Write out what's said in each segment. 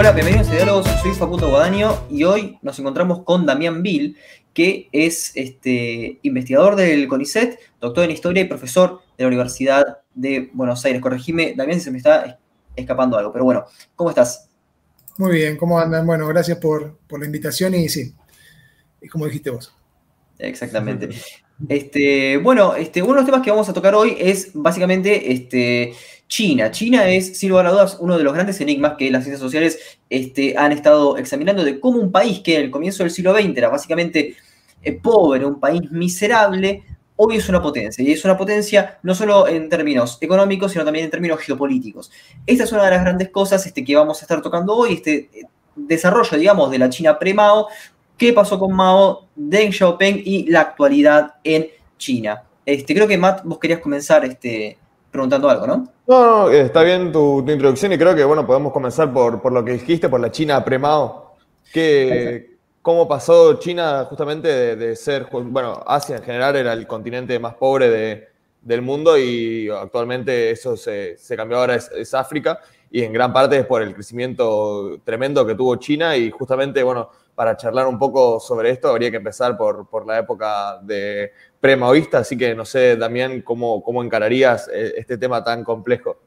Hola, bienvenidos a Diálogos, soy Facundo Guadaño y hoy nos encontramos con Damián Bill, que es este, investigador del CONICET, doctor en Historia y profesor de la Universidad de Buenos Aires. Corregime, Damián, si se me está escapando algo, pero bueno, ¿cómo estás? Muy bien, ¿cómo andan? Bueno, gracias por, la invitación y sí, es como dijiste vos. Exactamente. Este, bueno, este, uno de los temas que vamos a tocar hoy es básicamente este, China. China es, sin lugar a dudas, uno de los grandes enigmas que las ciencias sociales este, han estado examinando de cómo un país que en el comienzo del siglo XX era básicamente eh, pobre, un país miserable, hoy es una potencia. Y es una potencia no solo en términos económicos, sino también en términos geopolíticos. Esta es una de las grandes cosas este, que vamos a estar tocando hoy, este eh, desarrollo, digamos, de la China pre-Mao, qué pasó con Mao, Deng Xiaoping y la actualidad en China. Este, creo que Matt, vos querías comenzar este, preguntando algo, ¿no? No, no, está bien tu, introducción y creo que bueno, podemos comenzar por, lo que dijiste, por la China premado. ¿Cómo pasó China justamente de, ser, bueno, Asia en general era el continente más pobre del mundo y actualmente eso se, cambió ahora, es, África y en gran parte es por el crecimiento tremendo que tuvo China y justamente, bueno, para charlar un poco sobre esto habría que empezar por, por la época de pre-maoísta, así que no sé, Damián, cómo, cómo encararías eh, este tema tan complejo.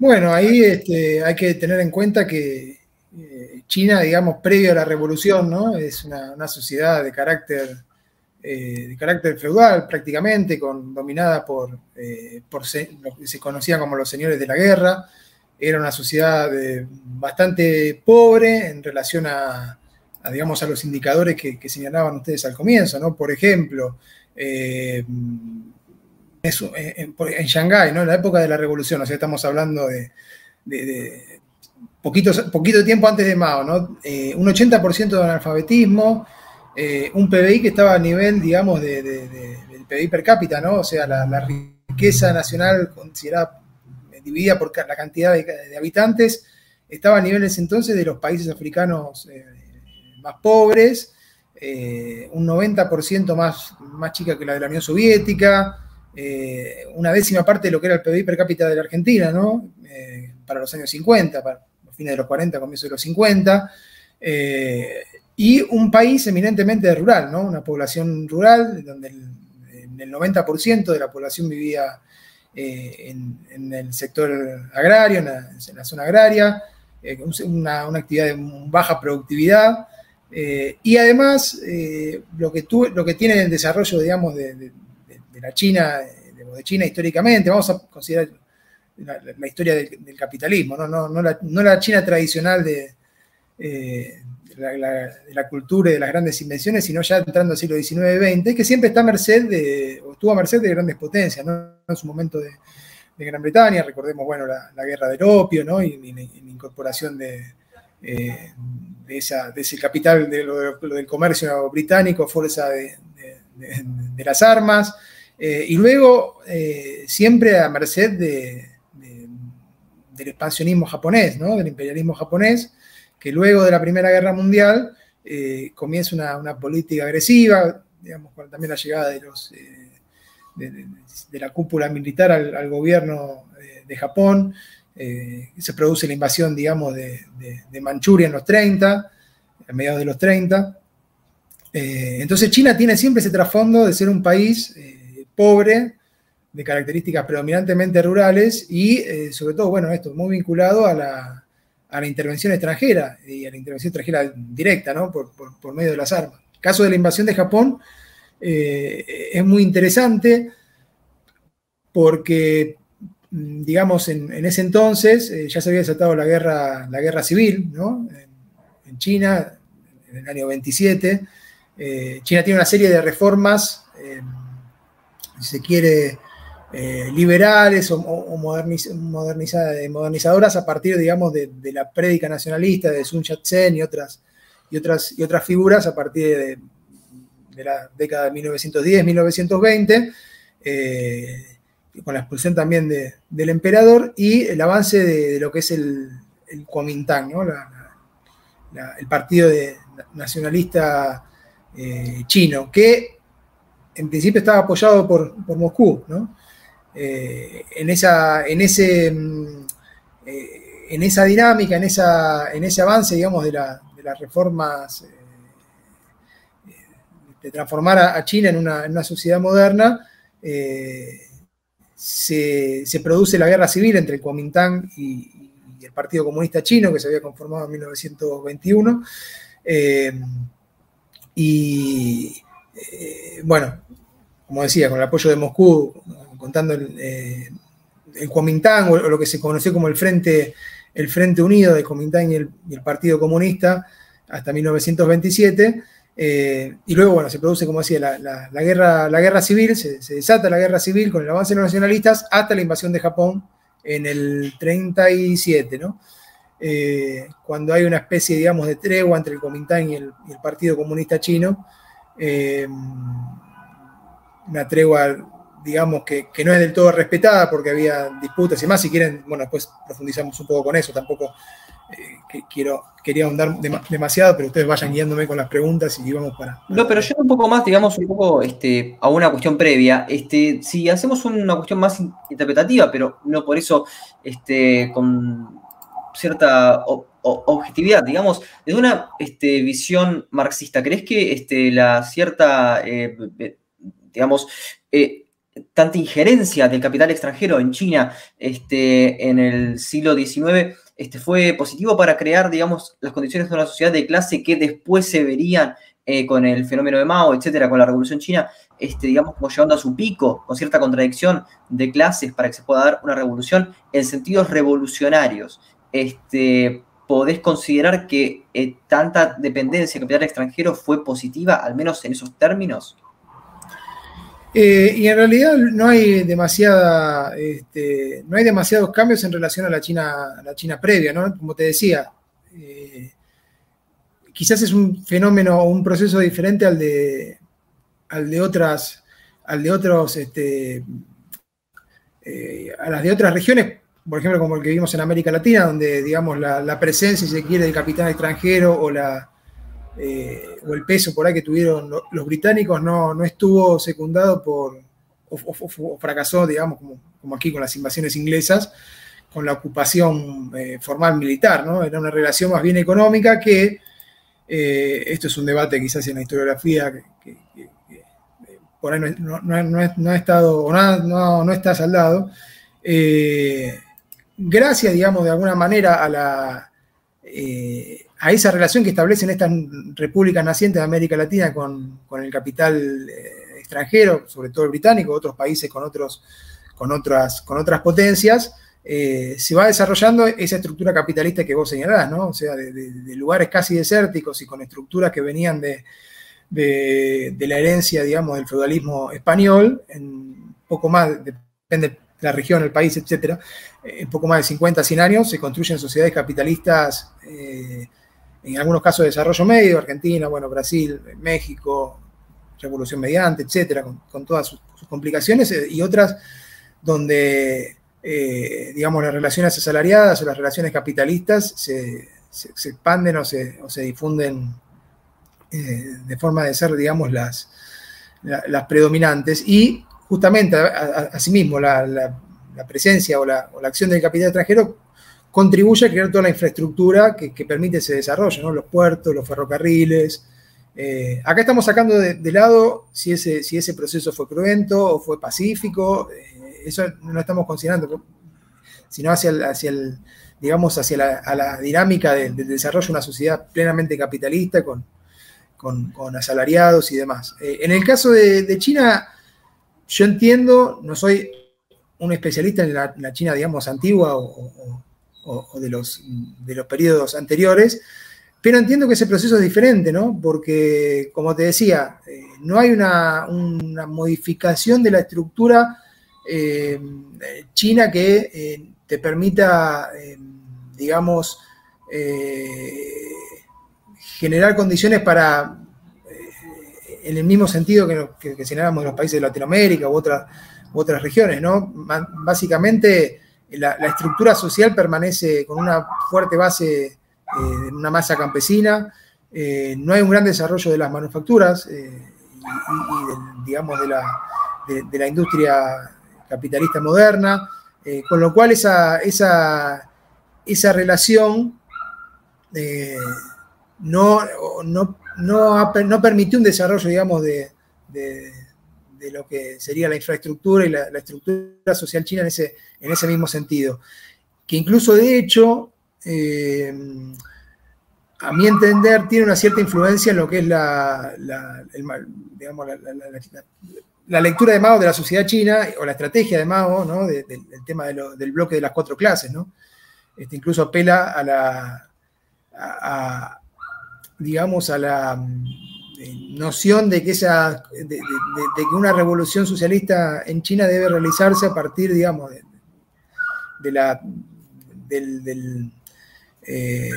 Bueno, ahí este, hay que tener en cuenta que eh, China, digamos, previo a la revolución, ¿no? Es una, sociedad de carácter, eh, de carácter feudal prácticamente, con, dominada por, por lo que se conocían como los señores de la guerra. Era una sociedad bastante pobre en relación a, digamos, a los indicadores que, señalaban ustedes al comienzo, ¿no? Por ejemplo, eh, en, en, Shanghái, ¿no? En la época de la revolución, o sea, estamos hablando de, poquito tiempo antes de Mao, ¿no? Eh, un 80% de analfabetismo, eh, un PBI que estaba a nivel, digamos, del PBI per cápita, ¿no? O sea, la, riqueza nacional considerada, dividida por la cantidad de, habitantes, estaba a niveles entonces de los países africanos más pobres, eh, un 90% más, más chica que la de la Unión Soviética, eh, una décima parte de lo que era el PIB per cápita de la Argentina, ¿no? Eh, para los años 50, para los fines de los 40, comienzos de los 50, y un país eminentemente rural, ¿no? Una población rural donde el 90% de la población vivía en, el sector agrario, en la, zona agraria, una, una, actividad de baja productividad, eh, y además, eh, lo, que lo que tiene el desarrollo, digamos, de, la China, de, China históricamente, vamos a considerar la, historia del, capitalismo, no, la, China tradicional de, eh, la, cultura y de las grandes invenciones, sino ya entrando al siglo XIX-XX, que siempre está a merced o estuvo a merced de grandes potencias, ¿no? En su momento de, Gran Bretaña, recordemos, bueno, la, guerra del opio, ¿no? Y, la incorporación de de, esa, de ese capital lo, del comercio británico, fuerza de, las armas, eh, y luego eh, siempre a merced del expansionismo japonés, ¿no? del imperialismo japonés, que luego de la Primera Guerra Mundial eh, comienza una, política agresiva, digamos, con también la llegada de, los, de, la cúpula militar al gobierno de Japón, eh, se produce la invasión, digamos, de, Manchuria en los 30, a mediados de los 30. Eh, entonces China tiene siempre ese trasfondo de ser un país eh, pobre, de características predominantemente rurales y sobre todo, bueno, esto muy vinculado a la, intervención extranjera y a la intervención extranjera directa, ¿no? Por, por medio de las armas. El caso de la invasión de Japón es muy interesante porque Mm, digamos, en, ese entonces eh, ya se había desatado la guerra, la guerra civil en, China, en el año 27. Eh, China tiene una serie de reformas, eh, si se quiere, liberales o, modernizadoras a partir, digamos, de, la prédica nacionalista de Sun Yat-sen y otras, y, otras, y otras figuras a partir de, la década de 1910-1920 con la expulsión también del emperador y el avance de, lo que es el, Kuomintang, el partido nacionalista eh, chino, que en principio estaba apoyado por, Moscú. Eh, en, esa, en, ese, mm, eh, en esa dinámica, en, esa, en ese avance, digamos, de, las reformas, de transformar a, China en una, sociedad moderna, se, produce la guerra civil entre el Kuomintang y, el Partido Comunista Chino, que se había conformado en 1921. y bueno, como decía, con el apoyo de Moscú, contando el, eh, Kuomintang o, lo que se conoció como el Frente, el Frente Unido de Kuomintang y el, Partido Comunista hasta 1927. Eh, y luego, bueno, se produce, como decía, la, guerra, la guerra civil, se, desata la guerra civil con el avance de los nacionalistas hasta la invasión de Japón en el 37, ¿no? Eh, cuando hay una especie, digamos, de tregua entre el Kuomintang y el, Partido Comunista Chino una tregua, digamos, que, no es del todo respetada porque había disputas y más. Si quieren, bueno, después profundizamos un poco con eso. Tampoco eh, quiero, quería ahondar demasiado, pero ustedes vayan guiándome con las preguntas y vamos para, No, pero yo un poco más, digamos, un poco este, a una cuestión previa. Este, si hacemos una cuestión más interpretativa, pero no por eso este, con cierta objetividad, digamos, desde una este, visión marxista, ¿crees que este, la cierta eh, digamos, eh, tanta injerencia del capital extranjero en China este, en el siglo XIX este, fue positivo para crear, digamos, las condiciones de una sociedad de clase que después se verían eh, con el fenómeno de Mao, etcétera, con la Revolución China, este, digamos, como llevando a su pico, con cierta contradicción de clases para que se pueda dar una revolución en sentidos revolucionarios. Este, ¿Podés considerar que eh, tanta dependencia del capital extranjero fue positiva, al menos en esos términos? Eh, y en realidad no hay demasiada, este, no hay demasiados cambios en relación a la China, la China previa, ¿no? Como te decía, eh, quizás es un fenómeno o un proceso diferente al de, al de otras, al de otros, este, eh, a las de otras regiones, por ejemplo, como el que vimos en América Latina, donde digamos la, la presencia, si se quiere, del capital extranjero o la eh, o el peso por ahí que tuvieron los británicos no, estuvo secundado por, o, fracasó, digamos, como, aquí con las invasiones inglesas, con la ocupación eh, formal militar, ¿no? Era una relación más bien económica que, eh, esto es un debate quizás en la historiografía que, por ahí no, ha estado, o no, está saldado, gracias, digamos, de alguna manera a la a esa relación que establecen estas repúblicas nacientes de América Latina con, el capital eh, extranjero, sobre todo el británico, otros países con, otros, con, otras, con otras potencias, eh, se va desarrollando esa estructura capitalista que vos señalás, ¿no? O sea, de, lugares casi desérticos y con estructuras que venían de, la herencia, digamos, del feudalismo español, en poco más, depende de la región, el país, etcétera, en poco más de 50, 100 años se construyen sociedades capitalistas eh, en algunos casos de desarrollo medio, Argentina, bueno, Brasil, México, revolución mediante, etcétera, con, todas sus, complicaciones, eh, y otras donde, eh, digamos, las relaciones asalariadas o las relaciones capitalistas se, expanden o se, difunden eh, de forma de ser, digamos, las, las predominantes. Y justamente, asimismo, la, la, presencia o o la acción del capital extranjero contribuye a crear toda la infraestructura que, permite ese desarrollo, ¿no? los puertos, los ferrocarriles. Eh, acá estamos sacando de, lado si ese, si ese proceso fue cruento o fue pacífico, eh, eso no lo estamos considerando, sino hacia el, hacia el digamos, hacia la, dinámica del, desarrollo de una sociedad plenamente capitalista con, con, asalariados y demás. Eh, en el caso de, China, yo entiendo, no soy un especialista en la, China, digamos, antigua o, o, de, los, de los periodos anteriores, pero entiendo que ese proceso es diferente, ¿no? Porque, como te decía, eh, no hay una, modificación de la estructura eh, china que eh, te permita, digamos, generar condiciones para, en el mismo sentido que, que, señalamos de los países de Latinoamérica u, u otras regiones, ¿no? Básicamente la, estructura social permanece con una fuerte base eh, en una masa campesina, eh, no hay un gran desarrollo de las manufacturas eh, y, digamos, de la, de, la, industria capitalista moderna, con lo cual esa, esa, esa relación eh, no, no, no, permitió un desarrollo, digamos, de, lo que sería la infraestructura y la, estructura social china en ese, en ese mismo sentido. Que incluso, de hecho, eh, a mi entender, tiene una cierta influencia en lo que es la, digamos, la, lectura de Mao de la sociedad china o la estrategia de Mao, ¿no? del tema del bloque de las cuatro clases. ¿no? Este, incluso apela a la, digamos, a la noción de que, esa, de, que una revolución socialista en China debe realizarse a partir, digamos, de, la, eh,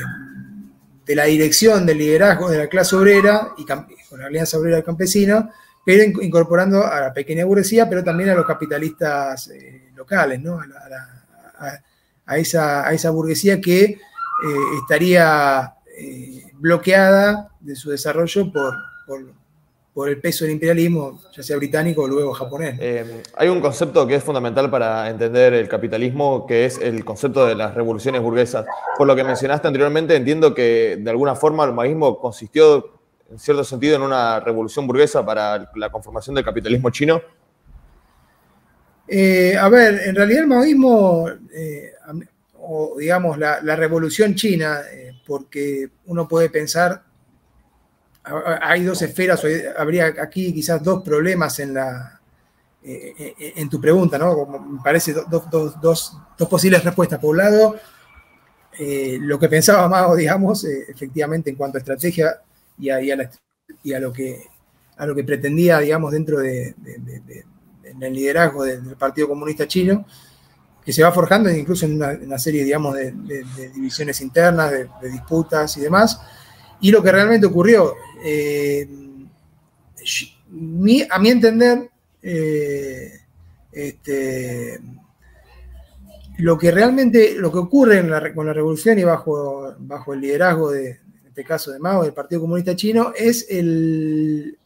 de la dirección del liderazgo de la clase obrera y con la Alianza Obrera Campesina, pero incorporando a la pequeña burguesía, pero también a los capitalistas eh, locales, ¿no? a, esa, a, esa, burguesía que eh, estaría bloqueada de su desarrollo por, por, el peso del imperialismo, ya sea británico o luego japonés. Eh, hay un concepto que es fundamental para entender el capitalismo, que es el concepto de las revoluciones burguesas. Por lo que mencionaste anteriormente, entiendo que de alguna forma el maoísmo consistió, en cierto sentido, en una revolución burguesa para la conformación del capitalismo chino. Eh, a ver, en realidad el maoísmo, eh, o digamos la, la revolución china, porque uno puede pensar, hay dos esferas, habría aquí quizás dos problemas en, la, eh, eh, en tu pregunta, ¿no? me parece dos, posibles respuestas. Por un lado, eh, lo que pensaba Mago, digamos, efectivamente en cuanto a estrategia y a, y a, lo, que, a lo que pretendía, digamos, dentro de, el liderazgo del Partido Comunista Chino, que se va forjando incluso en una, serie, digamos, de, divisiones internas, de, disputas y demás. Y lo que realmente ocurrió, eh, a mi entender, eh, este, lo que realmente, lo que ocurre con la revolución y bajo, bajo el liderazgo de, en este caso de Mao, del Partido Comunista Chino, es el,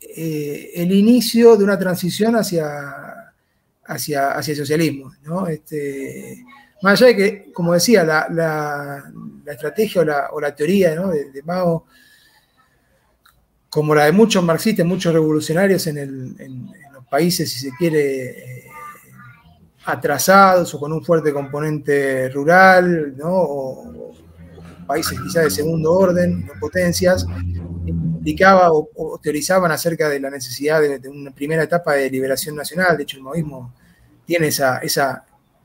eh, el inicio de una transición hacia hacia, hacia el socialismo. ¿no? Este, más allá de que, como decía, la, la, estrategia o la, o la teoría de, Mao, como la de muchos marxistas, muchos revolucionarios en, los países, si se quiere, eh, atrasados o con un fuerte componente rural, o, países quizás de segundo orden, no potencias, indicaba o, teorizaban acerca de la necesidad de, una primera etapa de liberación nacional. De hecho, el maoísmo tiene esa,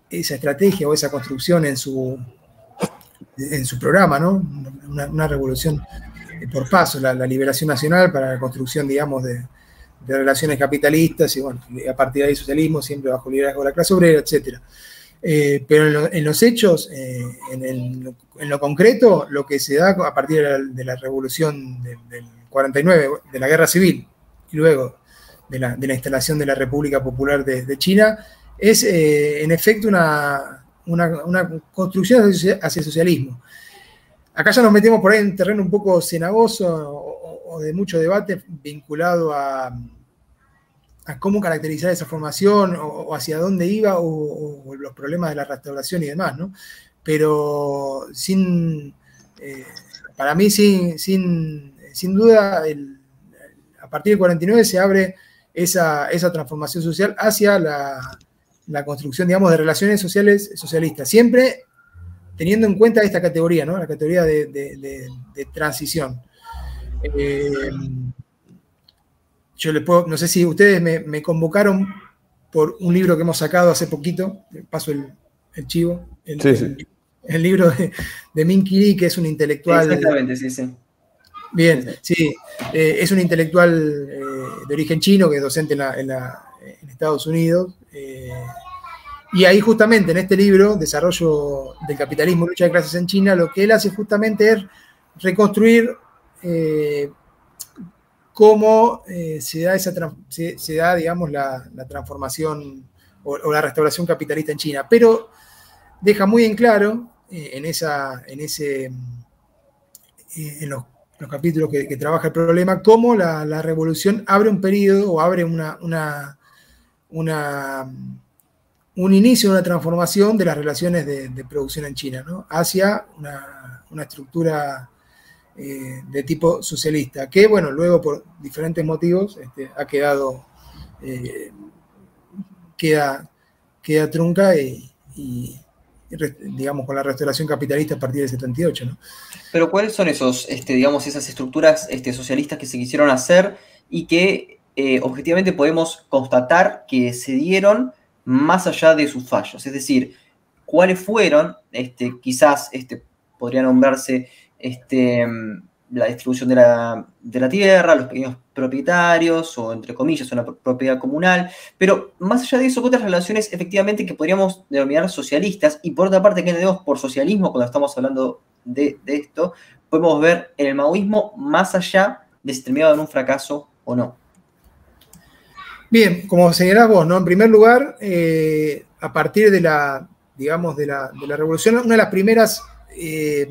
estrategia o esa construcción en su programa, ¿no? Una, revolución por paso, la, liberación nacional para la construcción, digamos, de, relaciones capitalistas y, bueno, a partir de ahí socialismo, siempre bajo liderazgo de la clase obrera, etc. Eh, pero en, los hechos, eh, en, lo concreto, lo que se da a partir de la, revolución del, 49, de la guerra civil, y luego de la, instalación de la República Popular de, China, es eh, en efecto una, construcción hacia, el socialismo. Acá ya nos metemos por ahí en terreno un poco cenagoso o, de mucho debate vinculado a, cómo caracterizar esa formación o, hacia dónde iba o, los problemas de la restauración y demás, ¿no? Pero sin, eh, para mí, sin, sin, sin duda, a partir del 49 se abre esa, esa transformación social hacia la, la construcción, digamos, de relaciones sociales socialistas, siempre teniendo en cuenta esta categoría, ¿no? La categoría de, transición. Eh, yo le puedo, no sé si ustedes me, convocaron por un libro que hemos sacado hace poquito, paso el, chivo, el, el, libro de, de Min Kiri, que es un intelectual. Exactamente, sí, sí. Bien, sí, eh, es un intelectual eh, de origen chino que es docente en, Estados Unidos. Eh, y ahí justamente en este libro, Desarrollo del Capitalismo y Lucha de Clases en China, lo que él hace justamente es reconstruir cómo se, da esa, se, da, digamos, la, transformación o, la restauración capitalista en China. Pero deja muy en claro en, esa, en, ese, en los los capítulos que, trabaja el problema, cómo la, revolución abre un periodo o abre una, una un inicio de una transformación de las relaciones de, producción en China, ¿no? hacia una, estructura eh, de tipo socialista, que bueno, luego por diferentes motivos este, ha quedado, eh, queda, queda trunca y, digamos, con la restauración capitalista a partir del 78. ¿no? Pero ¿cuáles son esos, este, digamos, esas estructuras este, socialistas que se quisieron hacer y que eh, objetivamente podemos constatar que se dieron más allá de sus fallos? Es decir, ¿cuáles fueron, este, quizás este, podría nombrarse este, la distribución de la, de la, tierra, los pequeños propietarios, o entre comillas, una propiedad comunal, pero más allá de eso, otras relaciones efectivamente que podríamos denominar socialistas, y por otra parte, ¿qué entendemos por socialismo cuando estamos hablando de, esto? Podemos ver el maoísmo más allá de si terminaba en un fracaso o no. Bien, como señalás vos, ¿no? En primer lugar, eh, a partir de la, digamos, de la, de la, revolución, una de las primeras eh,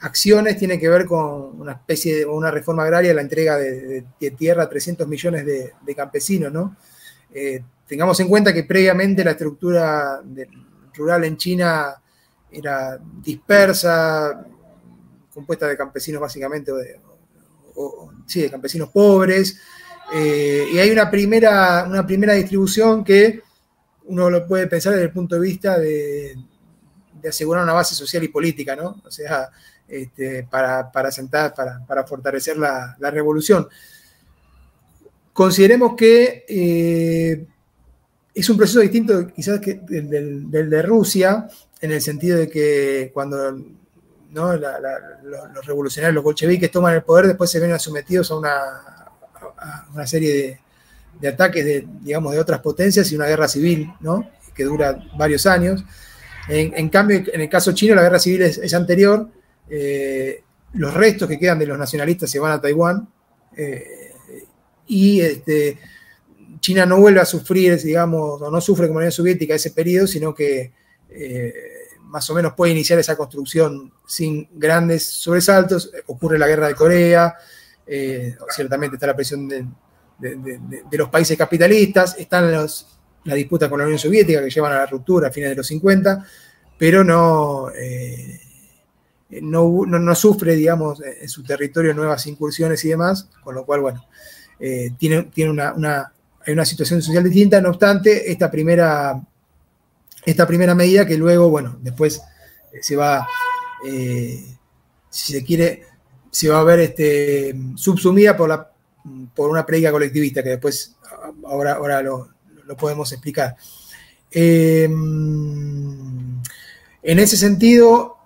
acciones tiene que ver con una especie de una reforma agraria, la entrega de, tierra a 300 millones de, campesinos, ¿no? Eh, tengamos en cuenta que previamente la estructura rural en China era dispersa, compuesta de campesinos básicamente, sí, de campesinos pobres, eh, y hay una primera, una primera distribución que uno lo puede pensar desde el punto de vista de, asegurar una base social y política, ¿no? O sea, este, para, para, sentar, para, fortalecer la, revolución. Consideremos que eh, es un proceso distinto quizás del, de Rusia, en el sentido de que cuando los revolucionarios, los bolcheviques toman el poder, después se ven sometidos a una, una serie de, ataques de, digamos, de otras potencias y una guerra civil, ¿no? que dura varios años. En, cambio, en el caso chino, la guerra civil es, anterior. Eh, los restos que quedan de los nacionalistas se van a Taiwán. Eh, y este, China no vuelve a sufrir, digamos, o no sufre como la Unión Soviética ese periodo, sino que eh, más o menos puede iniciar esa construcción sin grandes sobresaltos. Ocurre la guerra de Corea, eh, ciertamente está la presión de, los países capitalistas, están los, la disputa con la Unión Soviética que llevan a la ruptura a fines de los 50, pero no, eh, no, sufre, digamos, en su territorio nuevas incursiones y demás, con lo cual, bueno, eh, tiene, tiene una, hay una situación social distinta, no obstante, esta primera, esta primera medida que luego, bueno, después se va, si se quiere, se va a ver este, subsumida por, la, por una prédica colectivista, que después ahora, ahora lo, podemos explicar. Em, en ese sentido,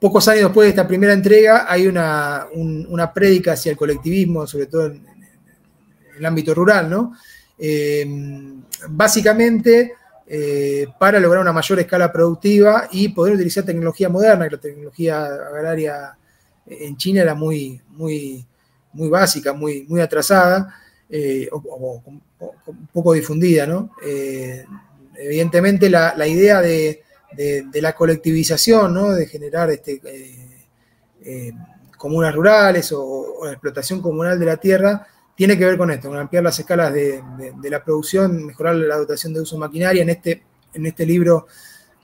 pocos años después de esta primera entrega, hay una, una prédica hacia el colectivismo, sobre todo en, el ámbito rural, ¿no? Em, básicamente, eh, para lograr una mayor escala productiva y poder utilizar tecnología moderna, que la tecnología agraria en China era muy, muy, muy básica, muy, muy atrasada, eh, o, un poco difundida, ¿no? Eh, evidentemente la, idea de, la colectivización, ¿no? De generar este, eh, comunas rurales o, la explotación comunal de la tierra, tiene que ver con esto, con ampliar las escalas de, la producción, mejorar la dotación de uso de maquinaria. En este, en este libro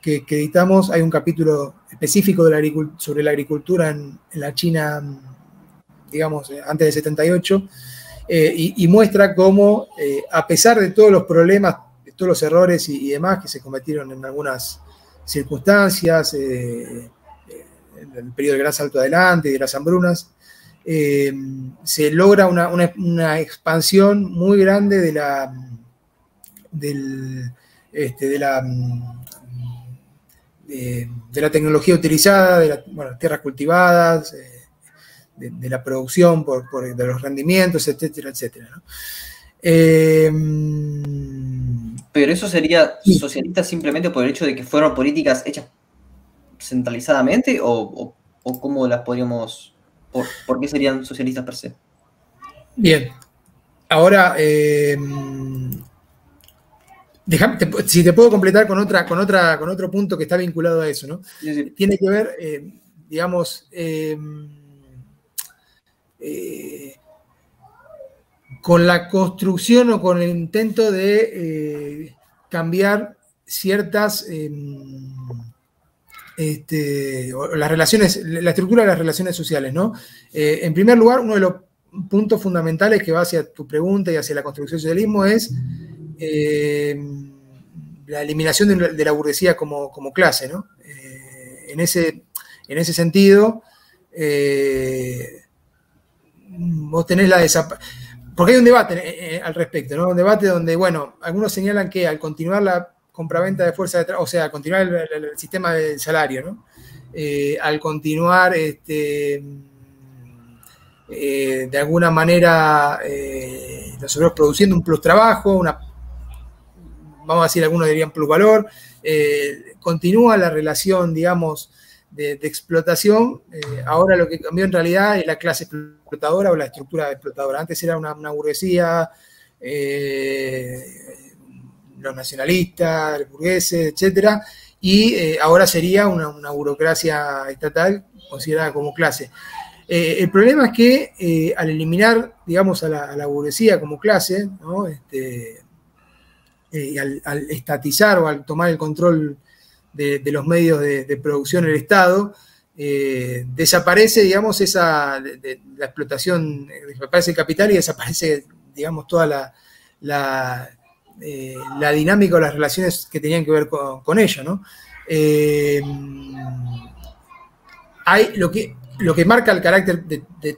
que, editamos hay un capítulo específico sobre la agricultura en, la China, digamos, eh, antes del 78, eh, y, muestra cómo, eh, a pesar de todos los problemas, de todos los errores y, demás que se cometieron en algunas circunstancias, en el periodo del Gran Salto Adelante y de las hambrunas, se logra una, expansión muy grande de la, este, de la de, la tecnología utilizada, de las tierras cultivadas, eh, de, la producción, por, de los rendimientos, etcétera, etcétera. Em, Pero eso sería socialista simplemente por el hecho de que fueron políticas hechas centralizadamente o, cómo las podríamos, por, qué serían socialistas per se? Bien, ahora eh, si te puedo completar con, otra, con, otra, con otro punto que está vinculado a eso, ¿no? Tiene que ver, eh, digamos, eh, eh, con la construcción o con el intento de cambiar ciertas em, este, las relaciones, la estructura de las relaciones sociales, ¿no? Eh, en primer lugar, uno de los puntos fundamentales que va hacia tu pregunta y hacia la construcción del socialismo es em, la eliminación de, la burguesía como, clase, ¿no? Eh, en, ese, en ese sentido, eh, vos tenés la desaparición. Porque hay un debate al respecto, ¿no? Un debate donde, bueno, algunos señalan que al continuar la compraventa de fuerza de trabajo, o sea, continuar el, sistema del salario, ¿no? Eh, al continuar este, eh, de alguna manera eh, nosotros produciendo un plus trabajo, una, vamos a decir, algunos dirían plus valor, continúa la relación, digamos, de, explotación. ahora lo que cambió en realidad es la clase explotadora o la estructura explotadora. Antes era una, burguesía los nacionalistas, los burgueses, etcétera, y eh, ahora sería una, burocracia estatal considerada como clase. Eh, el problema es que eh, al eliminar, digamos, a la, burguesía como clase, este, al, estatizar o al tomar el control de, los medios de, producción el Estado, desaparece, digamos, esa la explotación, desaparece el capital y desaparece, digamos, toda la eh, la dinámica o las relaciones que tenían que ver con, ello, ¿no? Eh, hay lo que, lo que marca el carácter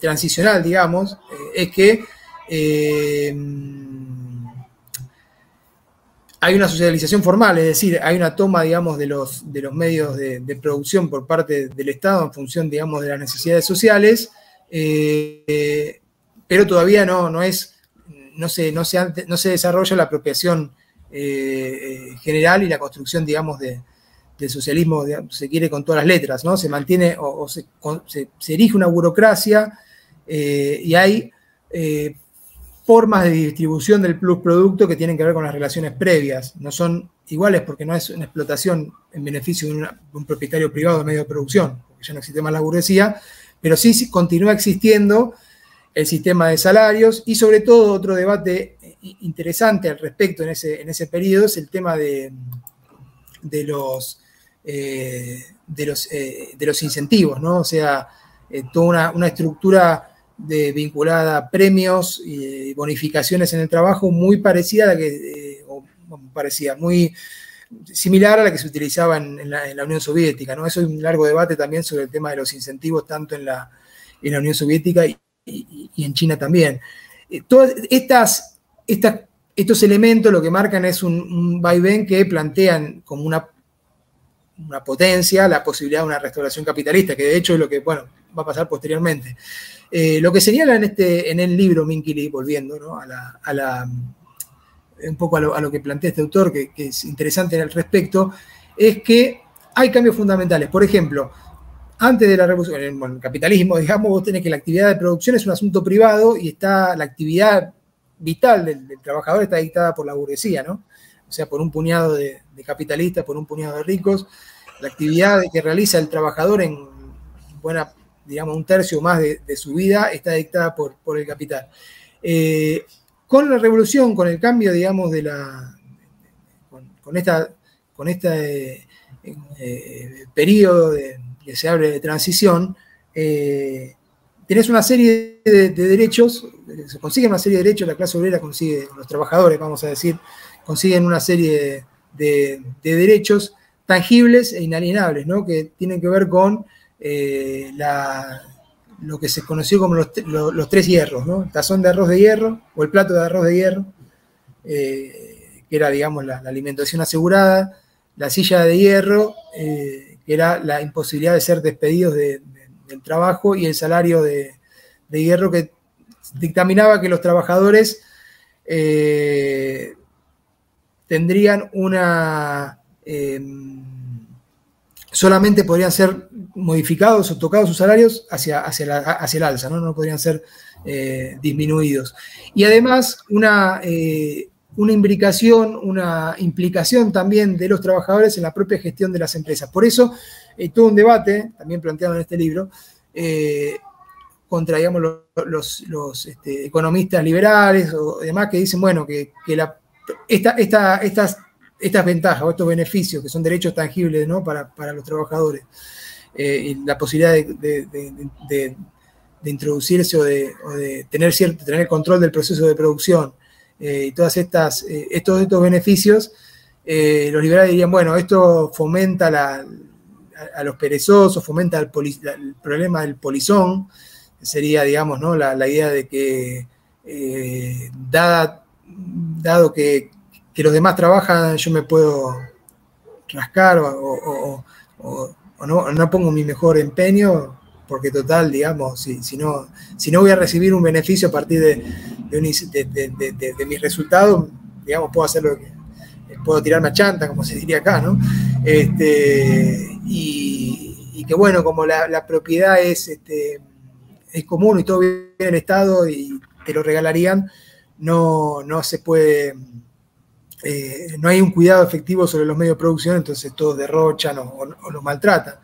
transicional, digamos, eh, es que hay una socialización formal, es decir, hay una toma, digamos, de los, de los medios de, producción por parte del Estado en función, digamos, de las necesidades sociales, pero todavía no, no es no se, no no se desarrolla la apropiación eh, eh, general y la construcción, digamos, de, del socialismo, se quiere con todas las letras, ¿no? Se mantiene o, se, se, erige una burocracia eh, y hay formas de distribución del plus producto que tienen que ver con las relaciones previas. No son iguales porque no es una explotación en beneficio de, un propietario privado de medio de producción, porque ya no existe más la burguesía, pero sí continúa existiendo el sistema de salarios y sobre todo otro debate interesante al respecto en ese, en ese periodo es el tema de, de los, eh, de, los eh, de los incentivos, ¿no? O sea, eh, toda una, estructura de, vinculada a premios y bonificaciones en el trabajo muy parecida a la que, parecía, muy similar a la que se utilizaba en, la, Unión Soviética, ¿no? Eso es un largo debate también sobre el tema de los incentivos tanto en la, en la Unión Soviética y, y, en China también. Eh, todas estas, estas, estos elementos lo que marcan es un, vaivén que plantean como una, una potencia la posibilidad de una restauración capitalista, que de hecho es lo que bueno, va a pasar posteriormente. Eh, lo que señala en, este, en el libro Minkili, volviendo a, la, un poco a lo, que plantea este autor, que, que es interesante al respecto, es que hay cambios fundamentales. Por ejemplo, antes de la revolución, en el capitalismo, digamos, vos tenés que la actividad de producción es un asunto privado y está la actividad vital del, trabajador está dictada por la burguesía, ¿no? O sea, por un puñado de, capitalistas, por un puñado de ricos. La actividad que realiza el trabajador en buena, digamos, un tercio más de, su vida está dictada por, el capital. Eh, con la revolución, con el cambio, digamos, de la. con, esta, con este eh, periodo de que se abre de transición, eh, tenés una serie de, derechos, se consiguen una serie de derechos, la clase obrera consigue, los trabajadores, vamos a decir, consiguen una serie de, derechos tangibles e inalienables, ¿no? que tienen que ver con eh, lo que se conoció como los, tres hierros, ¿no? el tazón de arroz de hierro o el plato de arroz de hierro, eh, que era, digamos, la, alimentación asegurada, la silla de hierro, que era la imposibilidad de ser despedidos del trabajo y el salario de, hierro que dictaminaba que los trabajadores eh, tendrían una... Solamente podrían ser modificados o tocados sus salarios hacia, hacia, hacia el alza, ¿no? no podrían ser eh, disminuidos. Y además una, eh, una imbricación, una implicación también de los trabajadores en la propia gestión de las empresas. Por eso, hay todo un debate, también planteado en este libro, eh, contra los, este, economistas liberales o demás que dicen, bueno, que, la, esta, estas estas ventajas o estos beneficios que son derechos tangibles ¿no? para, los trabajadores, y la posibilidad de, introducirse o de, tener cierto, tener control del proceso de producción y todas estas, estos, estos beneficios, los liberales dirían, bueno, esto fomenta la, a, los perezosos, fomenta el, problema del polizón, sería, digamos, ¿no? la, idea de que, eh, dado que, los demás trabajan, yo me puedo rascar o, no, pongo mi mejor empeño, porque total, digamos, si, si, no, si no voy a recibir un beneficio a partir de, de, mis resultados, digamos, puedo hacer lo que, puedo tirarme a chanta, como se diría acá, ¿no? Este, y, que bueno, como la, propiedad es, este, es común y todo viene el Estado y te lo regalarían, no, no se puede, eh, no hay un cuidado efectivo sobre los medios de producción, entonces todos derrochan o, los maltratan.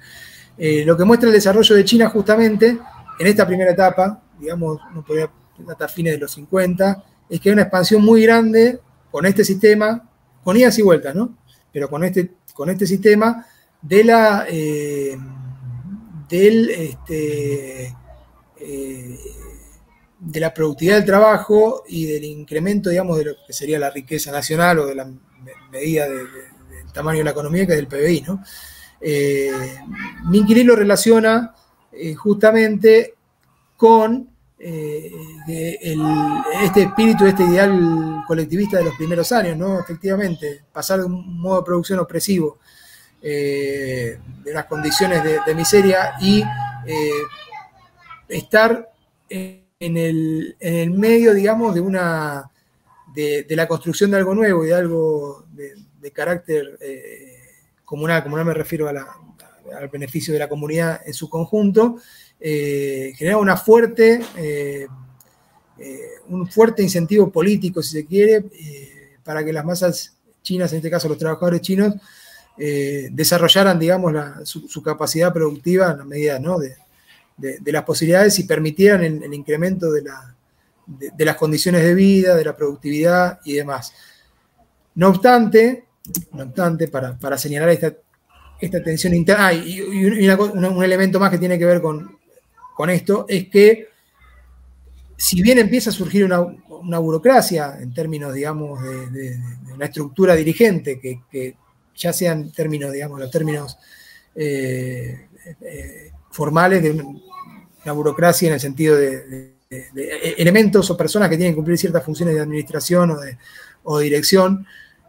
Eh, lo que muestra el desarrollo de China justamente en esta primera etapa, digamos, no podría hasta fines de los 50, es que hay una expansión muy grande con este sistema, con idas y vueltas, ¿no? Pero con este, con este sistema de la, eh, del, este, de la productividad del trabajo y del incremento, digamos, de lo que sería la riqueza nacional o de la medida del tamaño de la economía, que es el PBI. ¿no? Eh, lo relaciona eh, justamente con este espíritu, este ideal colectivista de los primeros años, ¿no? Efectivamente, pasar de un modo de producción opresivo eh, de las condiciones de, miseria y eh, estar en el, medio, digamos, de una de, la construcción de algo nuevo y de algo de, carácter eh, comunal, comunal me refiero al beneficio de la comunidad en su conjunto, genera una fuerte, un fuerte incentivo político, si se quiere, para que las masas chinas, en este caso los trabajadores chinos, eh, desarrollaran, digamos, su, capacidad productiva en la medida de, las posibilidades y permitieran el, incremento de, las condiciones de vida, de la productividad y demás. No obstante, no obstante para, señalar esta, esta tensión interna, y, un elemento más que tiene que ver con, esto, es que si bien empieza a surgir una, burocracia en términos, digamos, de, una estructura dirigente que, ya sean términos, digamos, los términos eh, eh, formales de una burocracia en el sentido de, elementos o personas que tienen que cumplir ciertas funciones de administración o de, dirección,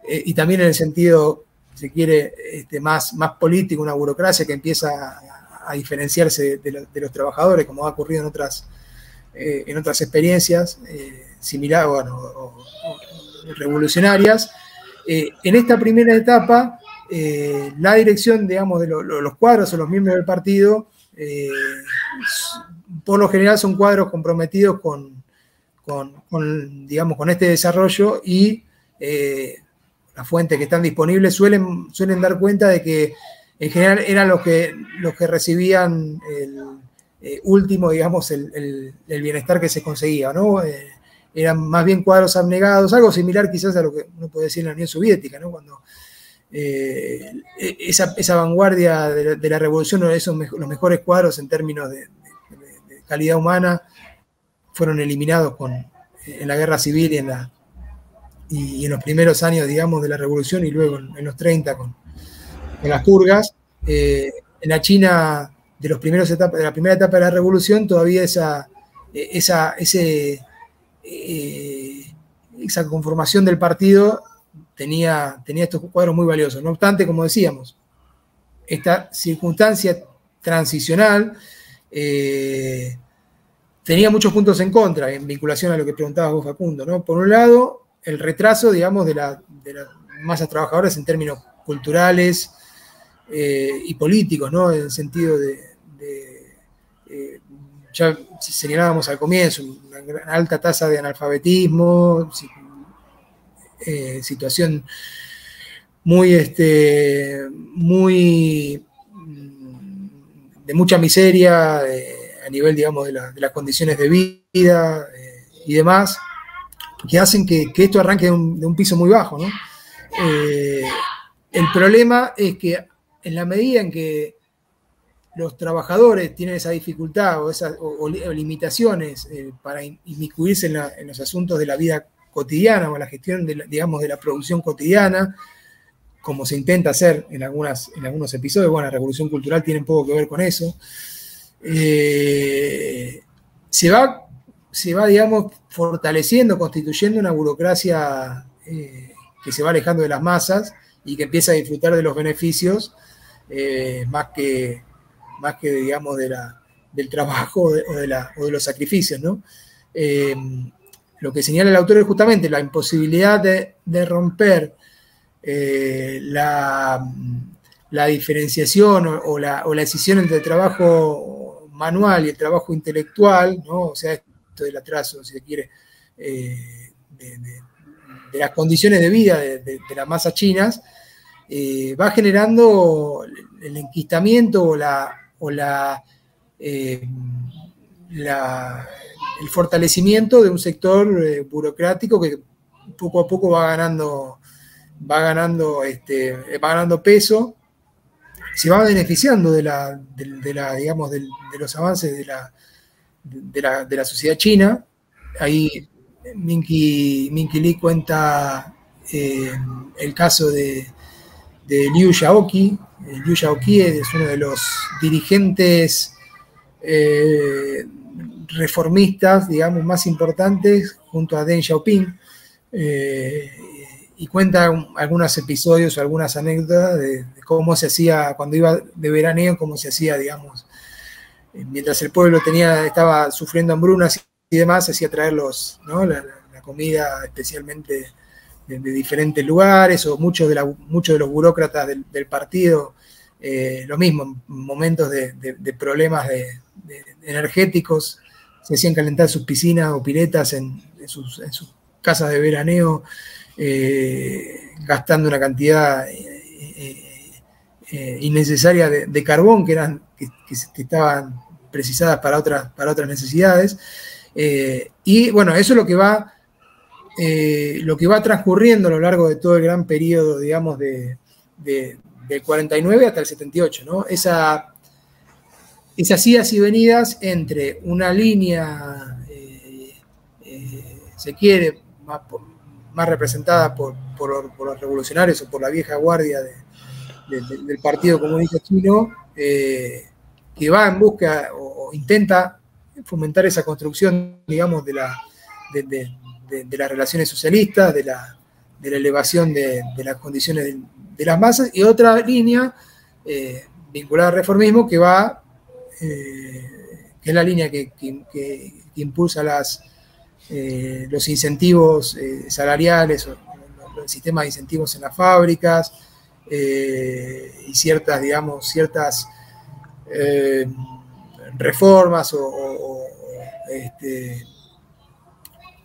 eh, y también en el sentido, si quiere, este, más, más político, una burocracia que empieza a, diferenciarse de, los trabajadores, como ha ocurrido en otras, en otras experiencias similares o revolucionarias. Eh, en esta primera etapa, eh, la dirección, digamos, de los cuadros o los miembros del partido, eh, por lo general son cuadros comprometidos con, digamos, con este desarrollo y las fuentes que están disponibles suelen, dar cuenta de que en general eran los que, los que recibían el último, digamos, el, bienestar que se conseguía, ¿no? eran más bien cuadros abnegados, algo similar quizás a lo que uno puede decir en la Unión Soviética, ¿no? cuando eh, esa, vanguardia de la, revolución, esos los mejores cuadros en términos de, calidad humana, fueron eliminados con, en la guerra civil y en, la, y, en los primeros años, digamos, de la revolución y luego en, los 30 con, las purgas. Eh, en la China de, los primeros etapas, de la primera etapa de la revolución, todavía esa, esa, ese eh, esa conformación del partido tenía, tenía estos cuadros muy valiosos. No obstante, como decíamos, esta circunstancia transicional eh, tenía muchos puntos en contra en vinculación a lo que preguntabas vos, Facundo. ¿no? Por un lado, el retraso, digamos, de, las masas trabajadoras en términos culturales eh, y políticos, ¿no? En el sentido de, ya señalábamos al comienzo, una alta tasa de analfabetismo, eh, situación muy, este, muy mm, de mucha miseria a nivel, digamos, de, las condiciones de vida eh, y demás, que hacen que, esto arranque de un, piso muy bajo, ¿no? Eh, el problema es que en la medida en que los trabajadores tienen esa dificultad o, esas, limitaciones eh, para inmiscuirse en, los asuntos de la vida cotidiana o la gestión, de digamos, de la producción cotidiana, como se intenta hacer en, algunas, en algunos episodios, bueno, la revolución cultural tiene poco que ver con eso, eh, se, va, se va, digamos, fortaleciendo, constituyendo una burocracia eh, que se va alejando de las masas y que empieza a disfrutar de los beneficios más que más que, digamos, de la, del trabajo o de, la, o de los sacrificios, ¿no? Eh, lo que señala el autor es justamente la imposibilidad de, romper eh, la, diferenciación o, la, o, decisión entre el trabajo manual y el trabajo intelectual, o sea, esto del atraso, si se quiere, eh, de, las condiciones de vida de, las masas chinas, va generando el enquistamiento o eh, la, el fortalecimiento de un sector eh, burocrático que poco a poco va ganando, va ganando, este, va ganando peso, se va beneficiando de la, de, la digamos, de, los avances de la, de la, sociedad china. Ahí Minky, Minky Lee cuenta eh, el caso de, de Liu Xiaoqi, Liu Xiaoqi es uno de los dirigentes eh, reformistas, digamos, más importantes, junto a Deng Xiaoping, eh, y cuenta algunos episodios, algunas anécdotas de, cómo se hacía, cuando iba de veraneo, cómo se hacía, digamos, eh, mientras el pueblo tenía, estaba sufriendo hambrunas y demás, hacía traer los, la, comida especialmente de, diferentes lugares, o muchos de, de los burócratas del partido eh, lo mismo, momentos de, problemas energéticos, se hacían calentar sus piscinas o piletas en, sus, casas de veraneo, eh, gastando una cantidad eh, innecesaria de, carbón que, eran, que, estaban precisadas para otras, para otras necesidades. y bueno, eso es lo que va lo que va transcurriendo a lo largo de todo el gran periodo, digamos, de, del 49 hasta el 78, ¿no? Esa, esas idas y venidas entre una línea, eh, eh, se quiere, más, representada por, los revolucionarios o por la vieja guardia del Partido Comunista Chino, eh, que va en busca o, intenta fomentar esa construcción, digamos, de, la, de, las relaciones socialistas, de la, elevación de, las condiciones de las masas y otra línea vinculada al reformismo que va, que es la línea que, impulsa las, eh, los incentivos salariales, o, el sistema de incentivos en las fábricas y ciertas, digamos, ciertas reformas o, este,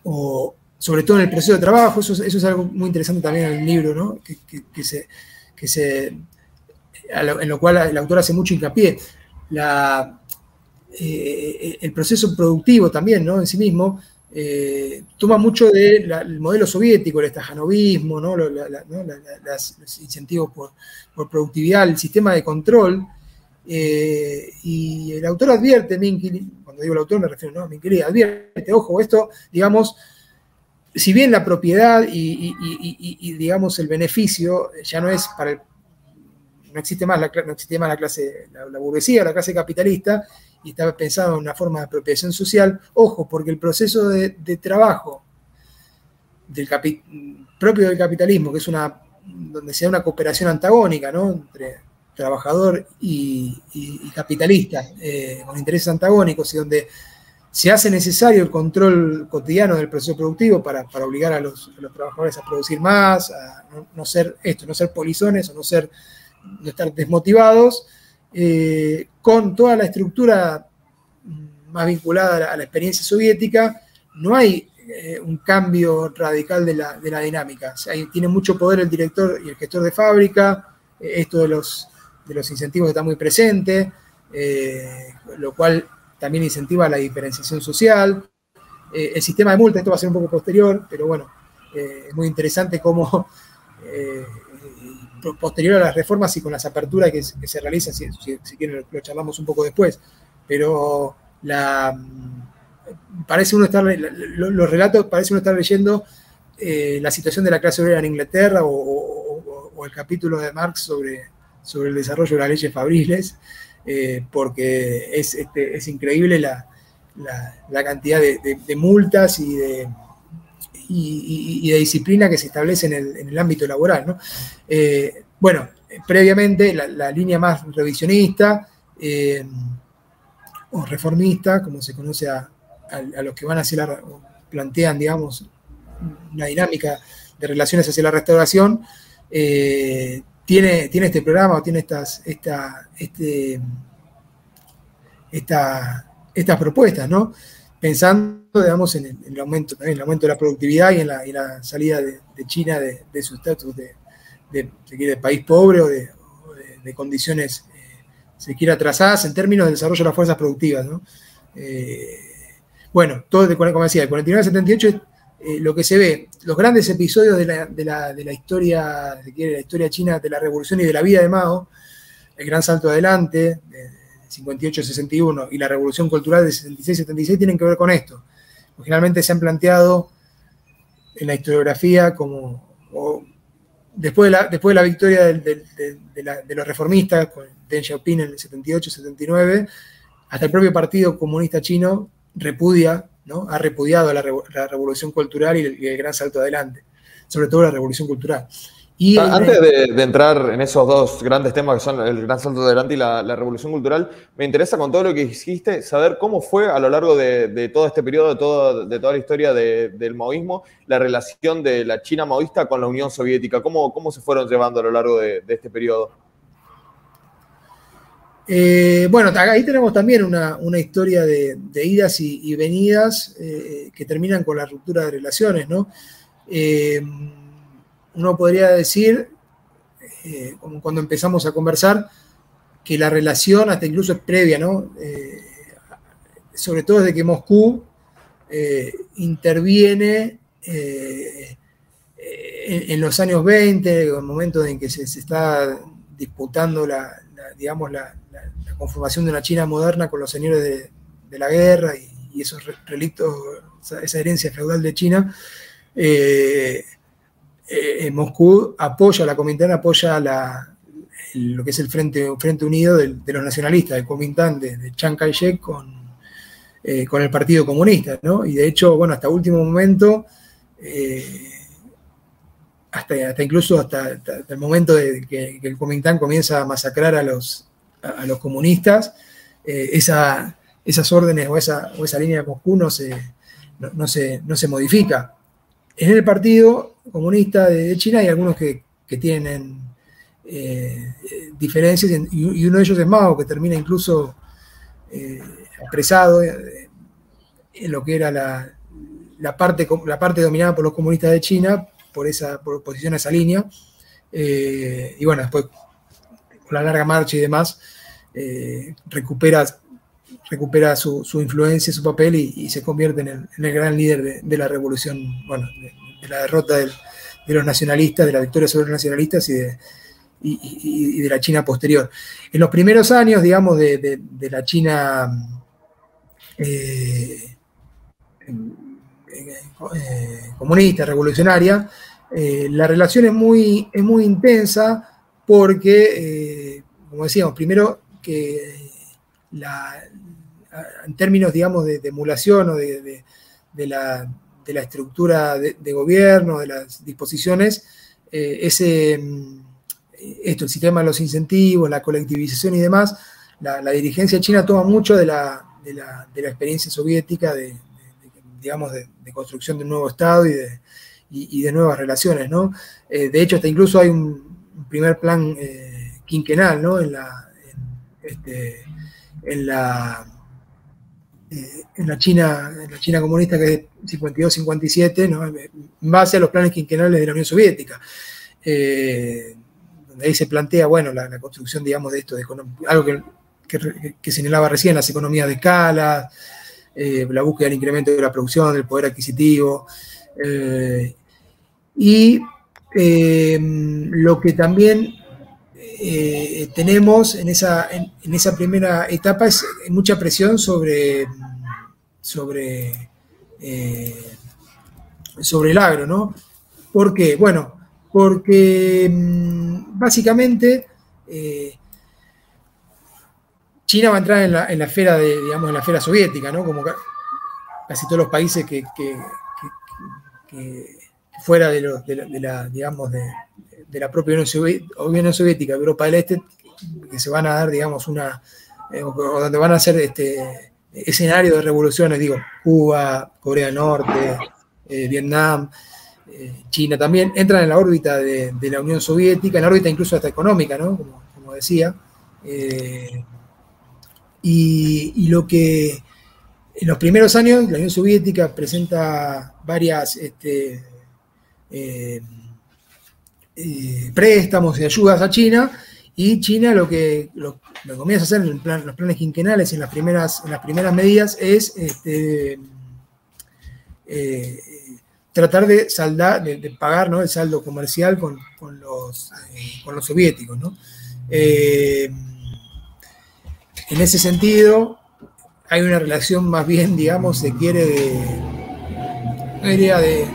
o sobre todo en el proceso de trabajo, eso, es algo muy interesante también en el libro, ¿no? que, se, se, en lo cual el autor hace mucho hincapié. Eh, el proceso productivo también, ¿no? En sí mismo, eh, toma mucho del modelo soviético, el estajanovismo, ¿no? los incentivos por, productividad, el sistema de control. Eh, y el autor advierte, Minky, cuando digo el autor me refiero ¿no? a Minky, advierte, ojo, esto, digamos, si bien la propiedad y, digamos el beneficio ya no es para el, no existe más la, no existe más la clase, la, burguesía, la clase capitalista, y estaba pensado en una forma de apropiación social, ojo, porque el proceso de, trabajo del propio del capitalismo, que es una, donde se da una cooperación antagónica, ¿no? Entre trabajador y, capitalista, eh, con intereses antagónicos, y donde se hace necesario el control cotidiano del proceso productivo para, obligar a los, trabajadores a producir más, a no, ser esto, no ser polizones o no ser no estar desmotivados, eh, con toda la estructura más vinculada a la, experiencia soviética, no hay eh, un cambio radical de la, dinámica. tiene mucho poder el director y el gestor de fábrica, eh, esto de los, de los incentivos está muy presente, lo cual también incentiva la diferenciación social. El sistema de multa, esto va a ser un poco posterior, pero bueno, es muy interesante cómo posterior a las reformas y con las aperturas que, se realizan, si, quieren lo charlamos un poco después, pero la, parece uno estar, los relatos parece uno estar leyendo eh, la situación de la clase obrera en Inglaterra o, el capítulo de Marx sobre, sobre el desarrollo de las leyes fabriles, eh, porque es, este, es increíble la, la, cantidad de, multas y de, y, de disciplina que se establece en el, ámbito laboral. ¿no? Eh, bueno, previamente la, línea más revisionista eh, o reformista, como se conoce a, los que van hacia la, plantean, digamos, una dinámica de relaciones hacia la restauración, eh, tiene, tiene este programa, tiene estas, esta, este, estas propuestas, ¿no? Pensando, digamos, en el, aumento, en el aumento de la productividad y en la, salida de, China de, su estatus de, país pobre o de, condiciones, eh, se quiera atrasadas en términos de desarrollo de las fuerzas productivas, ¿no? Eh, bueno, todo, como decía, el 49 al 78 eh, lo que se ve, los grandes episodios de la, la, la historia, de la historia china, de la revolución y de la vida de Mao, el gran salto adelante, de, 58-61 y la revolución cultural de 66-76 tienen que ver con esto. Generalmente se han planteado en la historiografía como, después, de la, después de la victoria de, los reformistas, con Deng Xiaoping en el 78-79, hasta el propio Partido Comunista Chino repudia, ¿no? ha repudiado la, revolución cultural y el, gran salto adelante, sobre todo la revolución cultural. Ah, antes de, entrar en esos dos grandes temas que son el gran salto adelante y la, revolución cultural, me interesa con todo lo que dijiste saber cómo fue a lo largo de, todo este periodo, de, de toda la historia del maoísmo, la relación de la China maoísta con la Unión Soviética. ¿Cómo, cómo se fueron llevando a lo largo de, este periodo? Eh, bueno, ahí tenemos también una, historia de, idas y, venidas eh, que terminan con la ruptura de relaciones, ¿no? Eh, uno podría decir, eh, como cuando empezamos a conversar, que la relación hasta incluso es previa, ¿no? Eh, sobre todo desde que Moscú eh, interviene en, los años 20, en el momento en que se, está disputando la, digamos, la, conformación de una China moderna con los señores de, la guerra y, esos relictos, esa, herencia feudal de China, eh, Moscú apoya, la Comintán apoya la, lo que es el Frente, Frente Unido de, los nacionalistas, el Comintán de, Chiang Kai-shek con, eh, con el Partido Comunista, ¿no? Y de hecho, bueno, hasta último momento, eh, hasta, hasta, incluso hasta, el momento de que, el Comintán comienza a masacrar a los, a, los comunistas, esa, esas órdenes o esa, o esa línea de Moscú no se, no se, no se modifica. En el Partido Comunista de China hay algunos que, tienen eh, diferencias y, uno de ellos es Mao, que termina incluso eh, expresado eh, en lo que era la, parte, la parte dominada por los comunistas de China, por esa por oposición a esa línea. y bueno, después, con la larga marcha y demás, recupera recupera su, influencia, su papel y, se convierte en el, gran líder de, la revolución, bueno, la derrota de los nacionalistas, de la victoria sobre los nacionalistas y de, y, de la China posterior. En los primeros años, digamos, de, la China eh, eh, comunista, revolucionaria, eh, la relación es muy, es muy intensa porque, como decíamos, primero que en términos, digamos, de, emulación o de, la, estructura de, gobierno, de las disposiciones, eh, ese, mm, esto, el sistema de los incentivos, la colectivización y demás, la, dirigencia china toma mucho de la, experiencia soviética de, digamos, de, construcción de un nuevo Estado y de, nuevas relaciones, ¿no? Eh, de hecho, hasta incluso hay un, primer plan eh, quinquenal, ¿no? En la, este, en la eh, en, la China, en la China comunista que es 52-57, en base a los planes quinquenales de la Unión Soviética. Eh, donde ahí se plantea, bueno, la, construcción, digamos, de esto, de algo que, señalaba recién, las economías de escala, eh, la búsqueda del incremento de la producción, del poder adquisitivo. y lo que también eh, tenemos en esa, en, esa primera etapa es mucha presión sobre, sobre, sobre el agro, ¿no? ¿Por qué? Bueno, porque mm, básicamente China va a entrar en la, en la esfera de, digamos, en la esfera soviética, ¿no? Como casi todos los países que, fuera de, la, digamos, de, la propia Unión Soviética, Europa del Este, que se van a dar, digamos, una, eh, donde van a ser este escenario de revoluciones, digo, Cuba, Corea del Norte, eh, Vietnam, eh, China también, entran en la órbita de, la Unión Soviética, en la órbita incluso hasta económica, ¿no? Como, decía. y, lo que en los primeros años, la Unión Soviética presenta varias este, eh, préstamos y ayudas a China, y China lo que, comienza a hacer en los planes quinquenales, en las primeras, en las primeras medidas, es este, eh, tratar de saldar, de, pagar el saldo comercial con, los, con los soviéticos. en ese sentido, hay una relación más bien, digamos, se quiere no diría de,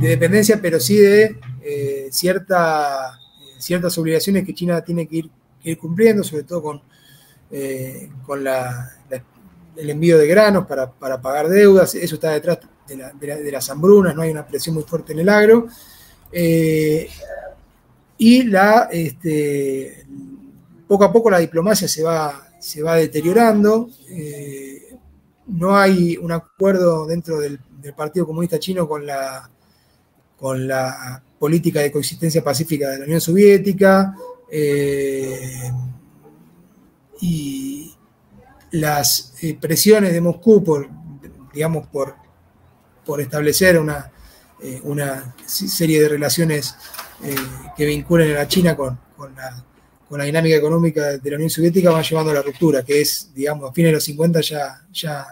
dependencia, pero sí de eh, cierta, ciertas obligaciones que China tiene que ir, cumpliendo, sobre todo con, eh, con el envío de granos para, pagar deudas, eso está detrás de, las hambrunas, no hay una presión muy fuerte en el agro. Eh, y la, este, poco a poco la diplomacia se va, se va deteriorando. Eh, no hay un acuerdo dentro del, Partido Comunista Chino con la, con la política de coexistencia pacífica de la Unión Soviética. Eh, y las eh, presiones de Moscú por, digamos, por, por establecer una, una serie de relaciones que vinculen a la China con, con la dinámica económica de la Unión Soviética va llevando a la ruptura, que es, digamos, a fines de los 50 ya, ya,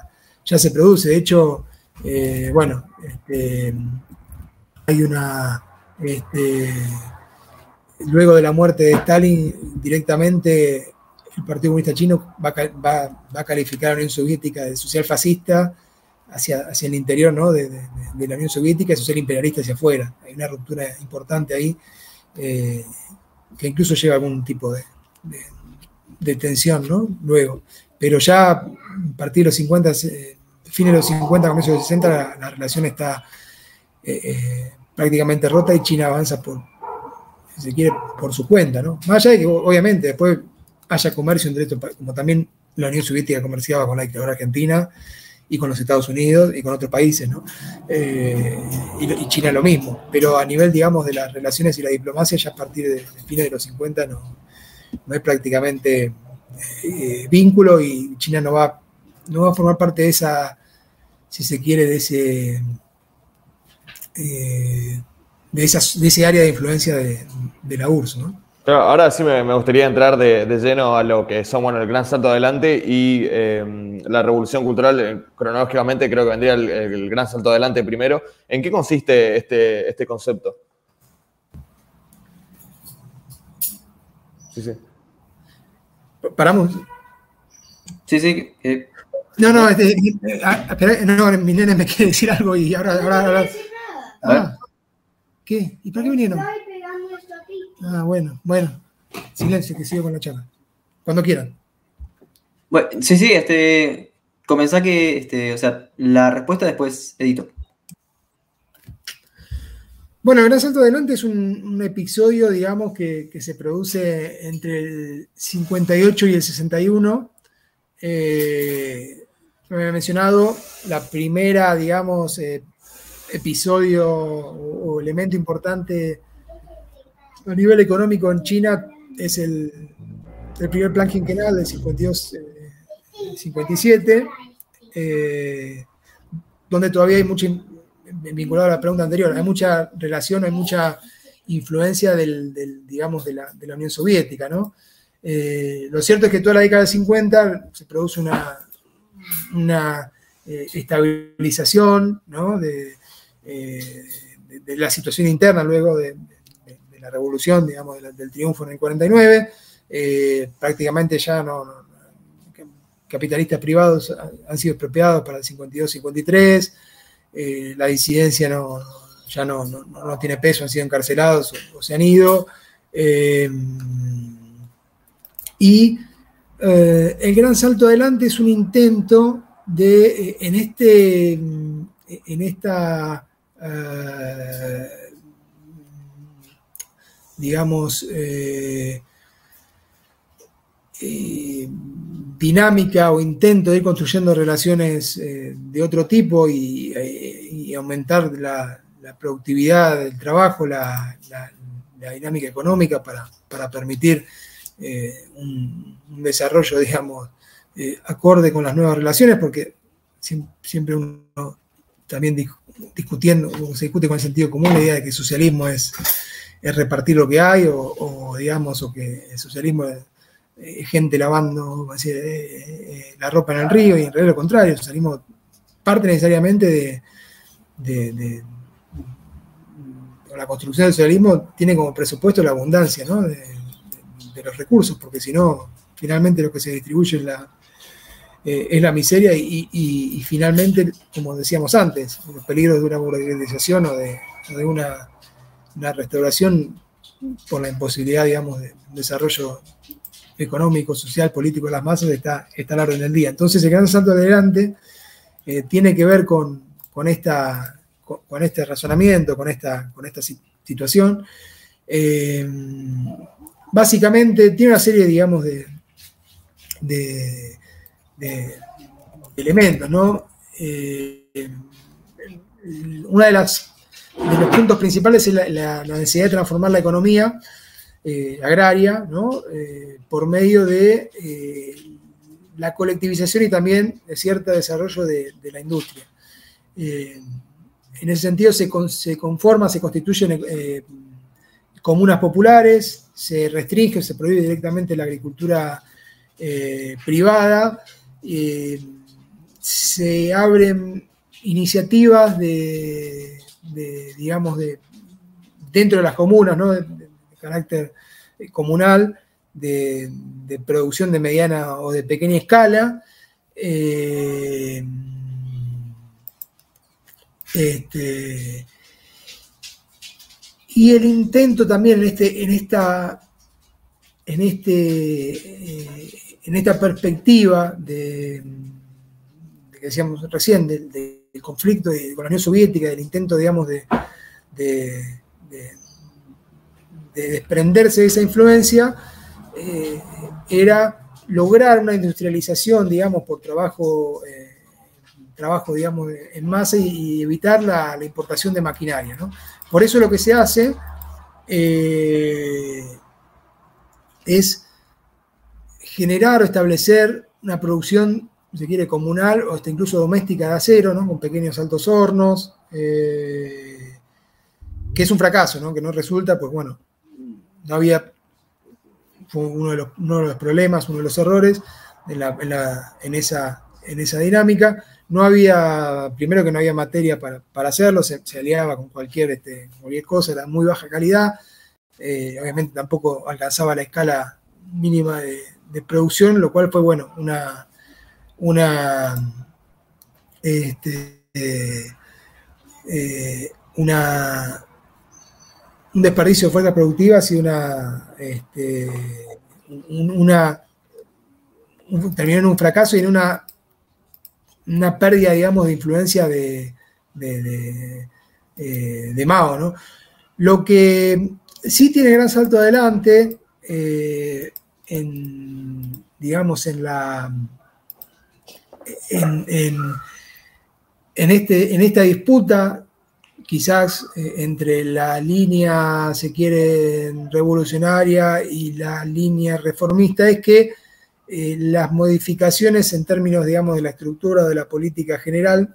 ya se produce. De hecho, eh, bueno, este, hay una... Este, luego de la muerte de Stalin, directamente el Partido Comunista Chino va, a calificar a la Unión Soviética de social fascista hacia, hacia el interior ¿no? de, la Unión Soviética y social imperialista hacia afuera. Hay una ruptura importante ahí. Eh, que incluso lleva algún tipo de, de, tensión, ¿no? Luego. Pero ya a partir de los 50, eh, fines de los 50, comienzos de los 60, la, relación está eh, eh, prácticamente rota y China avanza por, si se quiere, por su cuenta, ¿no? Más allá de que, obviamente, después haya comercio entre estos, como también la Unión Soviética comerciaba con la dictadura argentina, y con los Estados Unidos y con otros países, ¿no? Eh, y, China lo mismo, pero a nivel, digamos, de las relaciones y la diplomacia, ya a partir de, fines de los 50 no, no hay prácticamente vínculo y China no va, no va a formar parte de esa, si se quiere, de ese... Eh, de, de ese área de influencia de, de la URSS, ¿no? ahora sí me, gustaría entrar de, lleno a lo que son bueno, el gran salto adelante y em, la revolución cultural. Eh, cronológicamente creo que vendría el, gran salto adelante primero. ¿En qué consiste este, este concepto? Sí, sí. ¿Paramos? Sí, sí. No, no, este, eh, ah, espera, no, mi nene me quiere decir algo y ahora... ahora, ah, ¿Qué? ¿Y para qué vinieron? Ah, bueno, bueno. Silencio, que sigo con la charla. Cuando quieran. Bueno, sí, sí, este. Comenzá que, este, o sea, la respuesta después edito. Bueno, Gran Salto Adelante es un, episodio, digamos, que, se produce entre el 58 y el 61. Eh, me había mencionado la primera, digamos, eh, episodio o, elemento importante a nivel económico en China es el, primer plan quinquenal del 52, 57, eh, eh, donde todavía hay mucho, vinculado a la pregunta anterior, hay mucha relación, hay mucha influencia del, digamos, de la, Unión Soviética, ¿no? Eh, lo cierto es que toda la década del 50 se produce una, una estabilización ¿no? de, la situación interna luego de, la revolución, digamos, del triunfo en el 49. prácticamente ya no, capitalistas privados han sido expropiados para el 52-53. la disidencia no, ya no, tiene peso, han sido encarcelados o, se han ido. y el gran salto adelante es un intento de, eh, en, este, en esta, eh, digamos, eh, dinámica o intento de ir construyendo relaciones de otro tipo y, aumentar la, productividad del trabajo, la, dinámica económica para, permitir un, desarrollo, digamos, eh, acorde con las nuevas relaciones, porque siempre uno también discutiendo, se discute con el sentido común la idea de que el socialismo es, repartir lo que hay, o, digamos, o que el socialismo es, gente lavando eh, eh, la ropa en el río, y en realidad lo contrario, el socialismo parte necesariamente de, la construcción del socialismo tiene como presupuesto la abundancia de, los recursos, porque si no, finalmente lo que se distribuye es la, eh, es la miseria y, finalmente, como decíamos antes, los peligros de una burocratización o de, una, restauración por la imposibilidad, digamos, de desarrollo económico, social, político de las masas está, está a la orden día. Entonces, el gran salto adelante eh, tiene que ver con, esta, con, este razonamiento, con esta, con esta situación. Eh, básicamente tiene una serie, digamos, de, elementos, ¿no? Eh, una de las de los puntos principales es la, necesidad de transformar la economía eh, agraria, ¿no? Eh, por medio de la colectivización y también de cierto desarrollo de, la industria. en ese sentido se, se conforma, se constituyen comunas populares, se restringe, se prohíbe directamente la agricultura privada eh, se abren iniciativas de, digamos, de, dentro de las comunas, ¿no? de, carácter eh, comunal, de, producción de mediana o de pequeña escala. Eh, este, y el intento también en, este, en esta, en este en esta perspectiva de, que decíamos recién, del, conflicto con la Unión Soviética, del intento, digamos, de, desprenderse de esa influencia, eh, era lograr una industrialización, digamos, por trabajo, eh, trabajo digamos, en masa y, evitar la, importación de maquinaria. Por eso lo que se hace eh, es generar o establecer una producción, si se quiere, comunal o hasta incluso doméstica de acero, ¿no? con pequeños altos hornos, eh, que es un fracaso, ¿no? que no resulta, pues bueno, no había, fue uno de los, problemas, uno de los errores en, esa, en esa dinámica. No había, primero que no había materia para, hacerlo, se, aliaba con cualquier, este, cualquier cosa, era muy baja calidad, eh, obviamente tampoco alcanzaba la escala mínima de, de producción, lo cual fue, bueno, una, una, este, eh, una, un desperdicio de fuerzas productivas y una, este, una terminó en un fracaso y en una, una pérdida, digamos, de influencia de, de, eh, Mao, ¿no? Lo que sí tiene gran salto adelante eh, en, digamos, en la, en, este, en esta disputa, quizás eh, entre la línea, se quiere, revolucionaria y la línea reformista, es que eh, las modificaciones en términos, digamos, de la estructura de la política general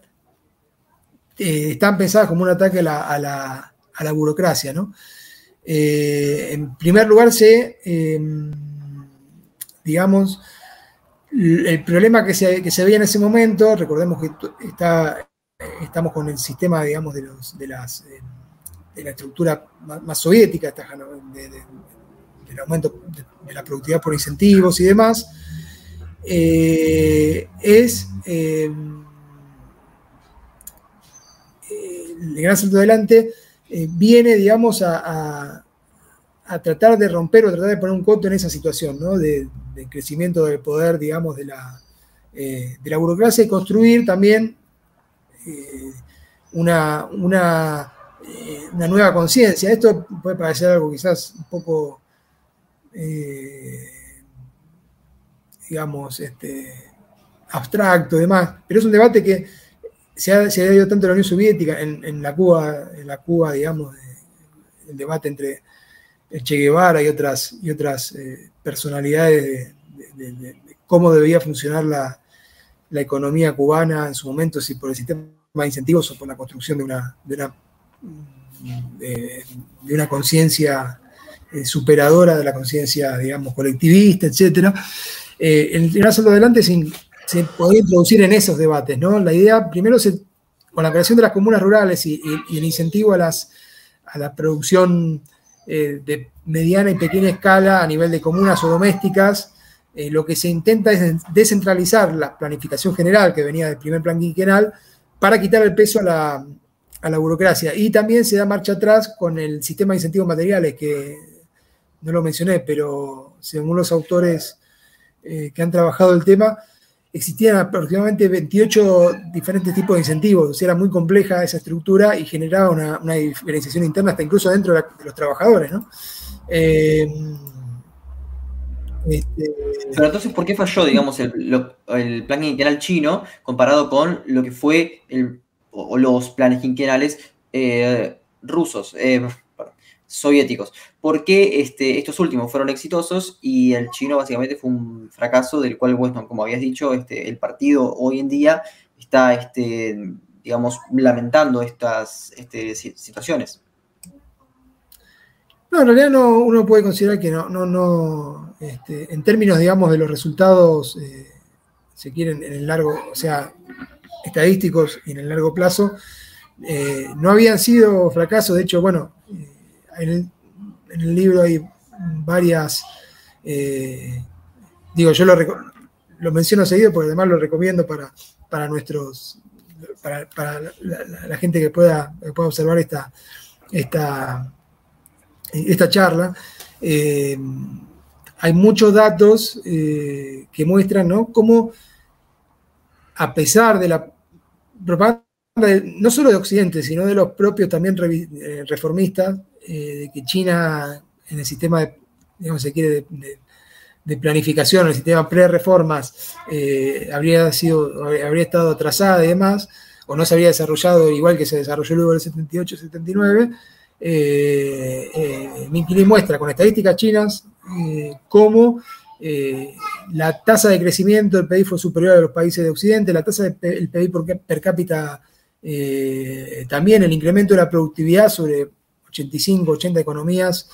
eh, están pensadas como un ataque a la, a la, burocracia, ¿no? en primer lugar, se digamos, el problema que se, que se veía en ese momento, recordemos que está, estamos con el sistema, digamos, de, los, de las, eh, la estructura más, soviética, del aumento de, la productividad por incentivos y demás, eh, es eh, el gran salto adelante viene, digamos, a, tratar de romper o tratar de poner un coto en esa situación, ¿no? de, crecimiento del poder, digamos, de la, de la burocracia y construir también una, una, eh, una nueva conciencia. Esto puede parecer algo quizás un poco, eh, digamos, este, abstracto y demás, pero es un debate que se ha, se ha ido tanto en la Unión Soviética, en, la Cuba, en la Cuba, digamos, el debate entre el Che Guevara y otras, y otras eh, personalidades de, cómo debía funcionar la, economía cubana en su momento, si por el sistema de incentivos o por la construcción de una, de una, conciencia eh, superadora de la conciencia, digamos, colectivista, etc. Eh, el Tribunal Salto Adelante se, se introducir en esos debates, ¿no? La idea, primero, con la creación de las comunas rurales y, el incentivo a, las, a la producción eh, de mediana y pequeña escala a nivel de comunas o domésticas, eh, lo que se intenta es descentralizar la planificación general que venía del primer plan quinquenal para quitar el peso a la, burocracia. Y también se da marcha atrás con el sistema de incentivos materiales, que no lo mencioné, pero según los autores eh, que han trabajado el tema, existían aproximadamente 28 diferentes tipos de incentivos, o sea, era muy compleja esa estructura y generaba una, diferenciación interna hasta incluso dentro de, los trabajadores. ¿no? Eh, este, Pero entonces, ¿por qué falló, digamos, el, plan quinquenal chino comparado con lo que fue los planes quinquenales eh, rusos, eh, soviéticos? ¿Por qué este, estos últimos fueron exitosos y el chino básicamente fue un fracaso del cual, bueno, como habías dicho, este, el partido hoy en día está, este, digamos, lamentando estas este, situaciones? No, en realidad no, uno puede considerar que no, no, no en términos, digamos, de los resultados, eh, se quieren en el largo, o sea, estadísticos y en el largo plazo, eh, no habían sido fracasos. De hecho, bueno, eh, en, el, libro hay varias, digo, yo lo, lo, menciono seguido porque además lo recomiendo para, para nuestros, para, la, gente que pueda, pueda observar esta, esta esta charla, eh, hay muchos datos eh, que muestran ¿no? cómo, a pesar de la propaganda, no solo de Occidente, sino de los propios también eh, reformistas, de que China en el sistema de, digamos, se quiere, de, planificación, en el sistema pre-reformas, habría, sido, habría estado atrasada y demás, o no se había desarrollado igual que se desarrolló luego del 78-79, eh, eh, muestra con estadísticas chinas eh, cómo eh, la tasa de crecimiento del PIB fue superior a los países de Occidente, la tasa del PIB per, cápita también, el incremento de la productividad sobre 85, 80 economías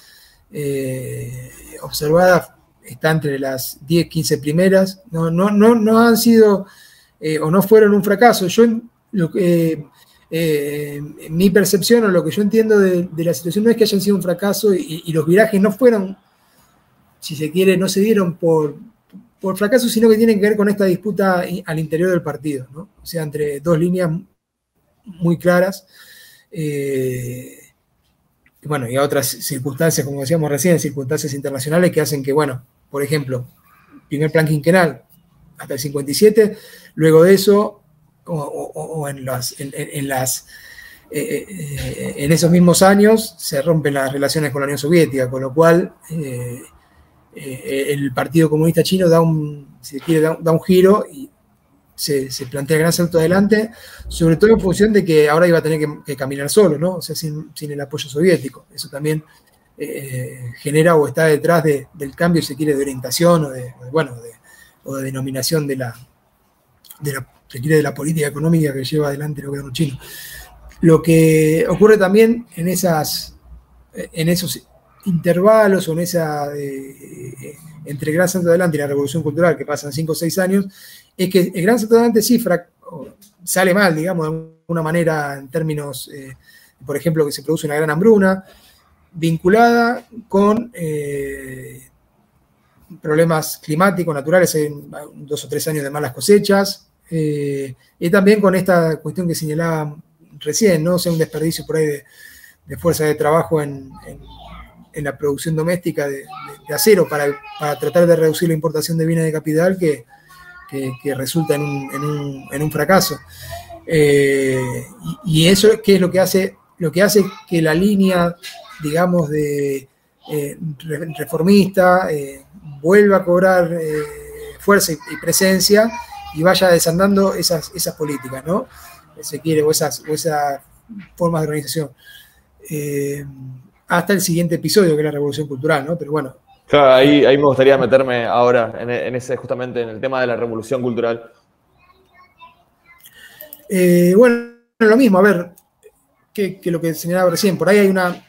observadas está entre las 10, 15 primeras, no, no, no, no han sido o no fueron un fracaso. Yo lo que eh, mi percepción o lo que yo entiendo de, la situación no es que hayan sido un fracaso y, los virajes no fueron, si se quiere, no se dieron por, por fracaso, sino que tienen que ver con esta disputa al interior del partido, ¿no? o sea, entre dos líneas muy claras. Eh, bueno, y otras circunstancias, como decíamos recién, circunstancias internacionales que hacen que, bueno, por ejemplo, primer plan quinquenal hasta el 57, luego de eso o, en, las, en, las eh, eh, en esos mismos años se rompen las relaciones con la Unión Soviética, con lo cual eh, el Partido Comunista Chino da un, si quiere, da, un giro y se, plantea gran salto adelante, sobre todo en función de que ahora iba a tener que, caminar solo, ¿no? O sea, sin, el apoyo soviético. Eso también genera o está detrás del cambio, si quiere, de orientación o de, bueno, o de denominación de la, de la quiere, de la política económica que lleva adelante el gobierno chino. Lo que ocurre también en, esas, en esos intervalos o en esa eh, entre Gran Santo Adelante y la Revolución Cultural, que pasan 5 o 6 años, es que el Gran Santo Adelante sí sale mal, digamos, de alguna manera en términos eh, por ejemplo, que se produce una gran hambruna, vinculada con eh, problemas climáticos, naturales, en dos o tres años de malas cosechas, eh, y también con esta cuestión que señalaba recién, ¿no? O sea, un desperdicio por ahí de, fuerza de trabajo en, la producción doméstica de, acero para, tratar de reducir la importación de bienes de capital que, resulta en un, fracaso. Eh, y, eso, ¿qué es lo que hace? Lo que hace que la línea, digamos, de eh, reformista vuelva a cobrar fuerza y, presencia y vaya desandando esas, esas políticas, ¿no? Se quiere, o esas, o esas formas de organización. Eh, hasta el siguiente episodio, que es la revolución cultural, ¿no? Pero bueno. Claro, ahí, me gustaría meterme ahora en, ese, justamente en el tema de la revolución cultural. Eh, bueno, lo mismo, a ver, que, lo que señalaba recién, por ahí hay una.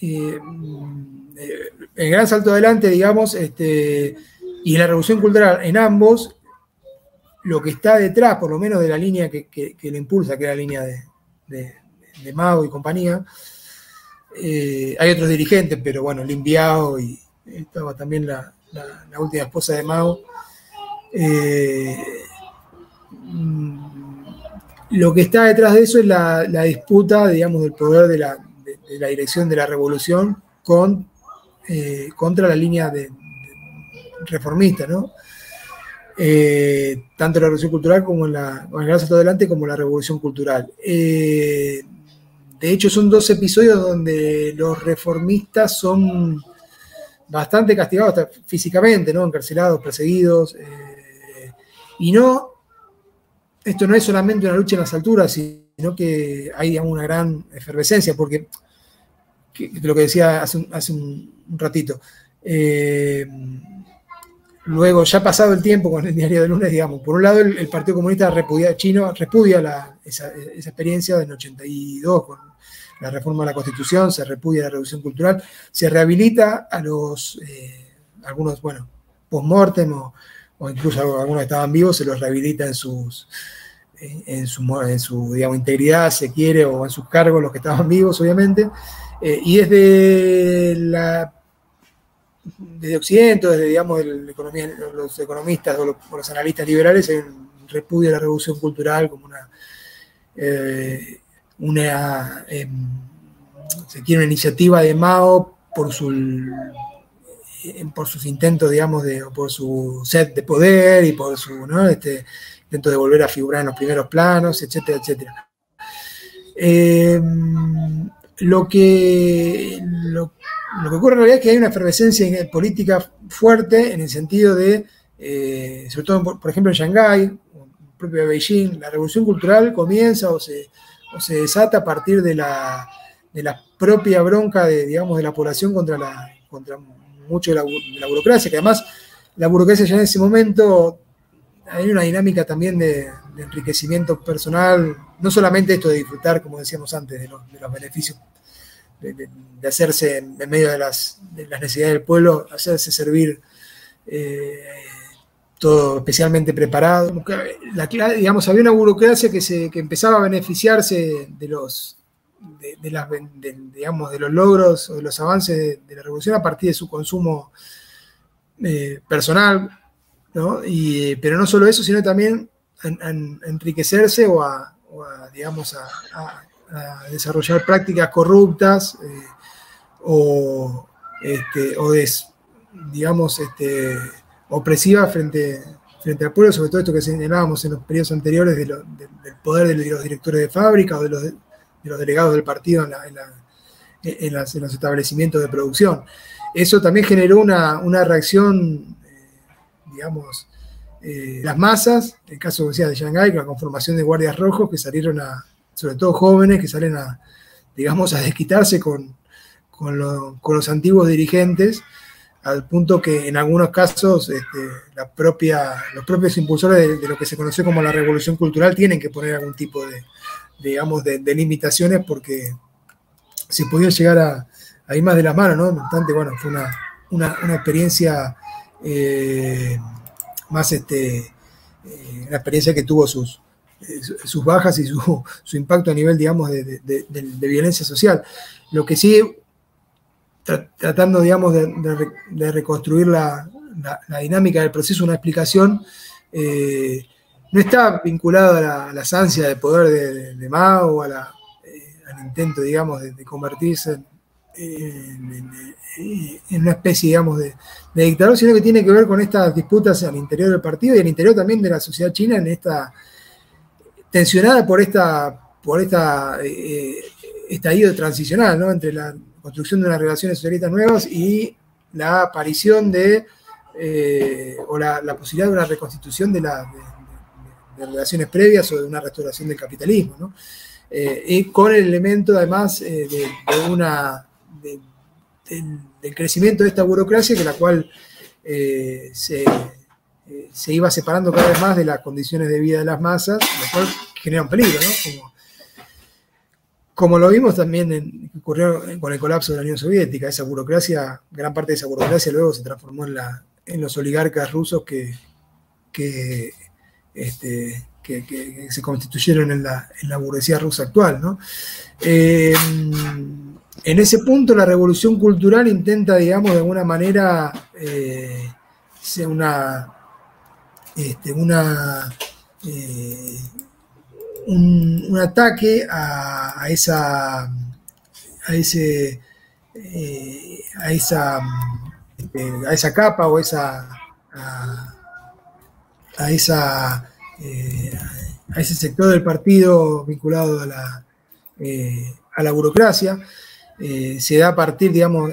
Eh, el gran salto adelante, digamos, este, y la revolución cultural en ambos lo que está detrás, por lo menos de la línea que, que, le impulsa, que es la línea de, de, Mao y compañía. Eh, hay otros dirigentes, pero bueno, Limbiao y estaba también la, última esposa de Mao. Eh, mm, lo que está detrás de eso es la, disputa, digamos, del poder de la, dirección de la revolución con, eh, contra la línea de, reformista, ¿no? Eh, tanto la revolución cultural como la, adelante como la revolución cultural. Eh, de hecho, son dos episodios donde los reformistas son bastante castigados físicamente, ¿no? encarcelados, perseguidos. Eh, y no, esto no es solamente una lucha en las alturas, sino que hay una gran efervescencia, porque lo que decía hace un, ratito. Luego, ya pasado el tiempo con el diario de lunes, digamos, por un lado el, Partido Comunista repudia, chino repudia esa, experiencia del 82 con la reforma de la Constitución, se repudia la revolución cultural, se rehabilita a los, eh, algunos, bueno, post-mortem o, incluso algunos que estaban vivos, se los rehabilita en sus, en, su, en su digamos, integridad, se quiere, o en sus cargos, los que estaban vivos, obviamente. Eh, y desde la desde Occidente, desde digamos los economistas o los, analistas liberales, hay un repudio a la revolución cultural como una, eh, una em, se una iniciativa de Mao por su por sus intentos, digamos, de, por su set de poder y por su este, intento de volver a figurar en los primeros planos, etcétera, etcétera. Em, lo que, lo que ocurre en realidad es que hay una efervescencia política fuerte en el sentido de, eh, sobre todo, por, ejemplo, en Shanghái, propio Beijing, la revolución cultural comienza o se, se desata a partir de la, de la, propia bronca de, digamos, de la población contra, la, contra mucho de la, burocracia, que además la burocracia ya en ese momento hay una dinámica también de, enriquecimiento personal, no solamente esto de disfrutar, como decíamos antes, de los, de los beneficios de, hacerse en medio de las, necesidades del pueblo, hacerse servir eh, todo especialmente preparado. La, digamos, había una burocracia que, se, empezaba a beneficiarse de los, de, las, digamos, de los logros o de los avances de, la revolución a partir de su consumo eh, personal, Y, pero no solo eso, sino también enriquecerse o a, digamos, a, a desarrollar prácticas corruptas eh, o, este, digamos, este, opresivas frente, frente al pueblo, sobre todo esto que señalábamos en los periodos anteriores del poder de los directores de fábrica o de los, de los delegados del partido en, los establecimientos de producción. Eso también generó una, reacción, eh, digamos, eh, las masas, en el caso decía, de Shanghái, con la conformación de guardias rojos que salieron a, sobre todo jóvenes que salen a, digamos, a desquitarse con, los antiguos dirigentes, al punto que en algunos casos este, los propios impulsores de, lo que se conoce como la revolución cultural tienen que poner algún tipo de, digamos, de, limitaciones porque se podía llegar a, ir más de la mano, ¿no? No obstante, bueno, fue una, experiencia eh, más, este, eh, una experiencia que tuvo sus, sus bajas y su, impacto a nivel, digamos, de, violencia social. Lo que sí, tratando, digamos, de, reconstruir la, dinámica del proceso, una explicación, no está vinculado a, las ansias de poder de, Mao o al intento, digamos, de, convertirse en una especie, digamos, de, dictador, sino que tiene que ver con estas disputas al interior del partido y al interior también de la sociedad china, en esta tensionada por esta, por esta eh, estallido transicional, ¿no? Entre la construcción de unas relaciones socialistas nuevas y la aparición de, eh, o la, posibilidad de una reconstitución de, la, relaciones previas o de una restauración del capitalismo, ¿no? Eh, y con el elemento además de, una del, crecimiento de esta burocracia, que la cual eh, eh, se, iba separando cada vez más de las condiciones de vida de las masas, lo cual genera un peligro, ¿no? Lo vimos también en, ocurrió con el colapso de la Unión Soviética, esa burocracia, gran parte de esa burocracia luego se transformó en, los oligarcas rusos que, que, este, se constituyeron en la, en burguesía rusa actual. Eh, en ese punto la revolución cultural intenta, digamos, de alguna manera, eh, ser una, este, una eh, un, ataque a, esa, a ese, eh, a esa, este, a esa capa o esa, a, esa, a ese sector del partido vinculado a la, a la burocracia. Eh, se da a partir, digamos,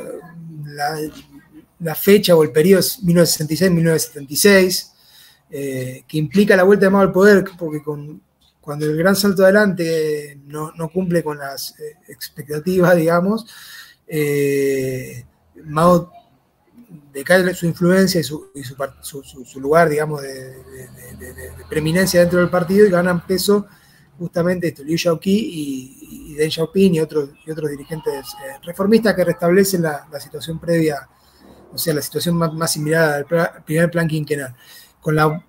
la, fecha o el periodo es 1966-1976, eh, que implica la vuelta de Mao al poder, porque cuando el gran salto adelante no, cumple con las eh, expectativas, digamos, Mao decae su influencia y su, lugar, digamos, de, preeminencia dentro del partido y ganan peso justamente esto, Liu Xiaoqi y, y Deng Xiaoping y otros, y otros dirigentes eh, reformistas que restablecen la, situación previa, o sea, la situación más, similar al primer plan quinquenal. Con la,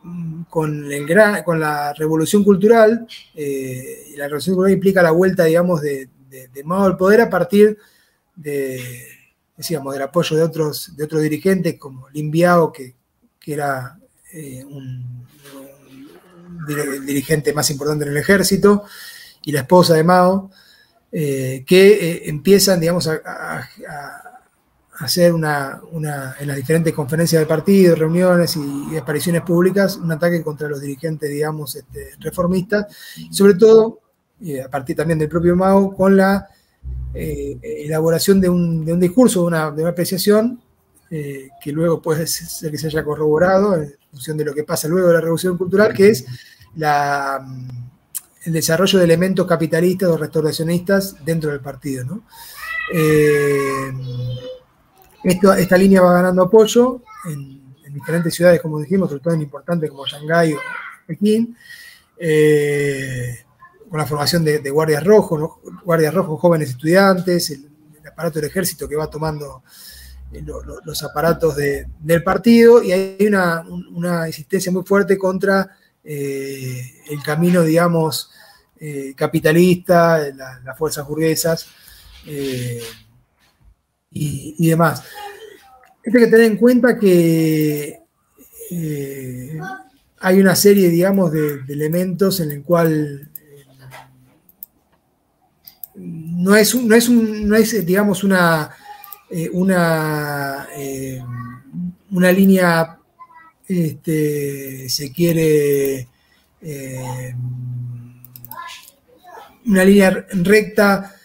con, el con la revolución cultural, eh, la revolución cultural implica la vuelta, digamos, de, de, Mao al poder a partir de, decíamos, del apoyo de otros, de otros dirigentes como Lin Biao, que, que era eh, un dirigente más importante en el ejército, y la esposa de Mao, eh, que eh, empiezan, digamos, a, hacer una, en las diferentes conferencias de partido, reuniones y, apariciones públicas, un ataque contra los dirigentes, digamos, este, reformistas, sobre todo, a partir también del propio Mao, con la eh, elaboración de un, discurso, de una, de una apreciación, que luego puede ser que se haya corroborado en función de lo que pasa luego de la revolución cultural, que es el desarrollo de elementos capitalistas o restauracionistas dentro del partido. Esta línea va ganando apoyo en, diferentes ciudades, como dijimos, sobre todo en importantes como Shanghái o Pekín, eh, con la formación de, guardias rojos, guardias rojos jóvenes estudiantes, el, aparato del ejército que va tomando eh, los aparatos del partido, y hay una, una insistencia muy fuerte contra eh, el camino, digamos, capitalista, las fuerzas burguesas y, demás. Hay que tener en cuenta que hay una serie, digamos, de, elementos en el cual no es, no es, no es digamos, una, una, una línea este, se quiere eh, una línea recta eh,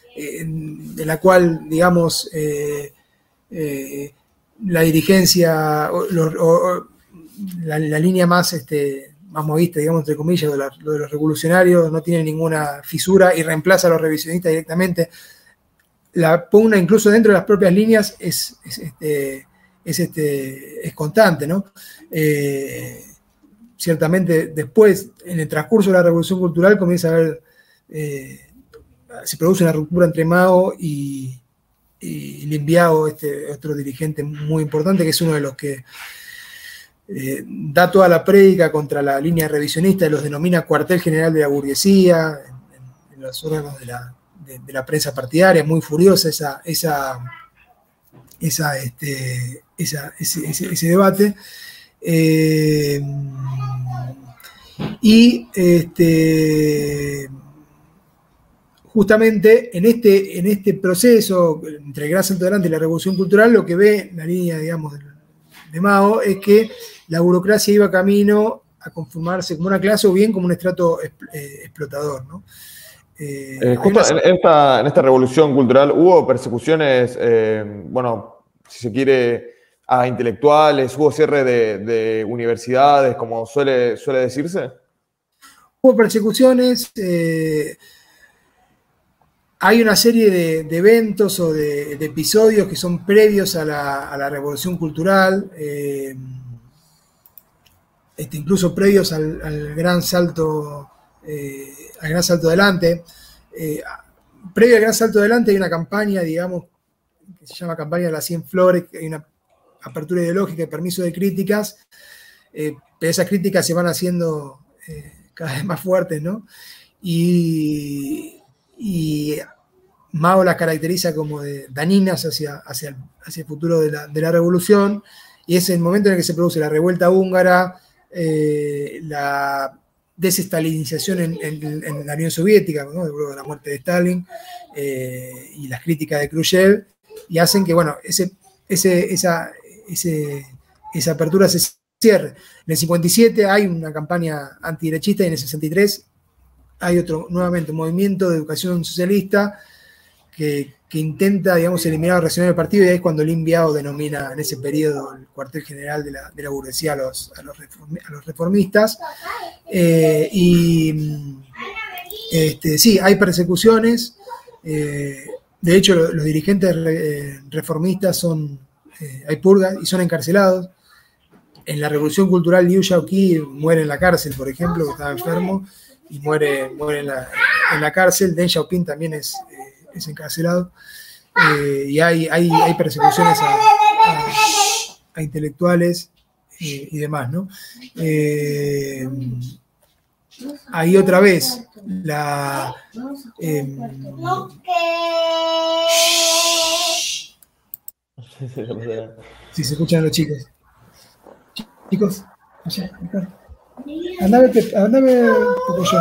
de la cual, digamos, eh, la dirigencia, la, línea más, este, más movista, digamos, entre comillas, de, los revolucionarios no tiene ninguna fisura y reemplaza a los revisionistas directamente. La pugna, incluso dentro de las propias líneas, es, este, es, este, es constante, ¿no? Eh, ciertamente después, en el transcurso de la revolución cultural, comienza a haber, eh, se produce una ruptura entre Mao y, y este otro dirigente muy importante, que es uno de los que eh, da toda la prédica contra la línea revisionista y los denomina cuartel general de la burguesía, en, los órganos de la, prensa partidaria, muy furiosa esa, esa, esa, este, ese, debate. Eh, y este, justamente en este, en este proceso entre el Gran Santo Delante y la Revolución Cultural, lo que ve la línea, digamos, de Mao es que la burocracia iba camino a conformarse como una clase o bien como un estrato eh, explotador. ¿no? Eh, eh, justo en, esta, revolución cultural hubo persecuciones, bueno, si se quiere, a intelectuales, hubo cierre de, universidades, como suele, suele decirse. Hubo persecuciones, hay una serie de, eventos o de, episodios que son previos a la, revolución cultural. Este, incluso previos al, gran salto, eh, al gran salto adelante. Eh, previo al gran salto adelante hay una campaña, digamos, que se llama campaña de las 100 flores, hay una apertura ideológica y permiso de críticas, eh, pero esas críticas se van haciendo cada vez más fuertes, ¿no? Y, Mao las caracteriza como de daninas hacia, hacia, hacia el futuro de la, de la revolución, y es el momento en el que se produce la revuelta húngara, eh, la desestalinización en, la Unión Soviética, luego de la muerte de Stalin eh, y las críticas de Khrushchev, y hacen que, bueno, ese, esa, esa apertura se cierre. En el 57 hay una campaña antiderechista y en el 63 hay otro, nuevamente, un movimiento de educación socialista que, que intenta, digamos, eliminar la reacción del partido y ahí es cuando el enviado denomina en ese periodo el cuartel general de la, de la burguesía a los, a los, reformistas. Eh, y este, sí, hay persecuciones. Eh, de hecho, los, dirigentes eh, reformistas son, hay purgas y son encarcelados. En la Revolución Cultural, Liu Xiaoqi muere en la cárcel, por ejemplo, que estaba enfermo, y muere, muere en, la, en la cárcel. Deng Xiaoping también es es encarcelado. Eh, y hay, hay, hay persecuciones a, intelectuales eh, y demás, ¿no? Eh, ahí otra vez, la... Em, si se escuchan los chicos. Chicos, andame, andame, yo.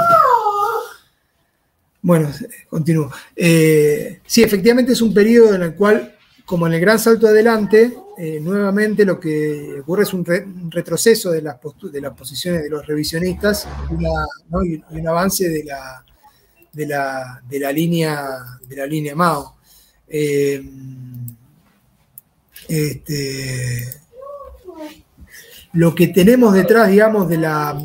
Bueno, continúo. Eh, sí, efectivamente es un periodo en el cual, como en el gran salto adelante, eh, nuevamente lo que ocurre es un, retroceso de las, de las posiciones de los revisionistas y, un avance de la, de la, línea, de la línea Mao. Eh, este, lo que tenemos detrás, digamos, de la,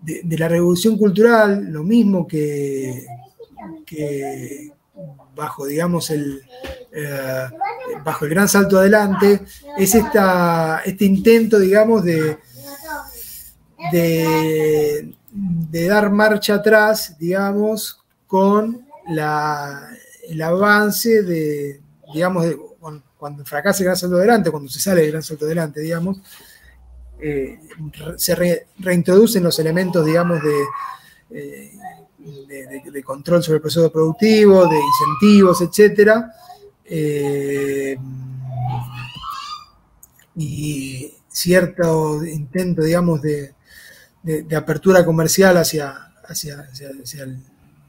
de, la revolución cultural, lo mismo que, bajo, digamos, el, eh, bajo el gran salto adelante, es esta, este intento, digamos, de, de, dar marcha atrás, digamos, con la, el avance de, digamos, cuando, fracasa el gran salto adelante, cuando se sale del gran salto adelante, digamos, eh, se reintroducen los elementos, digamos, eh, de, control sobre el proceso productivo, de incentivos, etc. Eh, y cierto intento, digamos, de, apertura comercial hacia, hacia,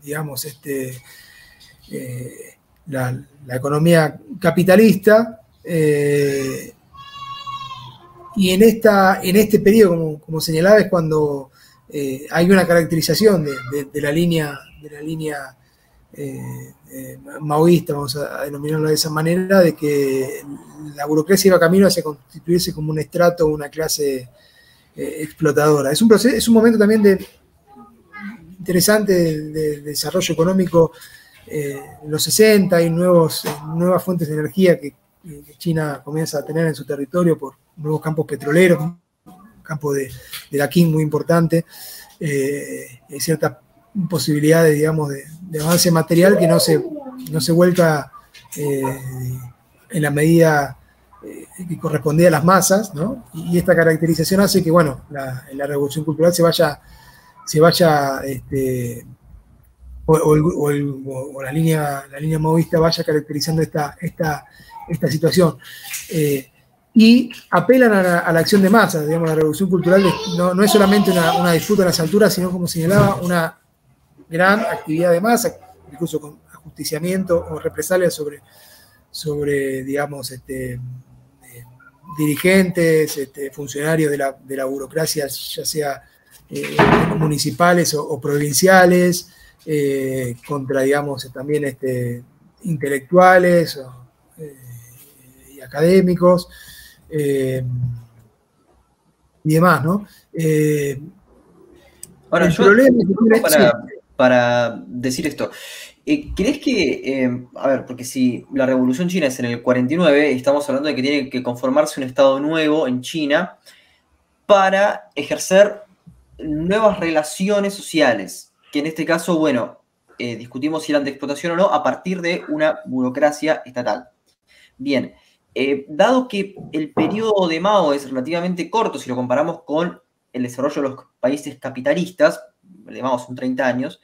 digamos, este, la, economía capitalista. Y en, esta, en este periodo, como, señalaba, es cuando eh, hay una caracterización de, la línea, de la línea eh, eh, maoísta, vamos a denominarlo de esa manera, de que la burocracia iba camino hacia constituirse como un estrato, una clase explotadora. Es un, proceso, es un momento también de, interesante de, desarrollo económico en los 60, hay nuevos, nuevas fuentes de energía que China comienza a tener en su territorio por nuevos campos petroleros, un campo de, de King muy importante, eh, hay ciertas posibilidades, digamos, de, avance material que no se, no se vuelca eh, en la medida que correspondía a las masas, ¿no? Y, esta caracterización hace que, bueno, la, la revolución cultural se vaya, se vaya este, o, la, línea, la línea maoísta vaya caracterizando esta, esta, esta situación. Eh, y apelan a la, acción de masas, digamos, la revolución cultural no, no es solamente una, disputa en las alturas, sino como señalaba, una gran actividad de masa, incluso con ajusticiamiento o represalias sobre, sobre digamos, este, eh, dirigentes, este, funcionarios de la, de la, burocracia, ya sea eh, municipales o provinciales, eh, contra, digamos, también este, intelectuales y académicos eh, y demás, ¿no? Ahora, yo, para, para decir esto, ¿crees que, a ver, porque si la revolución china es en el 49, estamos hablando de que tiene que conformarse un Estado nuevo en China para ejercer nuevas relaciones sociales, que en este caso, bueno, eh, discutimos si eran de explotación o no a partir de una burocracia estatal. Bien, eh, dado que el periodo de Mao es relativamente corto si lo comparamos con el desarrollo de los países capitalistas, de Mao son 30 años,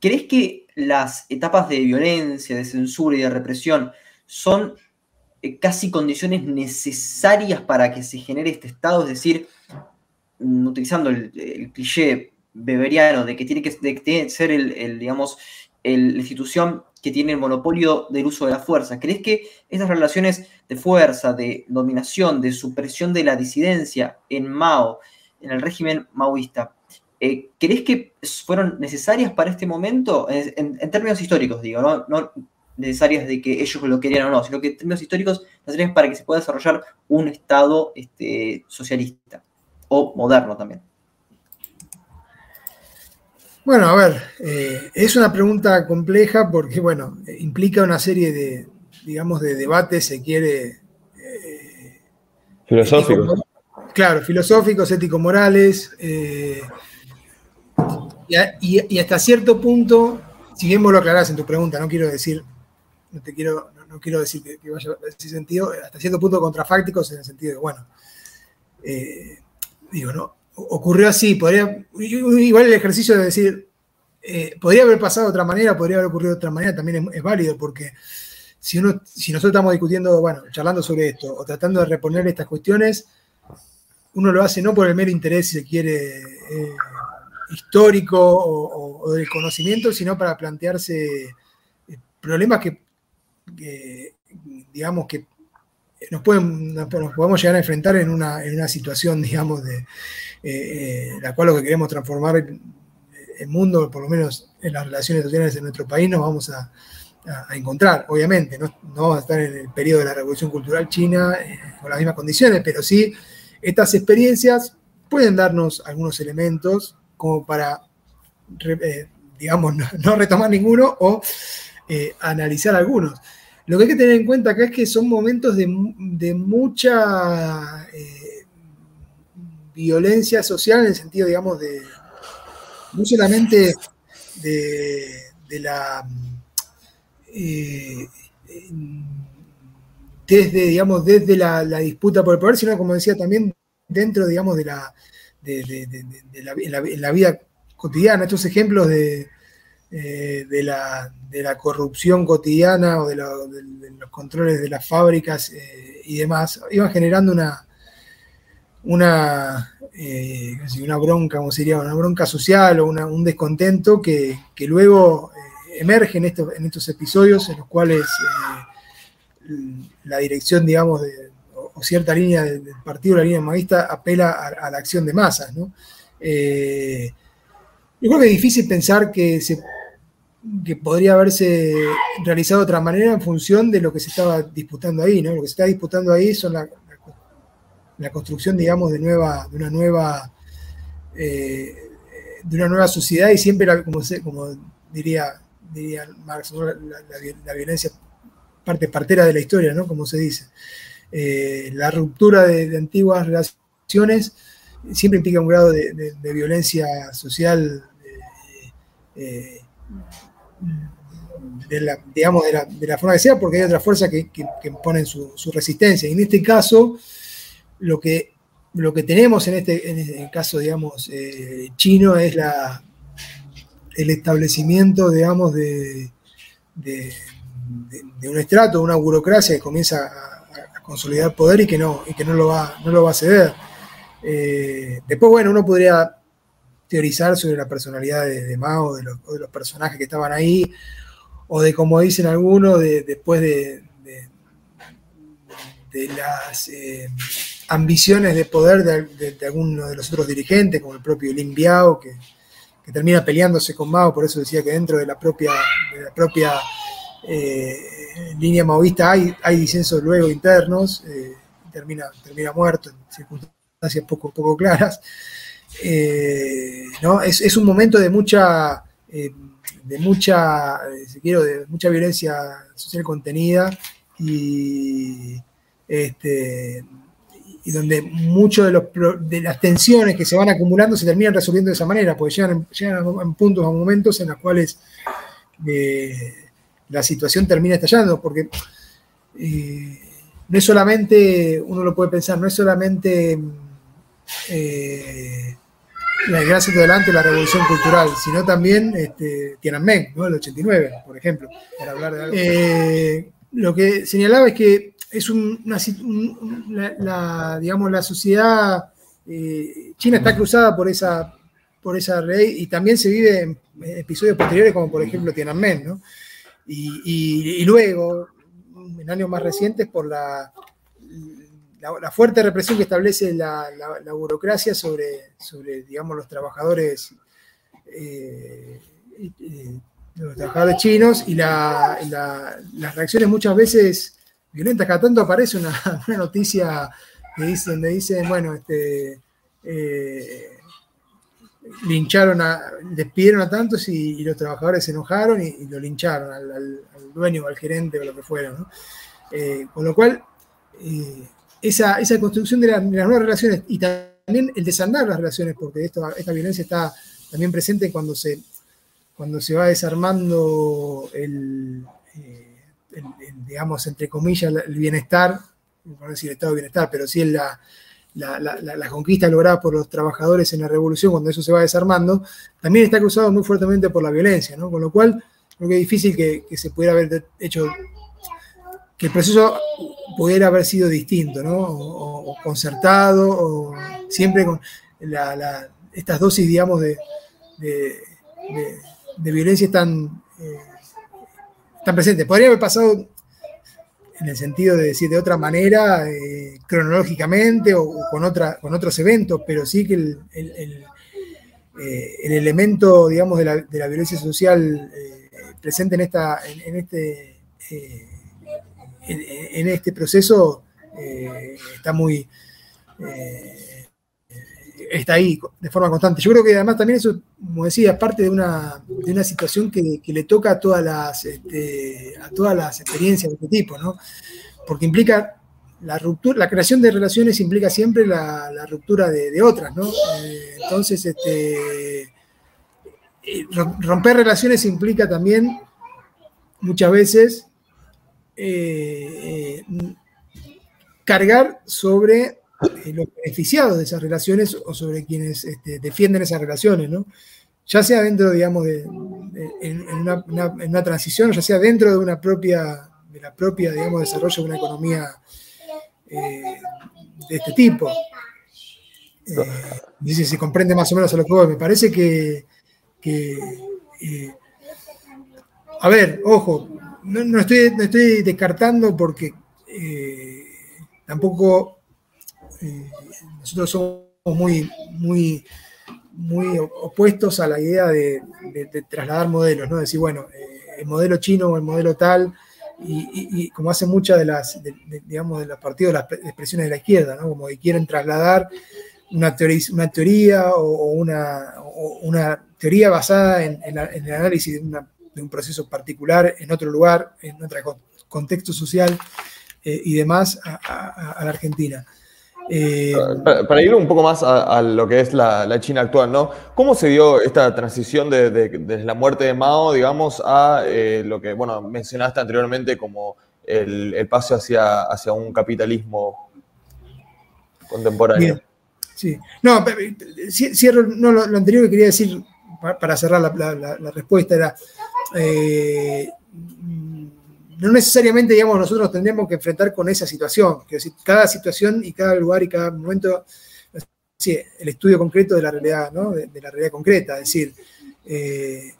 ¿crees que las etapas de violencia, de censura y de represión son eh, casi condiciones necesarias para que se genere este estado? Es decir, mm, utilizando el cliché beberiano, de que tiene que, ser el, digamos, el, la institución que tiene el monopolio del uso de la fuerza. ¿Crees que esas relaciones de fuerza, de dominación, de supresión de la disidencia en Mao, en el régimen maoísta, eh, ¿crees que fueron necesarias para este momento? En, términos históricos, digo, ¿no? necesarias de que ellos lo querían o no, sino que en términos históricos necesarias para que se pueda desarrollar un Estado este, socialista o moderno también. Bueno, a ver, eh, es una pregunta compleja porque, bueno, implica una serie de, digamos, de debates, se quiere... Eh, filosóficos. claro, filosóficos, ético-morales. Eh, y, hasta cierto punto, si bien vos lo aclarás en tu pregunta, no quiero decir, no te quiero, no, quiero decir que, vaya en ese sentido, hasta cierto punto contrafácticos en el sentido de, bueno, digo, no, ocurrió así, podría, igual el ejercicio de decir, eh, podría haber pasado de otra manera, podría haber ocurrido de otra manera, también es, válido, porque si, nosotros estamos discutiendo, bueno, charlando sobre esto, o tratando de reponer estas cuestiones, uno lo hace no por el mero interés, si se quiere, eh, histórico o, del conocimiento, sino para plantearse eh, problemas que, digamos, que nos, pueden, nos podemos llegar a enfrentar en una, en una situación, digamos, de, eh, la cual lo que queremos transformar el mundo, por lo menos en las relaciones sociales en nuestro país, nos vamos a, encontrar, obviamente. No, vamos a estar en el periodo de la Revolución Cultural China eh, con las mismas condiciones, pero sí estas experiencias pueden darnos algunos elementos como para, eh, digamos, no, retomar ninguno o analizar algunos. Lo que hay que tener en cuenta acá es que son momentos de, de mucha violencia social en el sentido, digamos, de no solamente de, la eh, desde, digamos, desde la, disputa por el poder, sino como decía también dentro, digamos, de la, de, la, vida cotidiana. Estos ejemplos de, eh, de, la, corrupción cotidiana o de, los controles de las fábricas eh, y demás iban generando una, una, eh, una bronca, como sería, una bronca social o un descontento que, luego eh, emerge en, en, estos episodios en los cuales eh, la dirección, digamos, o, cierta línea del, partido, la línea maísta, apela a, la acción de masas. ¿no? yo creo que es difícil pensar que, se, que podría haberse realizado de otra manera en función de lo que se estaba disputando ahí. ¿no? Lo que se está disputando ahí son la, la construcción, digamos, de, nueva, de una nueva eh, de una nueva sociedad y siempre, como, como diría, diría Marx, la, violencia parte partera de la historia, ¿no? Como se dice. Eh, la ruptura de, antiguas relaciones siempre implica un grado de, violencia social eh, la, digamos, de la, forma que sea, porque hay otras fuerzas que, que, ponen su, resistencia. Y en este caso, lo que, lo que tenemos en este, en este caso, digamos, eh, chino es la, el establecimiento, digamos, de, de, un estrato, una burocracia que comienza a, consolidar poder y que no, y que no, lo, va, no lo va a ceder. Eh, después, bueno, uno podría teorizar sobre la personalidad de, Mao, de los, de los, personajes que estaban ahí, o de, como dicen algunos, de, después de, de las eh, ambiciones de poder de, alguno de los otros dirigentes, como el propio Lin Biao, que, termina peleándose con Mao, por eso decía que dentro de la propia, la propia eh, línea maoísta hay, hay disensos luego internos, eh, termina, termina muerto en circunstancias poco, poco claras. Eh, ¿no? Es, un momento de mucha, de mucha, quiero, de mucha violencia social contenida y, este, y donde muchas de, de las tensiones que se van acumulando se terminan resolviendo de esa manera, porque llegan, en puntos o momentos en los cuales la situación termina estallando, porque no es solamente, uno lo puede pensar, no es solamente eh, la gran adelante la revolución cultural, sino también este, Tiananmen, ¿no? el 89, por ejemplo, para hablar de algo. Eh, lo que señalaba es que es una, la, digamos, la sociedad eh, china está cruzada por esa, por esa ley y también se vive en episodios posteriores como por ejemplo Tiananmen, ¿no? y, y luego, en años más recientes, por la la, fuerte represión que establece la, burocracia sobre, sobre, digamos, los trabajadores, eh, los trabajadores chinos y, las reacciones muchas veces violentas. Cada tanto aparece una, noticia donde dicen, bueno, este, eh, lincharon a, despidieron a tantos y, los trabajadores se enojaron y, lo lincharon al, dueño o al gerente o lo que fuera. Eh, con lo cual, esa, construcción de, las nuevas relaciones y también el desandar las relaciones, porque esta violencia está también presente cuando se, cuando se va desarmando el, eh, digamos, entre comillas, el bienestar, no decir el estado de bienestar, pero sí la, la, conquista lograda por los trabajadores en la revolución, cuando eso se va desarmando, también está cruzado muy fuertemente por la violencia, ¿no? Con lo cual, creo que es difícil que, que se pudiera haber hecho que el proceso pudiera haber sido distinto, ¿no? O, concertado, o siempre con estas dosis, digamos, de, violencia están, eh, presentes. Podría haber pasado en el sentido de decir de otra manera, eh, cronológicamente o, con, otra, con otros eventos, pero sí que el, el, eh, elemento, digamos, de la, violencia social presente en, esta, en este en, este proceso está muy... Eh, está ahí de forma constante. Yo creo que además también eso, como decía, es parte de una, de una situación que, le toca a todas, las, este, a todas las experiencias de este tipo, ¿no? Porque implica la ruptura, la creación de relaciones implica siempre la, ruptura de, otras, ¿no? Eh, entonces, este, romper relaciones implica también muchas veces eh, eh, cargar sobre eh, los beneficiados de esas relaciones o sobre quienes este, defienden esas relaciones, ¿no? Ya sea dentro, digamos, de, en, una, transición, ya sea dentro de una propia, de la propia, digamos, desarrollo de una economía de este tipo. dice, se comprende más o menos a lo que voy. Me parece que, a ver, ojo, no, estoy, estoy descartando porque eh, tampoco eh, nosotros somos muy, muy, muy opuestos a la idea de, trasladar modelos, ¿no? Decir, bueno, eh, el modelo chino o el modelo tal, y, como hacen muchas de las, digamos, de los partidos, las expresiones de la izquierda, ¿no? Como que quieren trasladar una teoría, una teoría o, una, teoría basada en, en el análisis de una de un proceso particular en otro lugar, en otro contexto social eh, y demás a, la Argentina. Eh, para, ir un poco más a, lo que es la, China actual, ¿no? ¿Cómo se dio esta transición desde de, la muerte de Mao, digamos, a eh, lo que, bueno, mencionaste anteriormente como el, paso hacia, hacia un capitalismo contemporáneo? Sí, no, cierro no, lo, anterior que quería decir para cerrar la, respuesta era, eh, no necesariamente, digamos, nosotros tendríamos que enfrentar con esa situación. Que cada situación y cada lugar y cada momento, sí, el estudio concreto de la realidad, ¿no? de, la realidad concreta. Es decir, eh,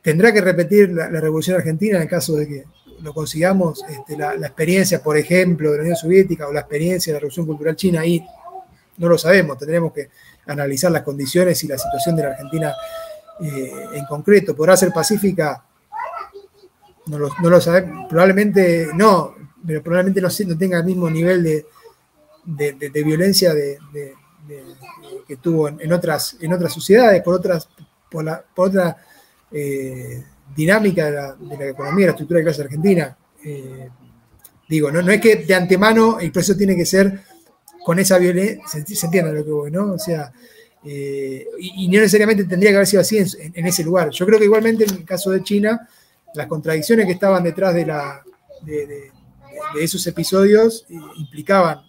tendrá que repetir la, Revolución Argentina en el caso de que lo consigamos, este, la, experiencia, por ejemplo, de la Unión Soviética o la experiencia de la Revolución Cultural China, ahí no lo sabemos, tendremos que analizar las condiciones y la situación de la Argentina eh, en concreto. ¿Podrá ser pacífica? No lo, no sabemos, probablemente no, pero probablemente no, no tenga el mismo nivel de, de, violencia de, que tuvo en, otras, en otras sociedades, por, otras, por, la, por otra eh, dinámica de la, economía, la estructura de clase argentina. Eh, digo, no, no es que de antemano el proceso tiene que ser con esa violencia, se, entiende lo que voy, ¿no? O sea, eh, y, no necesariamente tendría que haber sido así en, ese lugar. Yo creo que igualmente en el caso de China, las contradicciones que estaban detrás de, la, esos episodios eh, implicaban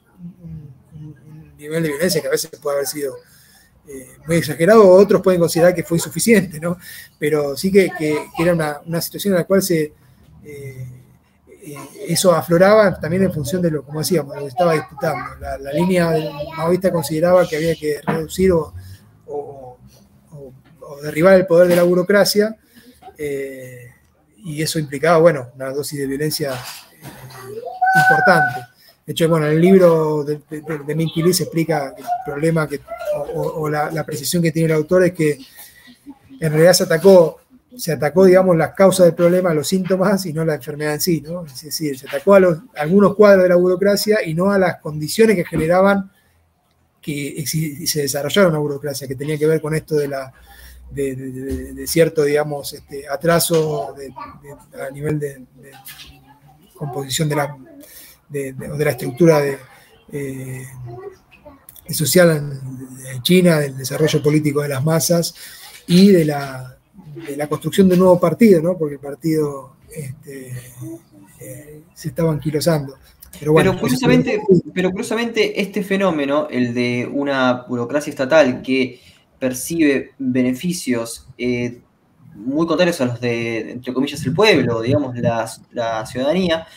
un, nivel de violencia que a veces puede haber sido eh, muy exagerado, otros pueden considerar que fue insuficiente, ¿no? Pero sí que, era una, situación en la cual se, eh, eso afloraba también en función de lo, como decíamos, lo que estaba disputando. La, línea maoísta consideraba que había que reducir o, derribar el poder de la burocracia y eso implicaba, bueno, una dosis de violencia eh, importante. De hecho, bueno, en el libro de, de, se explica el problema que, o, la, precisión que tiene el autor es que en realidad se atacó, se atacó, digamos, las causas del problema, los síntomas y no la enfermedad en sí, ¿no? Es decir, se atacó a, los, algunos cuadros de la burocracia y no a las condiciones que generaban que se desarrollara una burocracia, que tenía que ver con esto de la de, cierto, digamos, este, atraso a nivel de, composición de la, de, la estructura eh, social en, China, del desarrollo político de las masas y de la, la construcción de un nuevo partido, ¿no? porque el partido este, eh, se estaba anquilosando. Pero, bueno, curiosamente, pero curiosamente este fenómeno, el de una burocracia estatal que percibe beneficios eh, muy contrarios a los de, entre comillas, el pueblo, digamos, la, ciudadanía,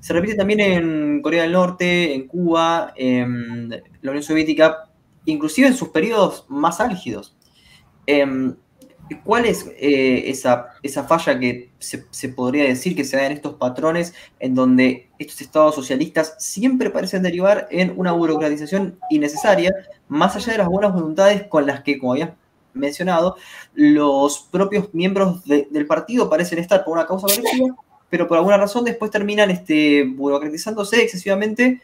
se repite también en Corea del Norte, en Cuba, en la Unión Soviética, inclusive en sus periodos más álgidos. Em, ¿Cuál es eh, esa, falla que se, podría decir que se da en estos patrones en donde estos estados socialistas siempre parecen derivar en una burocratización innecesaria, más allá de las buenas voluntades con las que, como habías mencionado, los propios miembros del partido parecen estar por una causa colectiva, pero por alguna razón después terminan este, burocratizándose excesivamente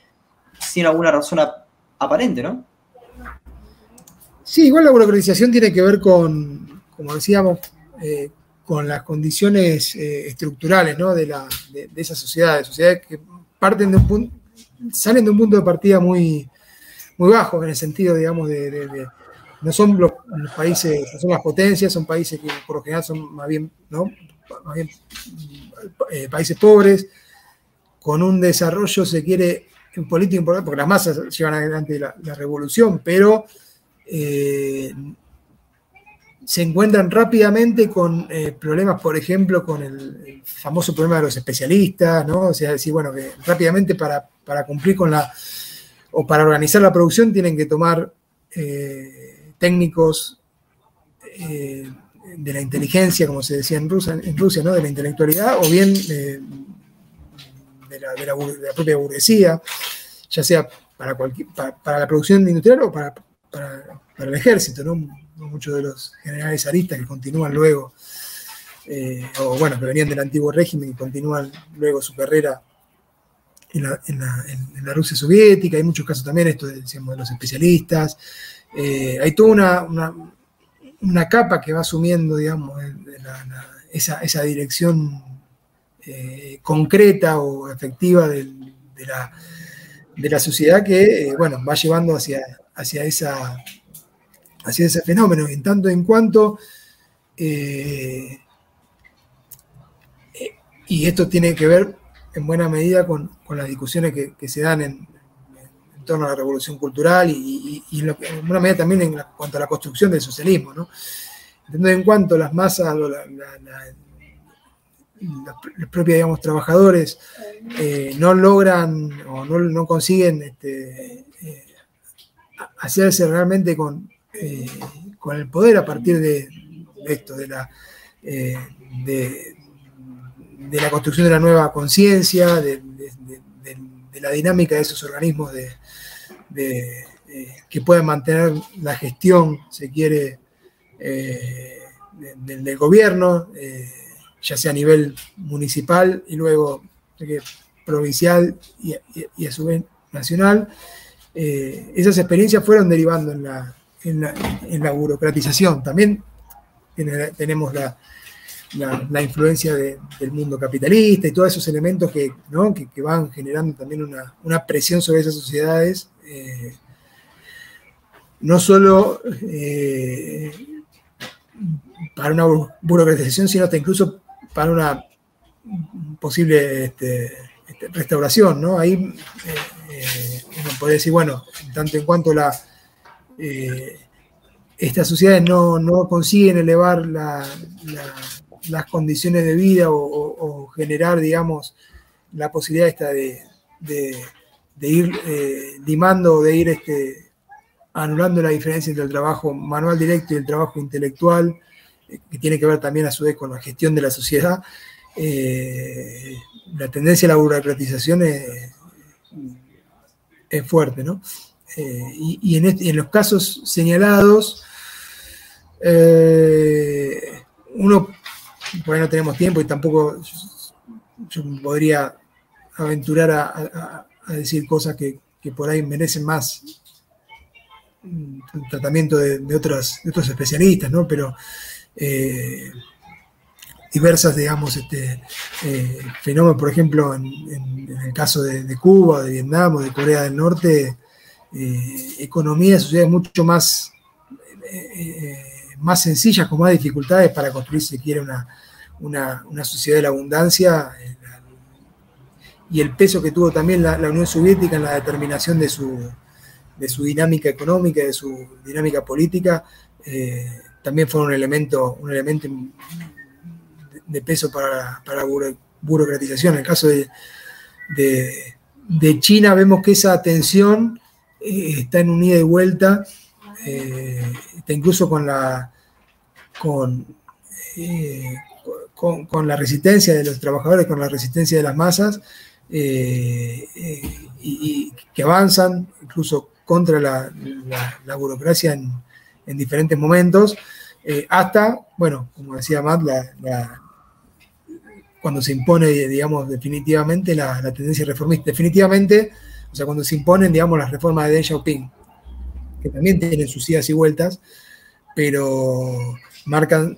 sin alguna razón aparente, ¿no? Sí, igual la burocratización tiene que ver con, como decíamos, eh, con las condiciones eh, estructurales de, la, de, esas sociedades, sociedades que parten de un punto, salen de un punto de partida muy, muy bajo en el sentido, digamos, de, no son los, países, no son las potencias, son países que por lo general son más bien, ¿no? Eh, países pobres, con un desarrollo, se quiere, en político importante, porque las masas llevan adelante la, revolución, pero se encuentran rápidamente con eh, problemas, por ejemplo, con el, famoso problema de los especialistas, ¿no? O sea, decir, bueno, que rápidamente para, cumplir con la, o para organizar la producción tienen que tomar eh, técnicos eh, de la inteligencia, como se decía en Rusia, en Rusia ¿no? De la intelectualidad, o bien de, la, propia burguesía, ya sea para, cualquier, para, la producción industrial o para, para, para el ejército, ¿no? Muchos de los generales aristas que continúan luego, eh, o bueno, que venían del antiguo régimen y continúan luego su carrera en la, Rusia soviética, hay muchos casos también, esto de, de los especialistas, eh, hay toda una, una, capa que va asumiendo, digamos, esa, dirección eh, concreta o efectiva de, la, de la sociedad que, bueno, va llevando hacia, hacia, esa, hacia ese fenómeno, en tanto en cuanto, eh, eh, y esto tiene que ver en buena medida con, las discusiones que, se dan en, torno a la revolución cultural y, en, buena medida también en cuanto a la construcción del socialismo, ¿no? en cuanto las masas, la, los propios digamos, trabajadores eh, no logran o no, consiguen este, hacerse realmente con, eh, con el poder a partir de, esto, de la, de, la construcción de la nueva conciencia, de, la dinámica de esos organismos de, que puedan mantener la gestión, se quiere, del gobierno ya sea a nivel municipal y luego provincial y, a su vez nacional. Eh, esas experiencias fueron derivando en la, en la, burocratización. También tenemos la, la, influencia del mundo capitalista y todos esos elementos que, que, van generando también una, presión sobre esas sociedades, eh, no solo eh, para una burocratización, sino hasta incluso para una posible este, este, restauración, ¿no? Ahí eh, uno puede decir, bueno, en tanto en cuanto la, eh, estas sociedades no, consiguen elevar las condiciones de vida o, generar, digamos, la posibilidad esta de, ir limando o de ir este, anulando la diferencia entre el trabajo manual directo y el trabajo intelectual, que tiene que ver también a su vez con la gestión de la sociedad, eh, la tendencia a la burocratización es, fuerte, ¿no? Eh, y, en los casos señalados, eh, uno, por ahí no tenemos tiempo y tampoco yo, podría aventurar a, decir cosas que, por ahí merecen más un tratamiento de, otros, de otros especialistas, ¿no? Pero eh, diversas, digamos, este, fenómenos, por ejemplo, en, el caso de, Cuba, de Vietnam o de Corea del Norte, eh, economías, sociedades mucho más, más sencillas, con más dificultades para construir, si quiere, una, una, sociedad de la abundancia y el peso que tuvo también la, Unión Soviética en la determinación de su, de su dinámica económica, de su dinámica política, también fue un elemento, un elemento de peso para, la burocratización. En el caso de, de, China vemos que esa tensión eh, está en un ida y vuelta, eh, está incluso con la, eh, con, con, la resistencia de los trabajadores, con la resistencia de las masas, y, que avanzan incluso contra la, la burocracia en, en diferentes momentos, eh, hasta, bueno, como decía Matt, cuando se impone, digamos, definitivamente la, tendencia reformista. Definitivamente, o sea, cuando se imponen, digamos, las reformas de Deng Xiaoping, que también tienen sus idas y vueltas, pero marcan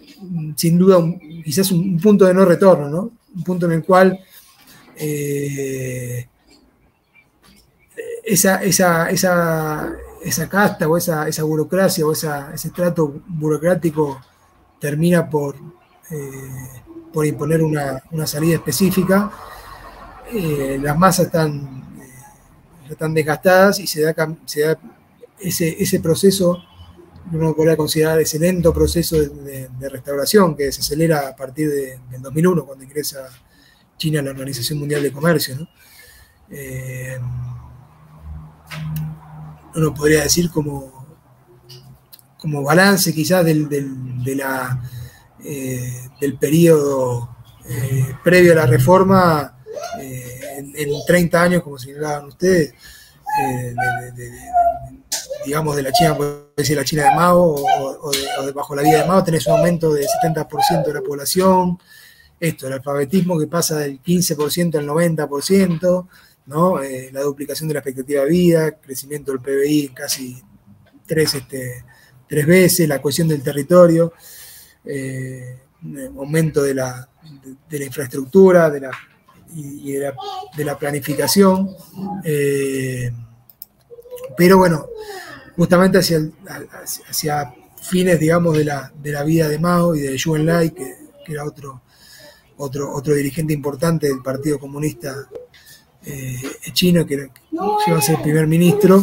sin duda quizás un, punto de no retorno, ¿no? Un punto en el cual eh, esa, esa, esa, esa casta o esa, esa burocracia o ese trato burocrático termina por, eh, por imponer una, salida específica. Eh, las masas están, eh, están desgastadas y se da, ese, ese proceso, uno podría considerar ese lento proceso de, restauración que se acelera a partir de, del 2001, cuando ingresa China a la Organización Mundial de Comercio. ¿no? uno podría decir como, como balance quizás del, de la, eh, del periodo eh, previo a la reforma, eh, en, 30 años, como señalaban ustedes, digamos de la China, puede decir la China de Mao o, de, bajo la vida de Mao, tenés un aumento del 70% de la población, esto, el alfabetismo que pasa del 15% al 90%, eh, la duplicación de la expectativa de vida, crecimiento del PBI en casi tres, este, tres veces, la cohesión del territorio, eh, aumento de la, de, la infraestructura, de la, y, de, la, planificación. Eh, pero bueno, justamente hacia, fines, digamos, de la, de la, vida de Mao y de Zhou Enlai, que, era otro, otro, otro dirigente importante del Partido Comunista eh, chino, que, iba a ser primer ministro,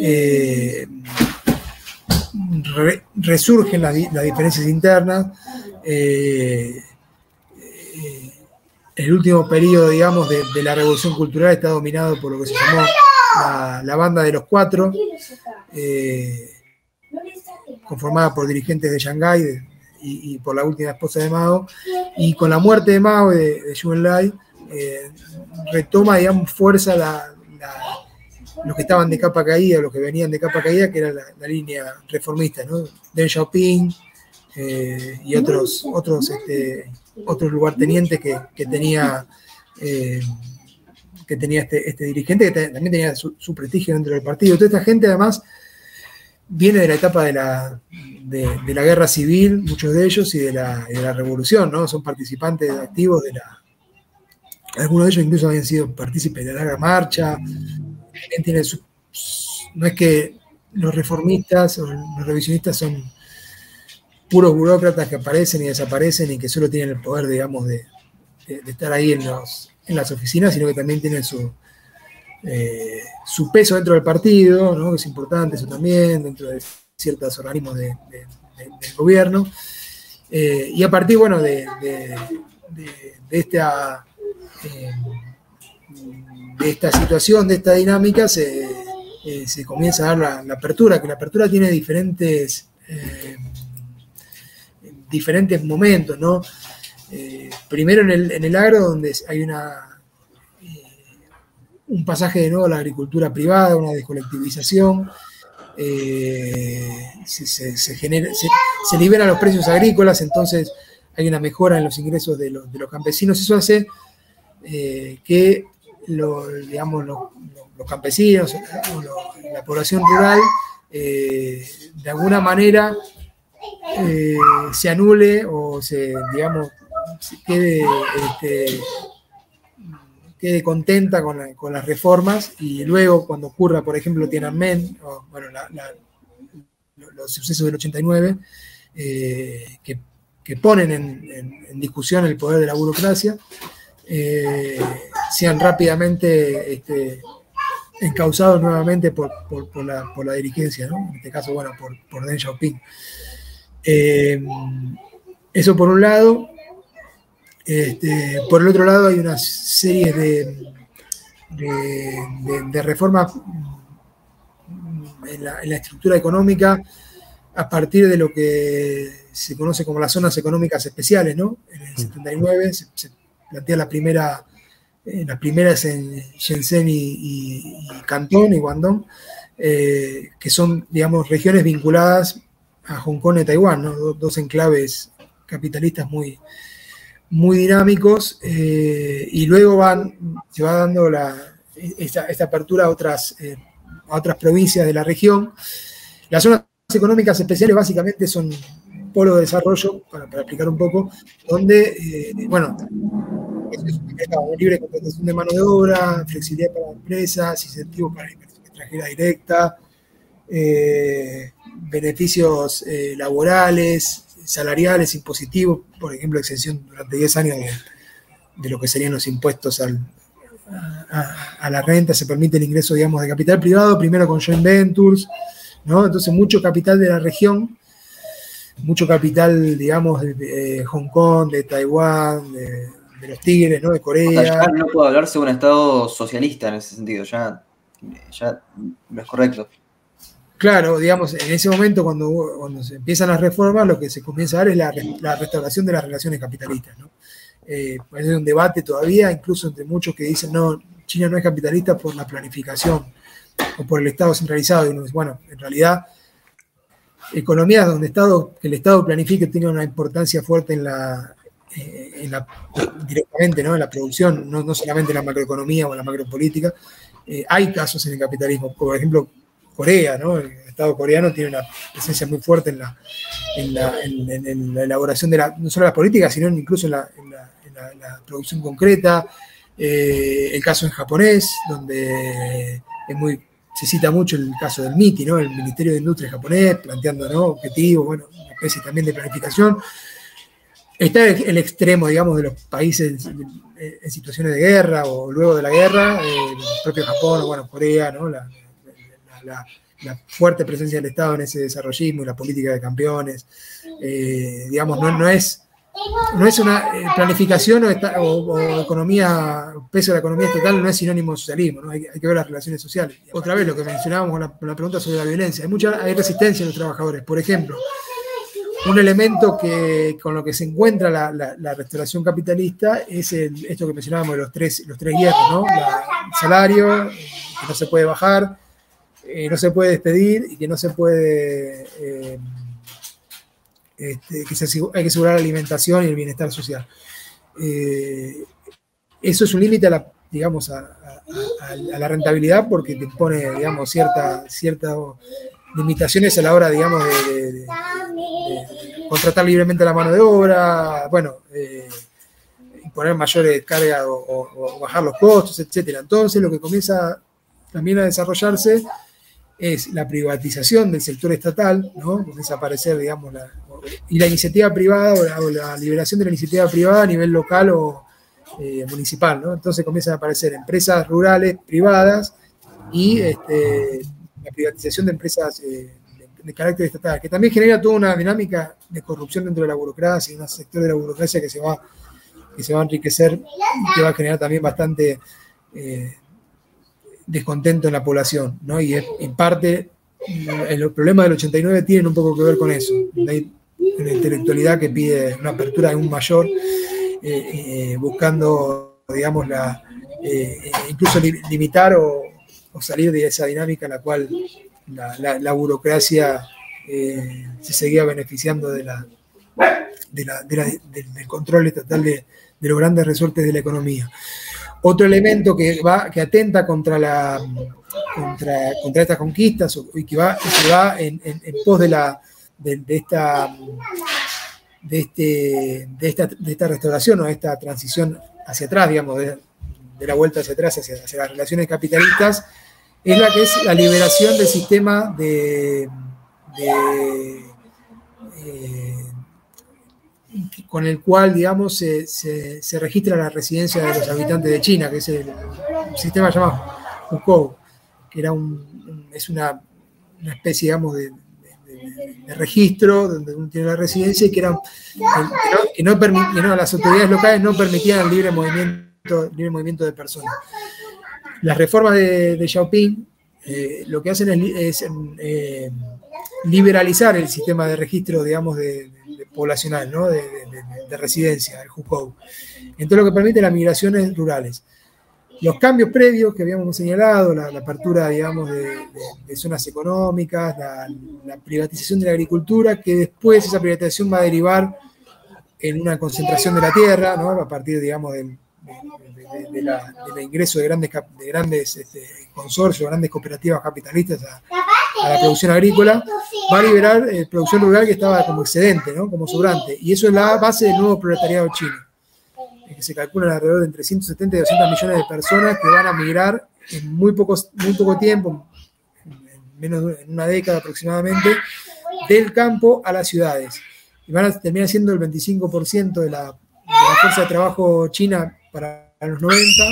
eh, resurgen las, diferencias internas. El último periodo, digamos, de, la revolución cultural está dominado por lo que se llamó la, banda de los cuatro, eh, conformada por dirigentes de Shanghái y, por la última esposa de Mao. Y con la muerte de Mao, de, de Zhou Enlai, eh, retoma, digamos, fuerza los que estaban de capa caída, los que venían de capa caída, que era la, línea reformista, ¿no? Deng Xiaoping eh, y otros, otros, este, otros lugartenientes que, que tenía, eh, que tenía este, este dirigente, que también tenía su, prestigio dentro del partido. Toda esta gente, además, viene de la etapa de la, de, la guerra civil, muchos de ellos, y de la, de la revolución, ¿no? Son participantes activos de la. Algunos de ellos incluso habían sido partícipes de la larga marcha, no es que los reformistas o los revisionistas son puros burócratas que aparecen y desaparecen y que solo tienen el poder, digamos, de, estar ahí en, las oficinas, sino que también tienen su, eh, peso dentro del partido, ¿no? es importante eso también, dentro de ciertos organismos del gobierno. Eh, y a partir, bueno, de, esta... Eh, de esta situación, de esta dinámica, se, comienza a dar la, apertura, que la apertura tiene diferentes, diferentes momentos, ¿no? Eh, primero en el, en el, agro, donde hay una un pasaje de nuevo a la agricultura privada, una descolectivización, se, se, genera, se, liberan los precios agrícolas, entonces hay una mejora en los ingresos de los, de los campesinos. Eso hace que digamos, los, campesinos, la población rural, eh, de alguna manera eh, se anule o se, digamos, quede, este, quede contenta con, las reformas y luego cuando ocurra, por ejemplo, Tiananmen, o, bueno, los sucesos del 89, eh, que, ponen en discusión el poder de la burocracia, eh, sean rápidamente este, encausados nuevamente por, la, dirigencia, en este caso, bueno, por, por Deng Xiaoping. Eh, eso por un lado. Este, por el otro lado hay una serie de, de, reformas en la, estructura económica a partir de lo que se conoce como las zonas económicas especiales, ¿no? En el 79 se plantea la primera, eh, las primeras en Shenzhen y, Cantón y Guangdong, eh, que son, digamos, regiones vinculadas a Hong Kong y Taiwán, dos, enclaves capitalistas muy, muy dinámicos, eh, y luego van, se va dando la, esta, apertura a otras, a otras provincias de la región. Las zonas económicas especiales básicamente son polo de desarrollo, para, explicar un poco, donde, bueno, libre contratación de mano de obra, flexibilidad para empresas, incentivos para la inversión extranjera directa, eh, beneficios eh, laborales, salariales, impositivos, por ejemplo, exención durante 10 años de, lo que serían los impuestos a, la renta, se permite el ingreso, digamos, de capital privado, primero con joint ventures, ¿no? Entonces, mucho capital de la región, mucho capital, digamos, de Hong Kong, de Taiwán, de, los Tigres, ¿no? De Corea. no puede hablarse de un Estado socialista en ese sentido, ya, ya no es correcto. Claro, digamos, en ese momento cuando, se empiezan las reformas, lo que se comienza a dar es la, restauración de las relaciones capitalistas. ¿no? Eh, hay un debate todavía, incluso entre muchos que dicen, no, China no es capitalista por la planificación o por el Estado centralizado. Y uno dice, bueno, en realidad, economías donde Estado, que el Estado planifique tiene una importancia fuerte en la, eh, directamente ¿no? en la producción, no, solamente en la macroeconomía o en la macropolítica. Eh, hay casos en el capitalismo, por ejemplo, Corea, ¿no? el Estado coreano tiene una presencia muy fuerte en la, en la, elaboración de la, no solo las políticas, sino incluso en la, producción concreta. Eh, el caso en japonés, donde es muy, se cita mucho el caso del MITI, ¿no? el Ministerio de Industria japonés, planteando ¿no? objetivos, bueno, una especie también de planificación. Está el, extremo, digamos, de los países en, situaciones de guerra o luego de la guerra, el propio Japón, bueno, Corea, ¿no? la, fuerte presencia del Estado en ese desarrollismo y la política de campeones. Eh, digamos, no, no es no es una eh, planificación o, economía, peso de la economía estatal no es sinónimo de socialismo, ¿no? hay, que ver las relaciones sociales. Otra vez lo que mencionábamos con la, pregunta sobre la violencia, hay mucha hay resistencia en los trabajadores. Por ejemplo, un elemento que con lo que se encuentra la, restauración capitalista es esto que mencionábamos de los tres, los tres hierros, ¿no? el salario, que no se puede bajar, eh, no se puede despedir y que no se puede... Eh, este, que hay que asegurar la alimentación y el bienestar social. Eh, eso es un límite a la, digamos, a, la rentabilidad porque te impone, digamos, ciertas cierta limitaciones a la hora, digamos, de, contratar libremente la mano de obra, bueno, imponer mayores cargas o, bajar los costos, etcétera. Entonces, lo que comienza también a desarrollarse es la privatización del sector estatal, ¿no? Comienza a aparecer, digamos, la, y la iniciativa privada o la, liberación de la iniciativa privada a nivel local o eh, municipal, ¿no? Entonces comienzan a aparecer empresas rurales privadas y este, la privatización de empresas eh, de, carácter estatal, que también genera toda una dinámica de corrupción dentro de la burocracia, un sector de la burocracia que se va, que se va a enriquecer y que va a generar también bastante eh, descontento en la población, ¿no? Y en parte el problema del 89 tienen un poco que ver con eso una intelectualidad que pide una apertura aún mayor, eh, eh, buscando, digamos, la, eh, incluso limitar o, salir de esa dinámica en la cual la, burocracia se seguía beneficiando de la, del control estatal de, los grandes resortes de la economía. Otro elemento que, va, que atenta contra, la, contra, estas conquistas y que va, que va en pos de la, de, esta, de, este, de, esta, de esta restauración o de esta transición hacia atrás, digamos, de, la vuelta hacia atrás, hacia, las relaciones capitalistas, es la que es la liberación del sistema de, eh, con el cual, digamos, se, se, registra la residencia de los habitantes de China, que es el, sistema llamado Hukou, que era un, es una, una especie, digamos, de, registro donde uno tiene la residencia y que, eran, que, no, no, las autoridades locales no permitían el libre movimiento, libre movimiento de personas. Las reformas de, de Xiaoping eh, lo que hacen es, eh, liberalizar el sistema de registro, digamos, de, poblacional, ¿no? de, residencia, el Hukou. Entonces lo que permite las migraciones rurales los cambios previos que habíamos señalado, la, apertura, digamos, de, zonas económicas, la, privatización de la agricultura, que después esa privatización va a derivar en una concentración de la tierra, ¿no? a partir, digamos, del, ingreso de grandes, de grandes este, consorcios, grandes cooperativas capitalistas a, la producción agrícola, va a liberar eh, producción rural que estaba como excedente, ¿no? como sobrante. Y eso es la base del nuevo proletariado chino que se calculan alrededor de entre 170 y 200 millones de personas que van a migrar en muy, pocos, muy poco tiempo, en menos de una década aproximadamente, del campo a las ciudades. Y van a terminar siendo el 25% de la, fuerza de trabajo china para los 90.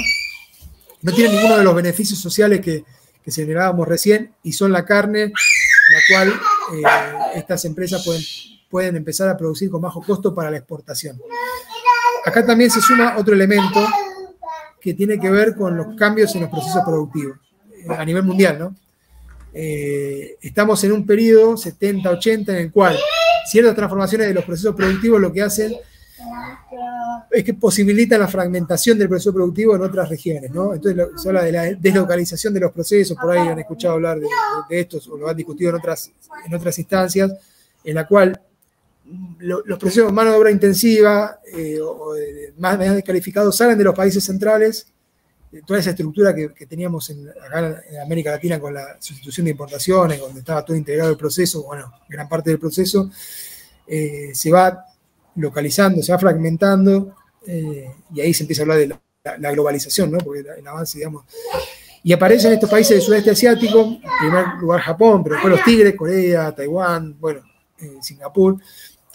No tienen ninguno de los beneficios sociales que, que señalábamos recién y son la carne, la cual eh, estas empresas pueden, pueden empezar a producir con bajo costo para la exportación. Acá también se suma otro elemento que tiene que ver con los cambios en los procesos productivos eh, a nivel mundial, ¿no? Eh, estamos en un periodo 70-80 en el cual ciertas transformaciones de los procesos productivos lo que hacen es que posibilitan la fragmentación del proceso productivo en otras regiones, ¿no? Entonces se habla de la deslocalización de los procesos, por ahí han escuchado hablar de, de estos o lo han discutido en otras, en otras instancias, en la cual los procesos de mano de obra intensiva eh, o más, descalificados salen de los países centrales, toda esa estructura que, teníamos en, acá en América Latina con la sustitución de importaciones, donde estaba todo integrado el proceso, bueno, gran parte del proceso, eh, se va localizando, se va fragmentando, eh, y ahí se empieza a hablar de la, la, globalización, ¿no? Porque el avance, digamos. Y aparecen estos países del sudeste asiático, en primer lugar Japón, pero después los tigres, Corea, Taiwán, bueno, eh, Singapur,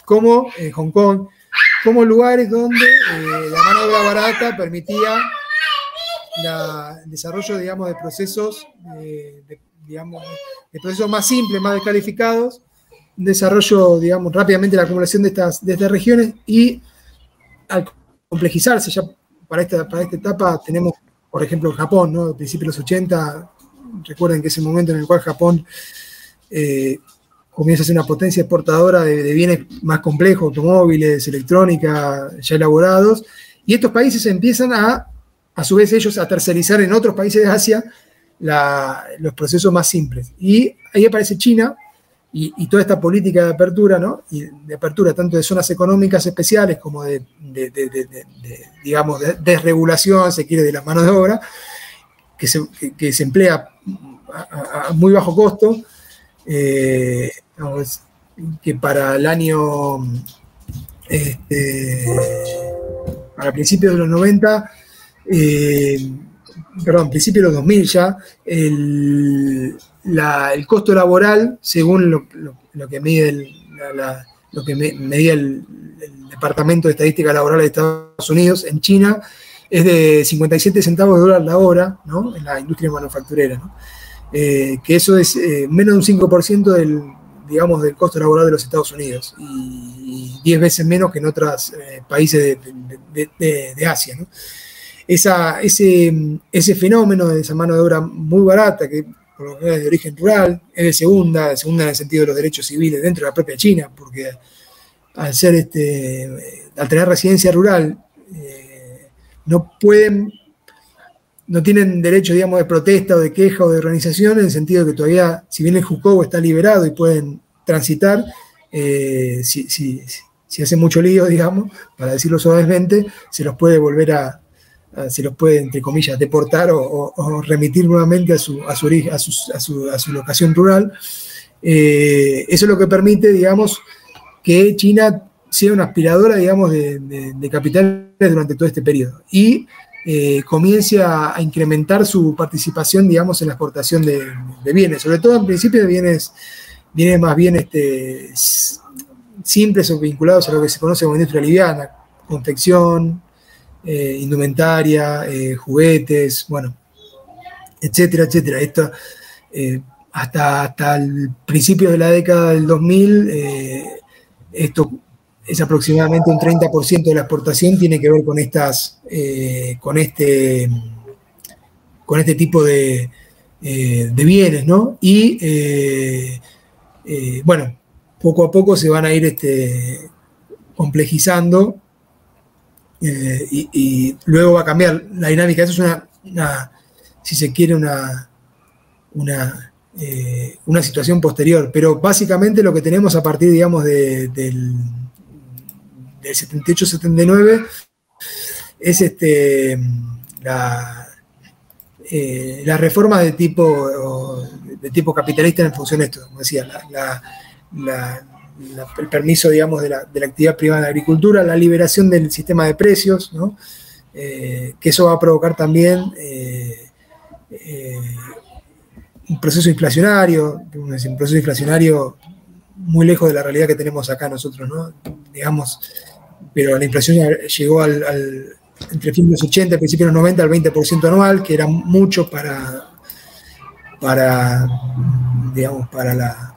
como eh, Hong Kong, como lugares donde eh, la mano de obra barata permitía el desarrollo, digamos, de procesos, digamos, de procesos más simples, más descalificados, desarrollo, digamos, rápidamente la acumulación de estas, de estas regiones y al complejizarse ya para esta, para esta etapa tenemos, por ejemplo, Japón, ¿no? A principios de los 80, recuerden que es el momento en el cual Japón eh, comienza a ser una potencia exportadora de, bienes más complejos, automóviles, electrónica, ya elaborados, y estos países empiezan a, a su vez ellos, a tercerizar en otros países de Asia los procesos más simples. Y ahí aparece China, y, toda esta política de apertura, ¿no? Y de apertura tanto de zonas económicas especiales como de, digamos, de desregulación, se quiere, de las manos de obra, que se, que, se emplea a, muy bajo costo, eh, que para el año, este, para principios de los 90, eh, perdón, principios de los 2000 ya, el, el costo laboral, según lo, que mide lo que medía el, Departamento de Estadística Laboral de Estados Unidos, en China, es de 57 centavos de dólar la hora. En la industria manufacturera. Eh, que eso es eh, menos de un 5% del, digamos, del costo laboral de los Estados Unidos y 10 veces menos que en otros eh, países de, Asia, ¿no? Esa, ese, ese fenómeno de esa mano de obra muy barata que por lo general es de origen rural, es de segunda, de segunda en el sentido de los derechos civiles dentro de la propia China, porque al ser este, al tener residencia rural, eh, no pueden, no tienen derecho, digamos, de protesta o de queja o de organización, en el sentido de que todavía, si bien el Jucobo está liberado y pueden transitar, eh, si, si hace mucho lío, digamos, para decirlo suavemente, se los puede volver a, se los puede, entre comillas, deportar o, remitir nuevamente a su, a su, a su, a su, locación rural. Eh, eso es lo que permite, digamos, que China sea una aspiradora, digamos, de, de, capitales durante todo este periodo y eh, comience a, incrementar su participación, digamos, en la exportación de, bienes, sobre todo en principio de bienes, bienes más bien este, simples o vinculados a lo que se conoce como industria liviana, confección, eh, indumentaria, eh, juguetes, bueno, etcétera, etcétera. Esto, eh, hasta, hasta el principio de la década del 2000, esto es aproximadamente un 30% de la exportación, tiene que ver con estas, con este, con este tipo de, de bienes, ¿no? Y bueno, poco a poco se van a ir este, complejizando eh, y, luego va a cambiar la dinámica. Eso es una, si se quiere, una, una, eh, una, situación posterior. Pero básicamente lo que tenemos a partir, digamos, del, del 78-79 es este, la, eh, las reformas de tipo, de tipo capitalista en función de esto, como decía, la, el permiso, digamos, de la, actividad privada en la agricultura, la liberación del sistema de precios, eh, que eso va a provocar también eh, eh, un proceso inflacionario, un proceso inflacionario muy lejos de la realidad que tenemos acá nosotros, ¿no? digamos, pero la inflación llegó al, entre fines de los 80 y principios de los 90 al 20% anual, que era mucho para, para, digamos, para la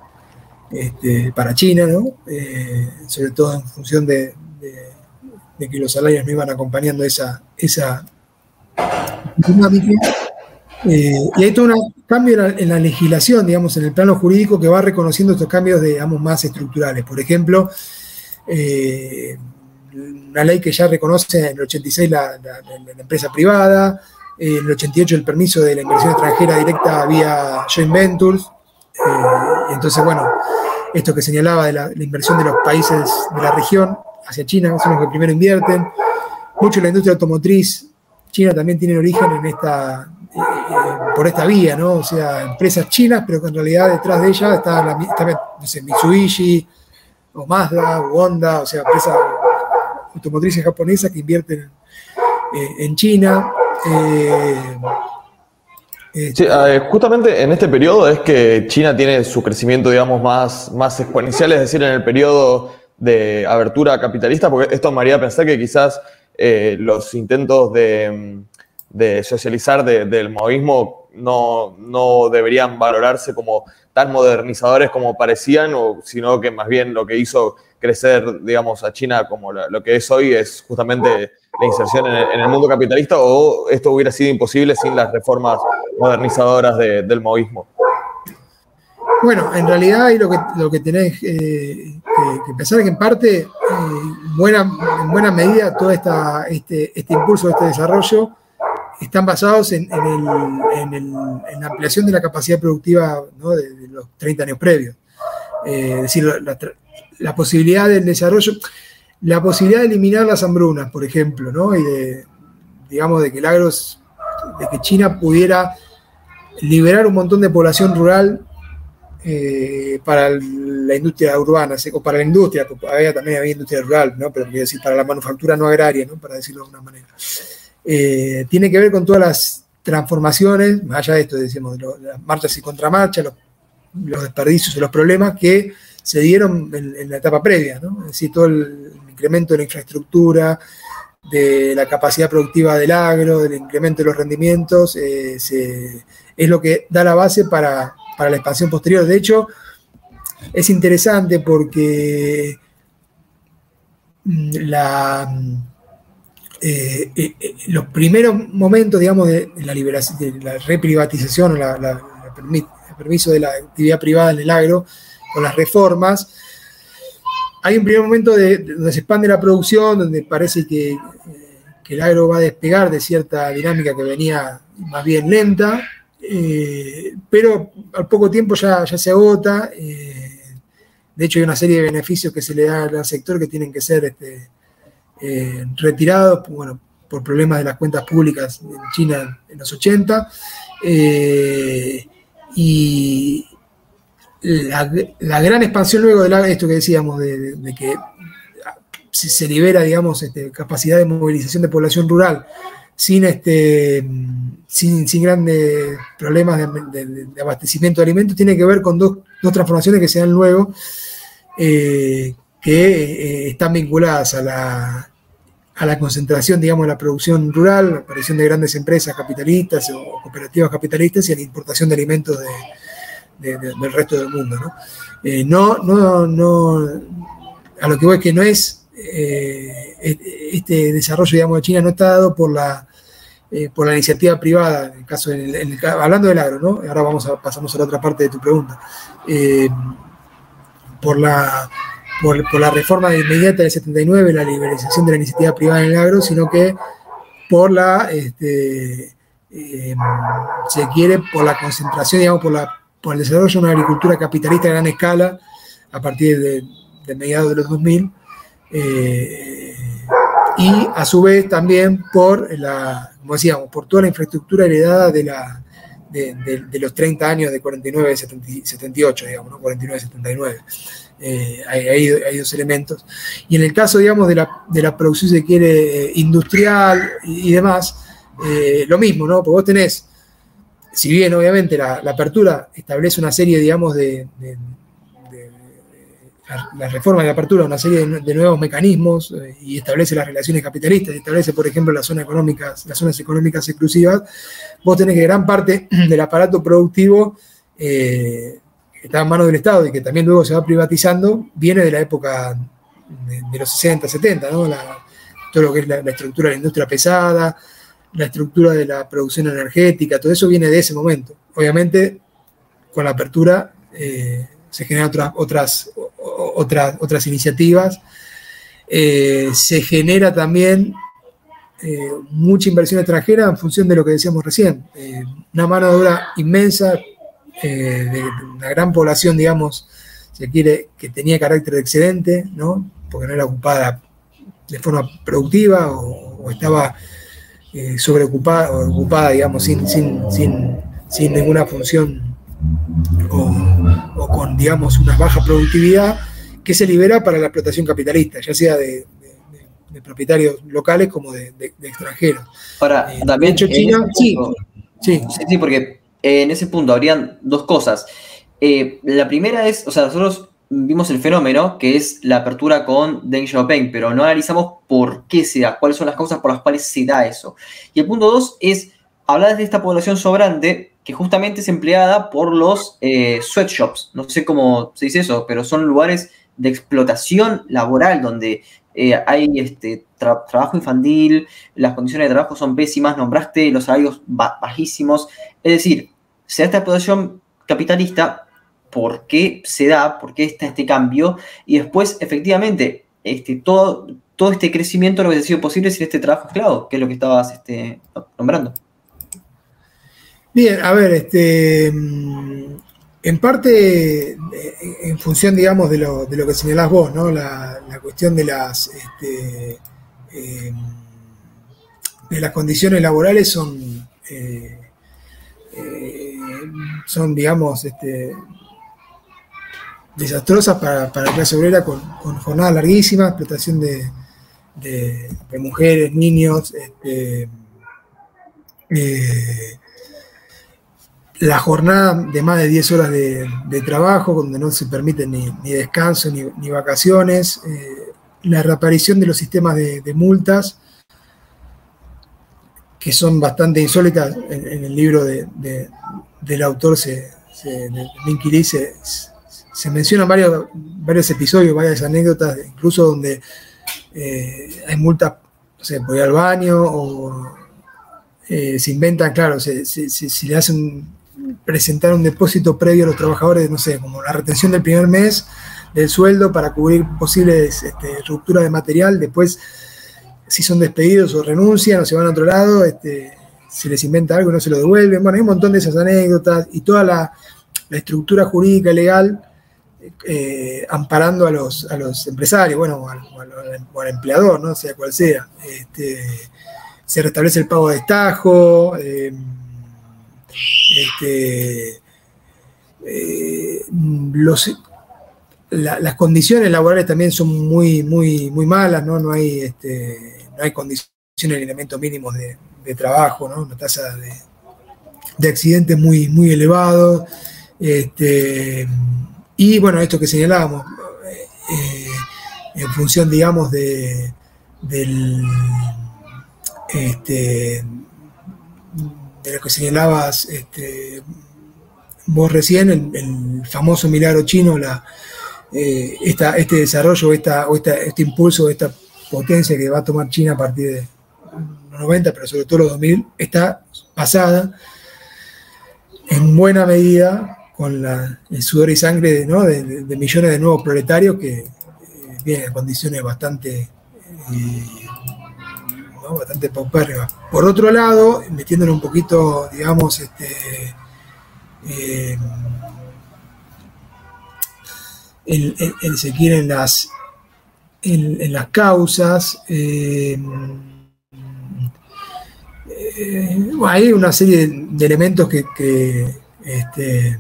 este, para China, eh, sobre todo en función de, que los salarios no iban acompañando esa, esa dinámica. Eh, y hay todo un cambio en la, legislación, digamos, en el plano jurídico que va reconociendo estos cambios, digamos, más estructurales. Por ejemplo, eh, una ley que ya reconoce en el 86 la, empresa privada, en el 88 el permiso de la inversión extranjera directa vía joint ventures, eh, entonces, bueno, esto que señalaba de la, inversión de los países de la región hacia China, son los que primero invierten. Mucho la industria automotriz, China también tiene origen en esta, eh, eh, por esta vía, ¿no? O sea, empresas chinas, pero que en realidad detrás de ella está, la, sé, Mitsubishi, o Mazda, o Honda, o sea, empresas automotrices japonesas que invierten en China. Sí, justamente en este periodo es que China tiene su crecimiento, digamos, más, más exponencial, es decir, en el periodo de abertura capitalista, porque esto me haría pensar que quizás los intentos de, de socializar del maoísmo no, no, deberían valorarse como tan modernizadores como parecían, o, sino que más bien lo que hizo crecer, digamos, a China como lo, que es hoy es justamente la inserción en el, mundo capitalista, o esto hubiera sido imposible sin las reformas modernizadoras del maoísmo. Bueno, en realidad ahí lo que, lo que tenés eh, que, pensar es que en parte, eh, buena, en buena medida, todo esta, este, este impulso, este desarrollo, están basados en, la ampliación de la capacidad productiva de, los 30 años previos. Eh, es decir, la, posibilidad del desarrollo, la posibilidad de eliminar las hambrunas, por ejemplo, ¿no? y de, digamos, de que el agro, de que China pudiera liberar un montón de población rural eh, para la industria urbana, o para la industria, porque había, también había industria rural, ¿no? pero quiero decir, para la manufactura no agraria, ¿no? para decirlo de alguna manera. Eh, tiene que ver con todas las transformaciones, más allá de esto, decimos, las marchas y contramarchas, los, desperdicios y los problemas que se dieron en, la etapa previa, ¿no? es decir, todo el, incremento de la infraestructura, de la capacidad productiva del agro, del incremento de los rendimientos, eh, es lo que da la base para, para, la expansión posterior. De hecho, es interesante porque mm, la eh, eh, los primeros momentos, digamos, de, la liberación, de la reprivatización la, el permiso de la actividad privada en el agro, con las reformas, hay un primer momento de, donde se expande la producción, donde parece que, el agro va a despegar de cierta dinámica que venía más bien lenta, pero al poco tiempo ya, se agota. de hecho, hay una serie de beneficios que se le da al sector que tienen que ser este, eh, retirados bueno, por problemas de las cuentas públicas en China en los 80. Eh, y la, gran expansión luego de esto que decíamos, de, que se, libera, digamos, este, capacidad de movilización de población rural sin, este, sin, grandes problemas de, abastecimiento de alimentos, tiene que ver con dos, transformaciones que se dan luego, eh, que eh, están vinculadas a la, a la concentración, digamos, de la producción rural, la aparición de grandes empresas capitalistas o cooperativas capitalistas y a la importación de alimentos del resto del mundo. ¿no? Eh, no, no, no, a lo que voy es que no es, eh, este desarrollo, digamos, de China no está dado por la, por la iniciativa privada, en el caso, hablando del agro, ¿no? Ahora vamos pasamos a la otra parte de tu pregunta. por la por, la reforma inmediata del 79, la liberalización de la iniciativa privada en el agro, sino que por la, este, se quiere, por la concentración, digamos, por, la, por el desarrollo de una agricultura capitalista a gran escala a partir de, mediados de los 2000, eh, y a su vez también por la, como decíamos, por toda la infraestructura heredada de la, de, los 30 años de 49 78, digamos, ¿no? 49 79. Eh, hay, dos elementos. Y en el caso, digamos, de la, de la producción, se quiere, eh, industrial y, demás, lo mismo, ¿no? Porque vos tenés, si bien obviamente la, apertura establece una serie, digamos, de, la, reforma de la apertura, una serie de, nuevos mecanismos y establece las relaciones capitalistas, establece, por ejemplo, las zonas económicas, las zonas económicas exclusivas, vos tenés que gran parte del aparato productivo que estaba en manos del Estado y que también luego se va privatizando, viene de la época de, los 60, 70, ¿no? todo lo que es la, estructura de la industria pesada, la estructura de la producción energética, todo eso viene de ese momento. Obviamente, con la apertura eh, se generan otras, otras, otras, otras iniciativas. Eh, se genera también eh, mucha inversión extranjera en función de lo que decíamos recién. una mano de obra inmensa, de una gran población, digamos, se quiere, que tenía carácter de excedente, ¿no? Porque no era ocupada de forma productiva o, estaba eh, sobreocupada o ocupada, digamos, sin, sin, sin, ninguna función o, con, digamos, una baja productividad que se libera para la explotación capitalista, ya sea de, propietarios locales como de, extranjeros. Ahora, Eh, también. de hecho, China, sí, Sí, Sí, sí, porque en ese punto habrían dos cosas. Eh, la primera es, o sea, nosotros vimos el fenómeno que es la apertura con Deng Xiaoping, pero no analizamos por qué se da, cuáles son las causas por las cuales se da eso. Y el punto dos es hablar de esta población sobrante que justamente es empleada por los eh, sweatshops. No sé cómo se dice eso, pero son lugares de explotación laboral donde eh, hay este, tra- trabajo infantil, las condiciones de trabajo son pésimas, nombraste los salarios ba- bajísimos. Es decir, se da esta explotación capitalista, ¿por qué se da? ¿Por qué está este cambio? Y después, efectivamente, este, todo, todo este crecimiento no hubiese sido posible sin este trabajo esclavo, que es lo que estabas este, nombrando. Bien, a ver, este, mm, en parte, eh, en función, digamos, de lo, de lo que señalás vos, ¿no? La, la cuestión de las, este, eh, de las condiciones laborales son, eh, eh, son, digamos, este, desastrosas para, para la clase obrera con, con jornadas larguísimas, explotación de, de- mujeres, niños, este, eh, la jornada de más de 10 horas de, trabajo, donde no se permite ni, descanso ni, vacaciones, eh, la reaparición de los sistemas de, multas, que son bastante insólitas, en, el libro de- de- del autor, se, se, se, se mencionan varios, varios episodios, varias anécdotas, incluso donde eh, hay multas, no sé, por ir al baño o eh, se inventan, claro, se, se- se- le hacen presentar un depósito previo a los trabajadores, no sé, como la retención del primer mes del sueldo para cubrir posibles este, rupturas de material, después si son despedidos o renuncian o se van a otro lado, este, se les inventa algo y no se lo devuelven. Bueno, hay un montón de esas anécdotas y toda la, la estructura jurídica legal eh, amparando a los, a los empresarios, bueno, o al, empleador, ¿no? sea cual sea. Este, se restablece el pago de destajo, eh, este, eh, los, la- las condiciones laborales también son muy, muy, muy malas, ¿no? No hay, este, no hay condiciones de elementos mínimos de, de trabajo, ¿no? Una tasa de, de accidentes muy, muy elevado. Este, y bueno, esto que señalábamos, eh, en función, digamos, de, este, de lo que señalabas este, vos recién, el, famoso milagro chino, eh, esta, este desarrollo esta, este impulso, esta potencia que va a tomar China a partir de los 90, pero sobre todo los 2000, está basada en buena medida con la, el sudor y sangre de, millones de nuevos proletarios que eh, vienen en condiciones bastante, eh, bastante paupérrimas. Por otro lado, metiéndole un poquito, digamos, en, en- en- se quieren las en, las causas eh, eh, hay una serie de, elementos que, que, este,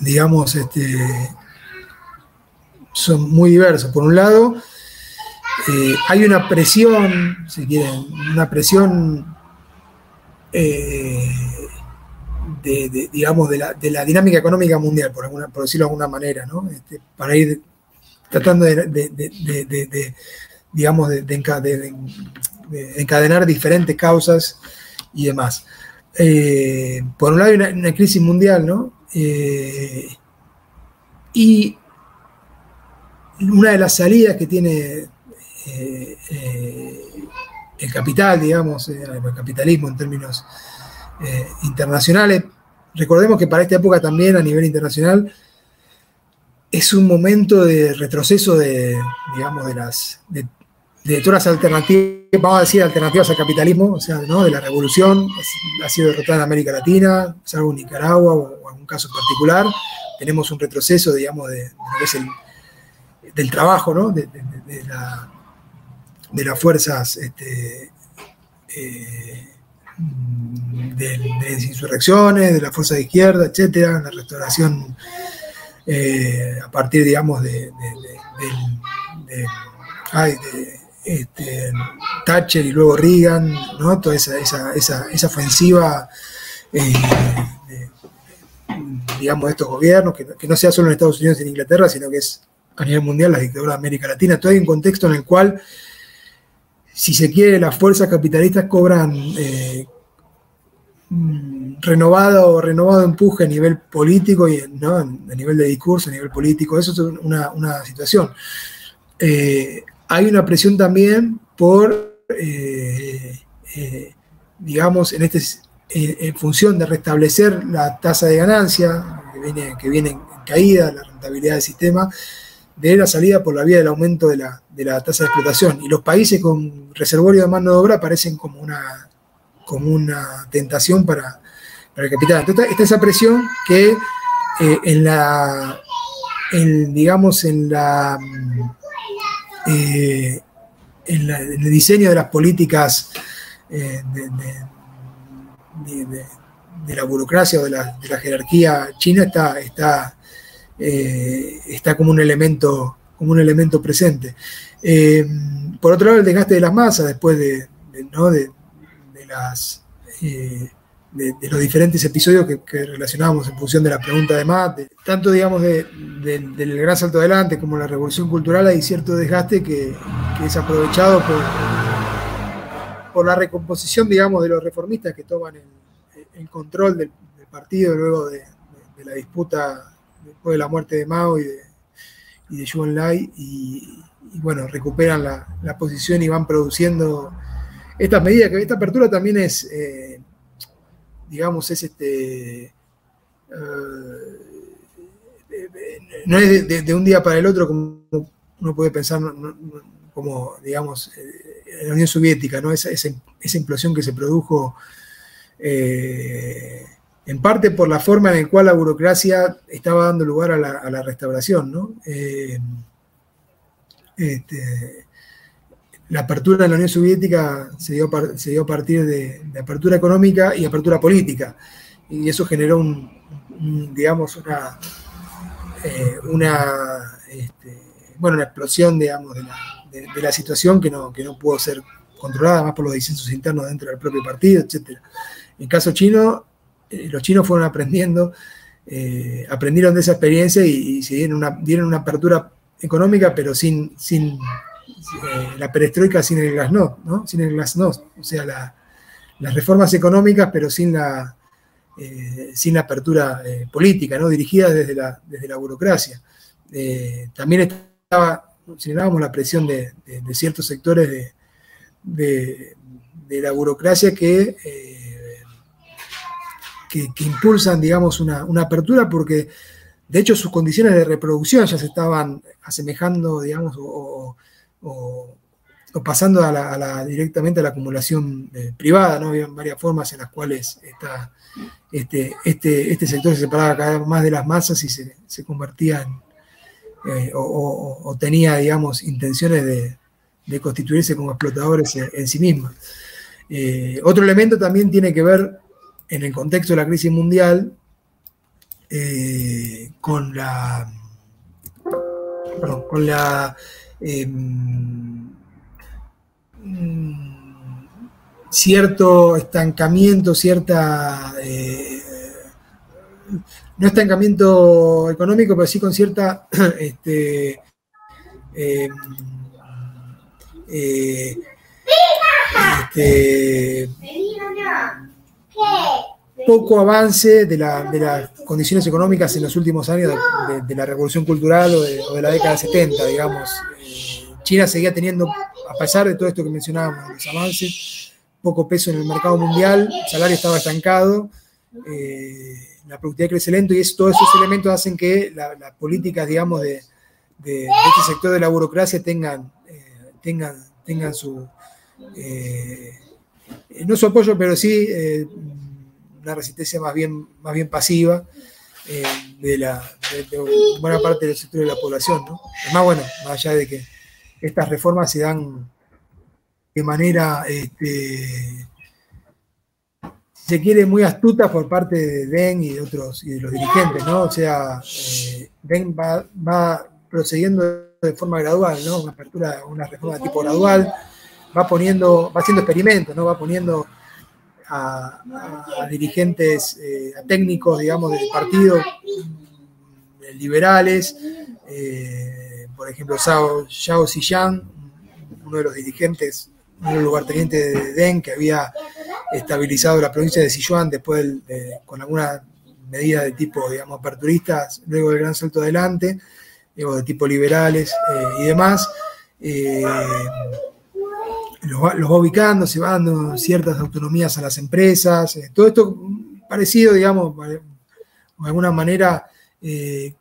digamos este, son muy diversos por un lado eh, hay una presión si quieren una presión eh, de, digamos, de la, de la, dinámica económica mundial, por, alguna, por decirlo de alguna manera, ¿no? Este, para ir tratando de, de digamos, de, encadenar diferentes causas y demás. Eh, por un lado hay una, una crisis mundial, ¿no? Eh, y una de las salidas que tiene eh, el capital, digamos, el capitalismo en términos eh, internacionales. Recordemos que para esta época también a nivel internacional es un momento de retroceso de, digamos, de las de, las alternativas, vamos a decir alternativas al capitalismo, o sea, ¿no? de la revolución, ha sido derrotada en América Latina, salvo Nicaragua o, algún caso particular. Tenemos un retroceso, digamos, de, del trabajo, ¿no? de, de, la, de las fuerzas este, eh, de, las insurrecciones, de la fuerza de izquierda, etcétera, la restauración eh, a partir, digamos, de, de este, Thatcher y luego Reagan, ¿no? toda esa, esa, ofensiva, eh, digamos, de estos gobiernos, que, no sea solo en Estados Unidos y en Inglaterra, sino que es a nivel mundial la dictadura de América Latina. Todo hay un contexto en el cual, si se quiere, las fuerzas capitalistas cobran eh, renovado, renovado empuje a nivel político y ¿no? a nivel de discurso, a nivel político. Eso es una, situación. Eh, hay una presión también por, eh, eh, digamos, en, este, en función de restablecer la tasa de ganancia, que viene, que viene en caída, la rentabilidad del sistema, de la salida por la vía del aumento de la, de la tasa de explotación. Y los países con reservorio de mano de obra aparecen como una, como una tentación para, para el capital. Entonces está esa presión que eh, en la, digamos, en la, eh, en, el diseño de las políticas eh, de, la burocracia o de la, jerarquía china está, está, está como un elemento como un elemento presente. por otro lado, el desgaste de las masas después de, ¿no? de las de, los diferentes episodios que, relacionábamos en función de la pregunta de Matt, tanto digamos del gran salto adelante como la revolución cultural, hay cierto desgaste que, es aprovechado por, por la recomposición, digamos, de los reformistas que toman el, control del, partido luego de, la disputa después de la muerte de Mao y de, y de Zhou Enlai, y, bueno, recuperan la, posición y van produciendo estas medidas, que esta apertura también es... Eh, digamos, es este. Eh, no es de, un día para el otro como uno puede pensar, como, digamos, eh, en la Unión Soviética, ¿no? Esa, esa, implosión que se produjo eh, en parte por la forma en la cual la burocracia estaba dando lugar a la, restauración, ¿no? Este, la apertura en la Unión Soviética se dio, se dio a partir de, apertura económica y apertura política. Y eso generó un, digamos, una, eh, una, este, bueno, una explosión, digamos, de la, situación que no, que no pudo ser controlada, más por los disensos internos dentro del propio partido, etc. En caso chino, eh, los chinos fueron aprendiendo, eh, aprendieron de esa experiencia y, se dieron una, dieron una apertura económica, pero sin, sin eh, la perestroika sin el glasnost, ¿no? Sin el glasnost, o sea, las reformas económicas, pero sin la, eh, sin la apertura eh, política, ¿no? Dirigida desde la, desde la burocracia. también estaba, señalábamos la presión de, ciertos sectores de, la burocracia que, que, impulsan, digamos, una, una apertura porque de hecho, sus condiciones de reproducción ya se estaban asemejando, digamos, o, o, pasando a la, directamente a la acumulación eh, privada, ¿no? Había varias formas en las cuales este, este, este, sector se separaba cada vez más de las masas y se, convertía en, eh, o, tenía, digamos, intenciones de, constituirse como explotadores en, sí mismas. Eh, otro elemento también tiene que ver en el contexto de la crisis mundial con la, con la Em, cierto estancamiento, cierta... Eh, no estancamiento económico, pero sí con cierta... Este, em, eh, este, poco avance de, las condiciones económicas en los últimos años de, la revolución cultural o de, o de, la década de 70, digamos. China seguía teniendo, a pesar de todo esto que mencionábamos, los avances, poco peso en el mercado mundial, el salario estaba estancado, eh, la productividad crece lento y todos esos elementos hacen que las políticas, digamos, de, este sector de la burocracia tengan, eh, tengan, tengan su, eh, no su apoyo, pero sí una resistencia más bien, más bien pasiva. de, la, buena parte del sector de la población. ¿no? Además, bueno, más allá de que estas reformas se dan de manera, este, se quiere, muy astuta por parte de Deng y de otros y de los dirigentes, ¿no? O sea, eh, Deng va, procediendo de de forma gradual, ¿no? Una apertura, una reforma de tipo gradual, va poniendo, va haciendo experimentos, ¿no? Va poniendo a, dirigentes, eh, a técnicos, digamos, del partido, mm, liberales, eh, por ejemplo, Zhao, Zhao uno de los dirigentes, uno de los lugartenientes de Deng, que había estabilizado la provincia de Sichuan después con alguna medida de tipo, digamos, aperturistas, luego del gran salto adelante, digo, de tipo liberales eh, y demás los va, ubicando, se va dando ciertas autonomías a las empresas, eh, todo esto parecido, digamos, de alguna manera, eh,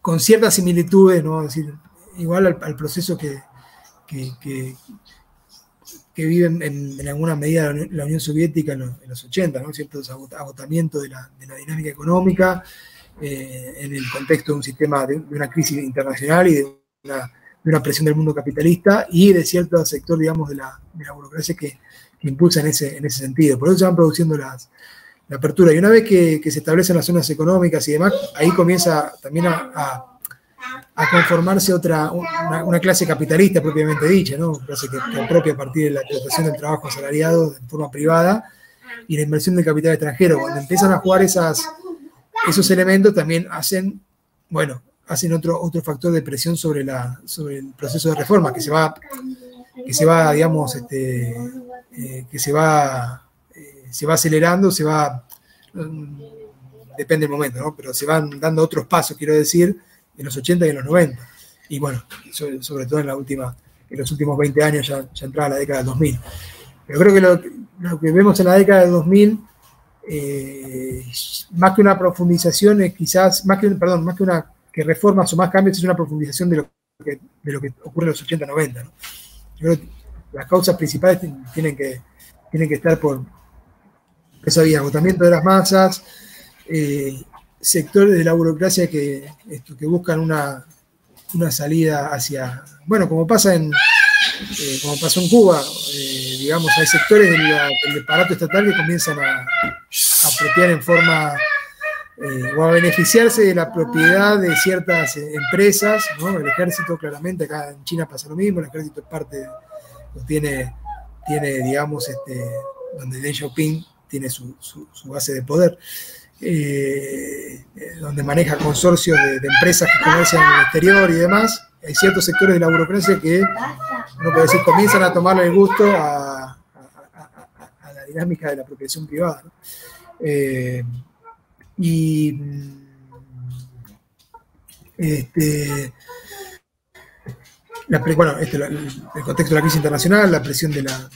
con ciertas similitudes, ¿no? decir, igual al, proceso que, que, vive en, alguna medida la Unión Soviética en los, 80, ¿no? ciertos agotamientos de la, dinámica económica eh, en el contexto de un sistema, de una crisis internacional y de una de presión del mundo capitalista y de cierto sector, digamos, de la, burocracia que, impulsa en ese, en ese sentido. Por eso se van produciendo las, la apertura. Y una vez que, se establecen las zonas económicas y demás, ahí comienza también a, conformarse otra, una, clase capitalista propiamente dicha, ¿no? clase que, que propia a partir de la explotación del trabajo asalariado en forma privada y la inversión del capital extranjero. Cuando empiezan a jugar esas, esos elementos, también hacen, bueno, hacen otro, otro factor de presión sobre, la, sobre el proceso de reforma, que se va, que se va digamos, este, eh, que se va, se va acelerando, se va, mm, depende del momento, ¿no? pero se van dando otros pasos, quiero decir, en los 80 y en los 90. Y bueno, sobre, todo en, la última, en los últimos 20 años ya, ya entraba la década del 2000. Pero creo que lo, que vemos en la década del 2000, eh, más que una profundización, es quizás, más que, perdón, más que una que reformas o más cambios es una profundización de lo que, de lo que ocurre en los 80-90. Yo creo que las causas principales tienen que, tienen que estar por eso había agotamiento de las masas, eh, sectores de la burocracia que, esto, que buscan una, una salida hacia, bueno, como pasa en, eh, como pasó en Cuba, eh, digamos, hay sectores del, del, aparato estatal que comienzan a, apropiar en forma o a beneficiarse de la propiedad de ciertas empresas, El ejército, claramente, acá en China pasa lo mismo, el ejército es parte, tiene, tiene, digamos, este, donde Deng Xiaoping tiene su, base de poder, eh, donde maneja consorcios de, empresas que comercian en el exterior y demás. Hay ciertos sectores de la burocracia que, uno puede decir, comienzan a tomarle el gusto a, la dinámica de la apropiación privada. Y este, bueno, este, el contexto de la crisis internacional, la presión de la,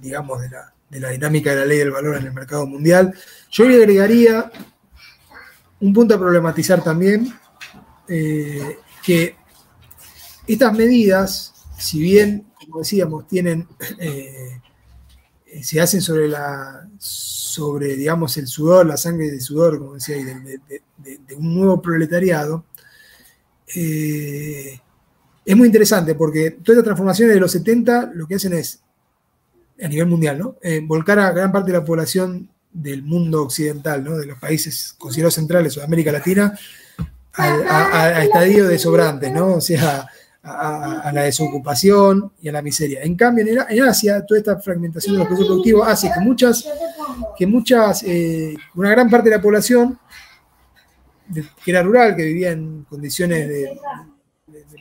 digamos, de la, dinámica de la ley del valor en el mercado mundial. Yo le agregaría un punto a problematizar también, eh, que estas medidas, si bien, como decíamos, tienen, eh, se hacen sobre la, sobre, digamos, el sudor, la sangre de sudor, como decía, de, un nuevo proletariado, eh, es muy interesante porque todas las transformaciones de los 70 lo que hacen es, a nivel mundial, ¿no? Eh, volcar a gran parte de la población del mundo occidental, ¿no? de los países considerados centrales o de América Latina, a, estadio de sobrantes, ¿no? O sea, a, la desocupación y a la miseria. En cambio, en, Asia, toda esta fragmentación de los procesos productivos hace que muchas, que muchas, eh, una gran parte de la población, que era rural, que vivía en condiciones de,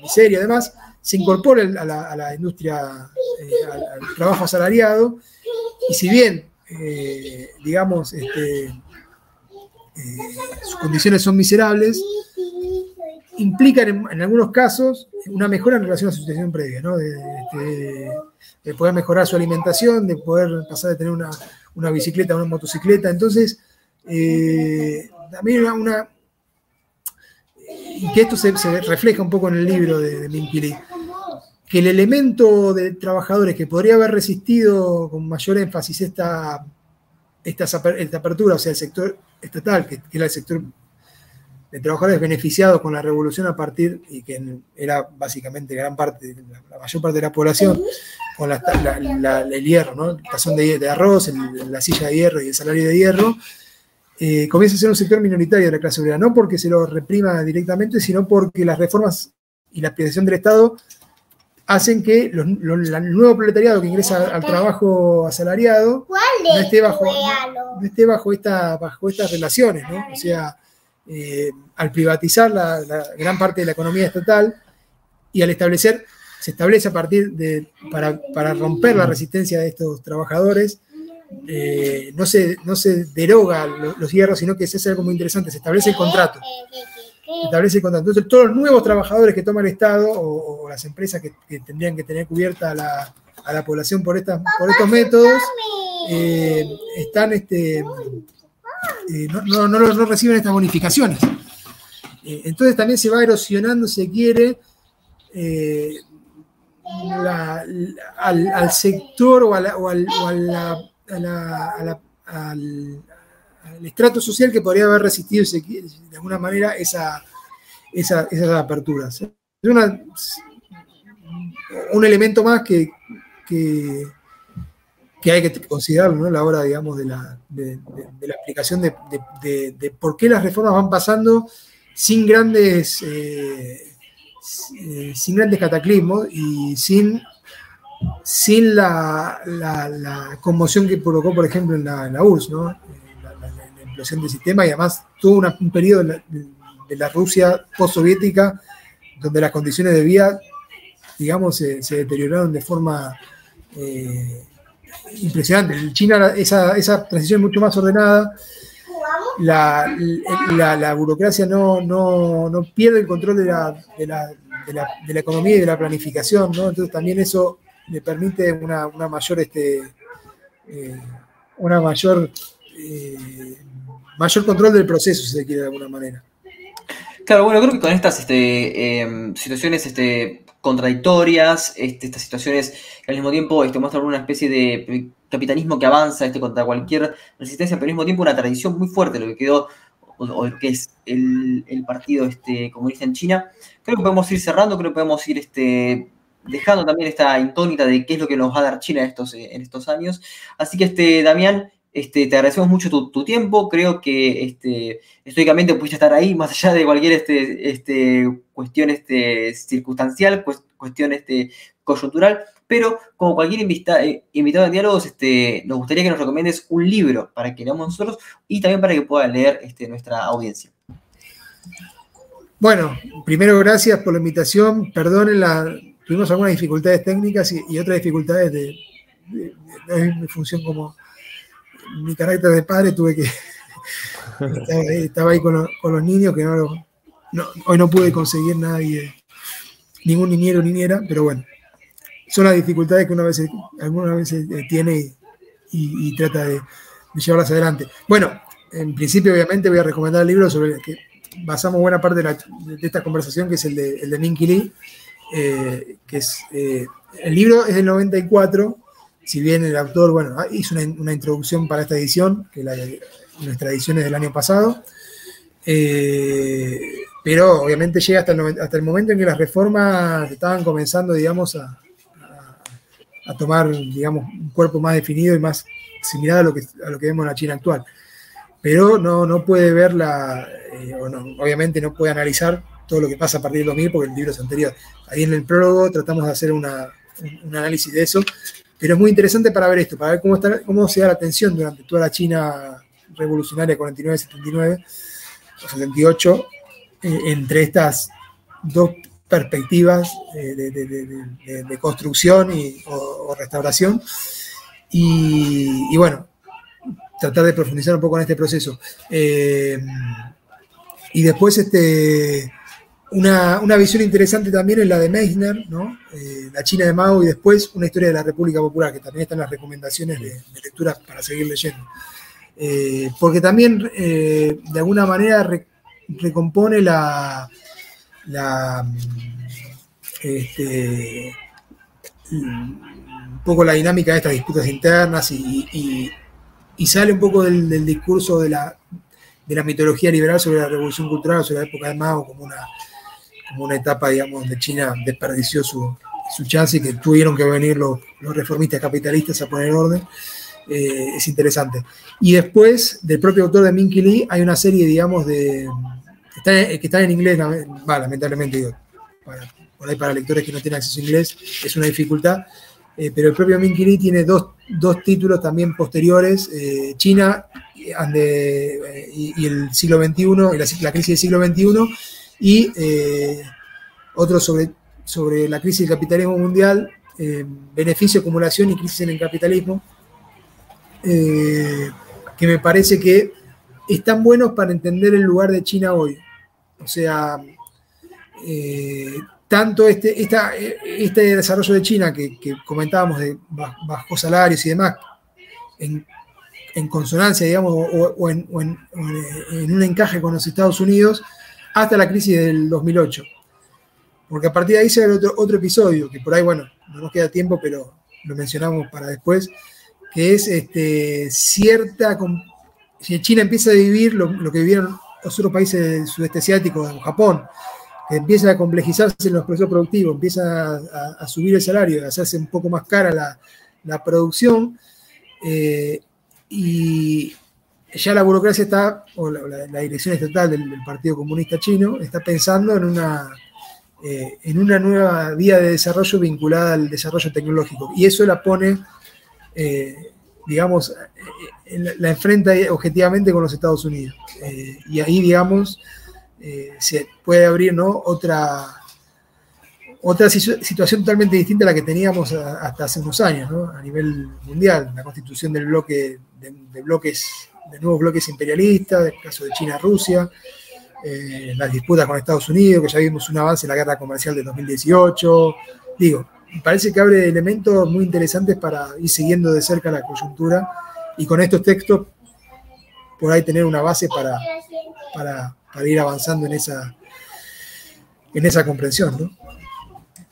miseria además, se incorpore a la, industria, eh, al, trabajo asalariado, y si bien, eh, digamos, este, sus condiciones son miserables, implican en, algunos casos una mejora en relación a su situación previa, ¿no? de, poder mejorar su alimentación, de poder pasar de tener una, bicicleta a una motocicleta. Entonces, eh, también una, que esto se, refleja un poco en el libro de, de que el elemento de trabajadores que podría haber resistido con mayor énfasis esta, esta, apertura, o sea, el sector estatal, que, era el sector de trabajadores beneficiados con la revolución a partir, y que era básicamente gran parte, la mayor parte de la población, con el hierro, ¿no? el tazón de, arroz, la silla de hierro y el salario de hierro, eh, comienza a ser un sector minoritario de la clase obrera, no porque se lo reprima directamente, sino porque las reformas y la privatización del Estado hacen que el nuevo proletariado que ingresa al trabajo asalariado no esté bajo, no, esté bajo, esta, bajo estas relaciones, ¿no? O sea, eh, al privatizar la, gran parte de la economía estatal y al establecer, se establece a partir de, para, romper la resistencia de estos trabajadores, eh, no, se, no se deroga los, hierros, sino que se hace algo muy interesante, se establece el contrato establece el contrato. Entonces, todos los nuevos trabajadores que toma el Estado o, las empresas que, tendrían que tener cubierta a la, a la población por, estas, por estos métodos, eh, están, este, eh, no, no, reciben estas bonificaciones. Eh, entonces también se va erosionando, se quiere, al, sector o, al, al, el estrato social que podría haber resistido de alguna manera esa, esas aperturas. Es un elemento más que, que, hay que considerarlo a la hora, digamos, de la, de, la explicación de, por qué las reformas van pasando sin grandes, eh, sin grandes cataclismos y sin, sin la, conmoción que provocó, por ejemplo, en la, en la URSS, ¿no? del sistema y además tuvo un periodo de la, Rusia postsoviética donde las condiciones de vida, digamos, se, deterioraron de forma eh, impresionante. China esa, esa transición es mucho más ordenada, la, la, burocracia no, no, no, pierde el control de la, de, la, de la, economía y de la planificación, ¿no? Entonces también eso le permite una, una mayor, este, eh, una mayor eh, mayor control del proceso, si se quiere de alguna manera. Claro, bueno, creo que con estas este, em, situaciones este, contradictorias, este, estas situaciones que al mismo tiempo este, muestran una especie de capitalismo que avanza este, contra cualquier resistencia, pero al mismo tiempo una tradición muy fuerte, lo que quedó, o, que es el, partido este, comunista en China. Creo que podemos ir cerrando, creo que podemos ir este, dejando también esta incógnita de qué es lo que nos va a dar China estos, en estos años. Así que, este, Damián, este, te agradecemos mucho tu, tiempo. Creo que este, históricamente pudiste estar ahí, más allá de cualquier este, este, cuestión este, circunstancial, cuestión este, coyuntural. Pero como cualquier eh, invitado en diálogos, este, nos gustaría que nos recomiendes un libro para que leamos nosotros y también para que pueda leer este, nuestra audiencia. Bueno, primero gracias por la invitación. Perdonen, la, tuvimos algunas dificultades técnicas y, otras dificultades de, de mi función como mi carácter de padre tuve que. estaba, ahí, con, los niños, que no, hoy no pude conseguir nadie, ningún niñero niñera, pero bueno, son las dificultades que una vez, algunas veces eh, tiene y, trata de, llevarlas adelante. Bueno, en principio, obviamente, voy a recomendar el libro sobre el que basamos buena parte de, esta conversación, que es el de, el de Minky Lee, eh, que es. Eh, el libro es del 94 si bien el autor, bueno, ah, hizo una, introducción para esta edición, que nuestra edición es del año pasado, pero obviamente llega hasta el, hasta el, momento en que las reformas estaban comenzando, digamos, a, tomar, digamos, un cuerpo más definido y más similar a lo que, a lo que vemos en la China actual. Pero no, no puede ver la, eh, o obviamente no puede analizar todo lo que pasa a partir del 2000 porque el libro es anterior. Ahí en el prólogo tratamos de hacer un análisis de eso, pero es muy interesante para ver esto, para ver cómo, está, cómo se da la tensión durante toda la China revolucionaria 49-79 o 78 eh, entre estas dos perspectivas eh, de, construcción y, o, restauración. Y, bueno, tratar de profundizar un poco en este proceso. Eh, y después, este, una, visión interesante también es la de Meissner, ¿no? La China de Mao y después una historia de la República Popular, que también están las recomendaciones de, lectura para seguir leyendo. Porque también de alguna manera recompone la, este, un poco la dinámica de estas disputas internas y, sale un poco del, del discurso de la, de la mitología liberal sobre la revolución cultural, sobre la época de Mao como una como una etapa, digamos, donde China desperdició su, su chance y que tuvieron que venir los, los reformistas capitalistas a poner orden. Eh, es interesante. Y después, del propio autor de Minky Lee, hay una serie, digamos, de. Que está en inglés, lamentablemente, digo, por ahí para lectores que no tienen acceso a inglés es una dificultad. Eh, pero el propio Minky Lee tiene dos, títulos también posteriores, eh, China y, el siglo XXI, y la, crisis del siglo XXI, y otro sobre, sobre la crisis del capitalismo mundial, beneficio, acumulación y crisis en el capitalismo, que me parece que están buenos para entender el lugar de China hoy. O sea, eh, tanto este, este desarrollo de China que, comentábamos de bajos salarios y demás, en, consonancia, digamos, o, en, un encaje con los Estados Unidos, hasta la crisis del 2008. Porque a partir de ahí se ve otro, otro episodio, que por ahí, bueno, no nos queda tiempo, pero lo mencionamos para después, que es este, cierta si China empieza a vivir lo, que vivieron los otros países del sudeste asiático, como Japón, que empieza a complejizarse en los procesos productivos, empieza a, subir el salario, a hacerse un poco más cara la, producción, eh, y ya la burocracia está, o la, dirección estatal del, Partido Comunista Chino, está pensando en una, eh, en una nueva vía de desarrollo vinculada al desarrollo tecnológico. Y eso la pone, eh, digamos, la enfrenta objetivamente con los Estados Unidos. Eh, y ahí, digamos, eh, se puede abrir ¿no? otra, otra situación totalmente distinta a la que teníamos hasta hace unos años, ¿no? a nivel mundial, la constitución del bloque, de, bloques, de nuevos bloques imperialistas, el caso de China-Rusia, eh, las disputas con Estados Unidos, que ya vimos un avance en la guerra comercial del 2018. Digo, parece que abre elementos muy interesantes para ir siguiendo de cerca la coyuntura y con estos textos por ahí tener una base para, para, ir avanzando en esa, en esa comprensión. ¿no?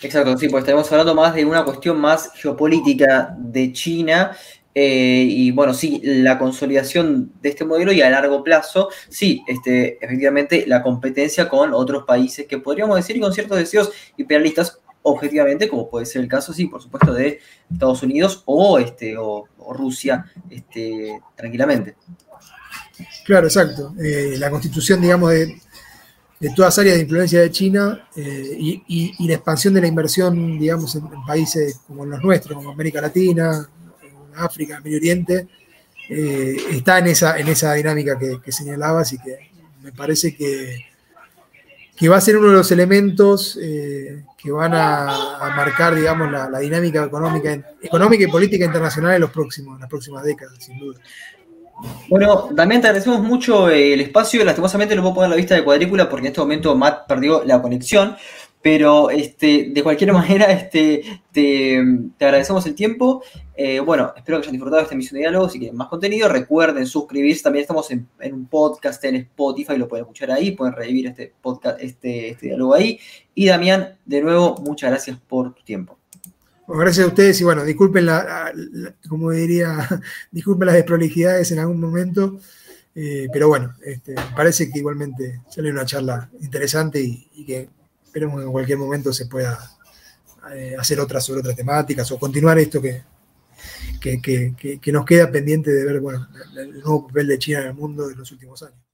Exacto, sí, pues estamos hablando más de una cuestión más geopolítica de China. Eh, y bueno, sí, la consolidación de este modelo y a largo plazo, sí, este, efectivamente la competencia con otros países que podríamos decir y con ciertos deseos imperialistas, objetivamente, como puede ser el caso, sí, por supuesto, de Estados Unidos o, este, o, Rusia, este, tranquilamente. Claro, exacto. Eh, la constitución, digamos, de, todas las áreas de influencia de China eh, y, la expansión de la inversión, digamos, en, países como los nuestros, como América Latina, África, Medio Oriente, eh, está en esa, en esa dinámica que, que señalabas y que me parece que que va a ser uno de los elementos eh, que van a, marcar, digamos, la, dinámica económica, económica y política internacional en los próximos, las próximas décadas, sin duda. Bueno, también te agradecemos mucho el espacio. Lastimosamente no puedo poner la vista de cuadrícula porque en este momento Matt perdió la conexión. Pero este, de cualquier manera, este, te, agradecemos el tiempo. Eh, bueno, espero que hayan disfrutado esta emisión de diálogo. Si quieren más contenido, recuerden suscribirse. También estamos en, un podcast en Spotify, lo pueden escuchar ahí, pueden revivir este podcast, este, este diálogo ahí. Y Damián, de nuevo, muchas gracias por tu tiempo. gracias a ustedes y bueno, disculpen la, como diría, disculpen las desprolijidades en algún momento, eh, pero bueno, este, parece que igualmente sale una charla interesante y que esperemos que en cualquier momento se pueda eh, hacer otras sobre otras temáticas o continuar esto que, que, nos queda pendiente de ver bueno, el nuevo papel de China en el mundo de los últimos años.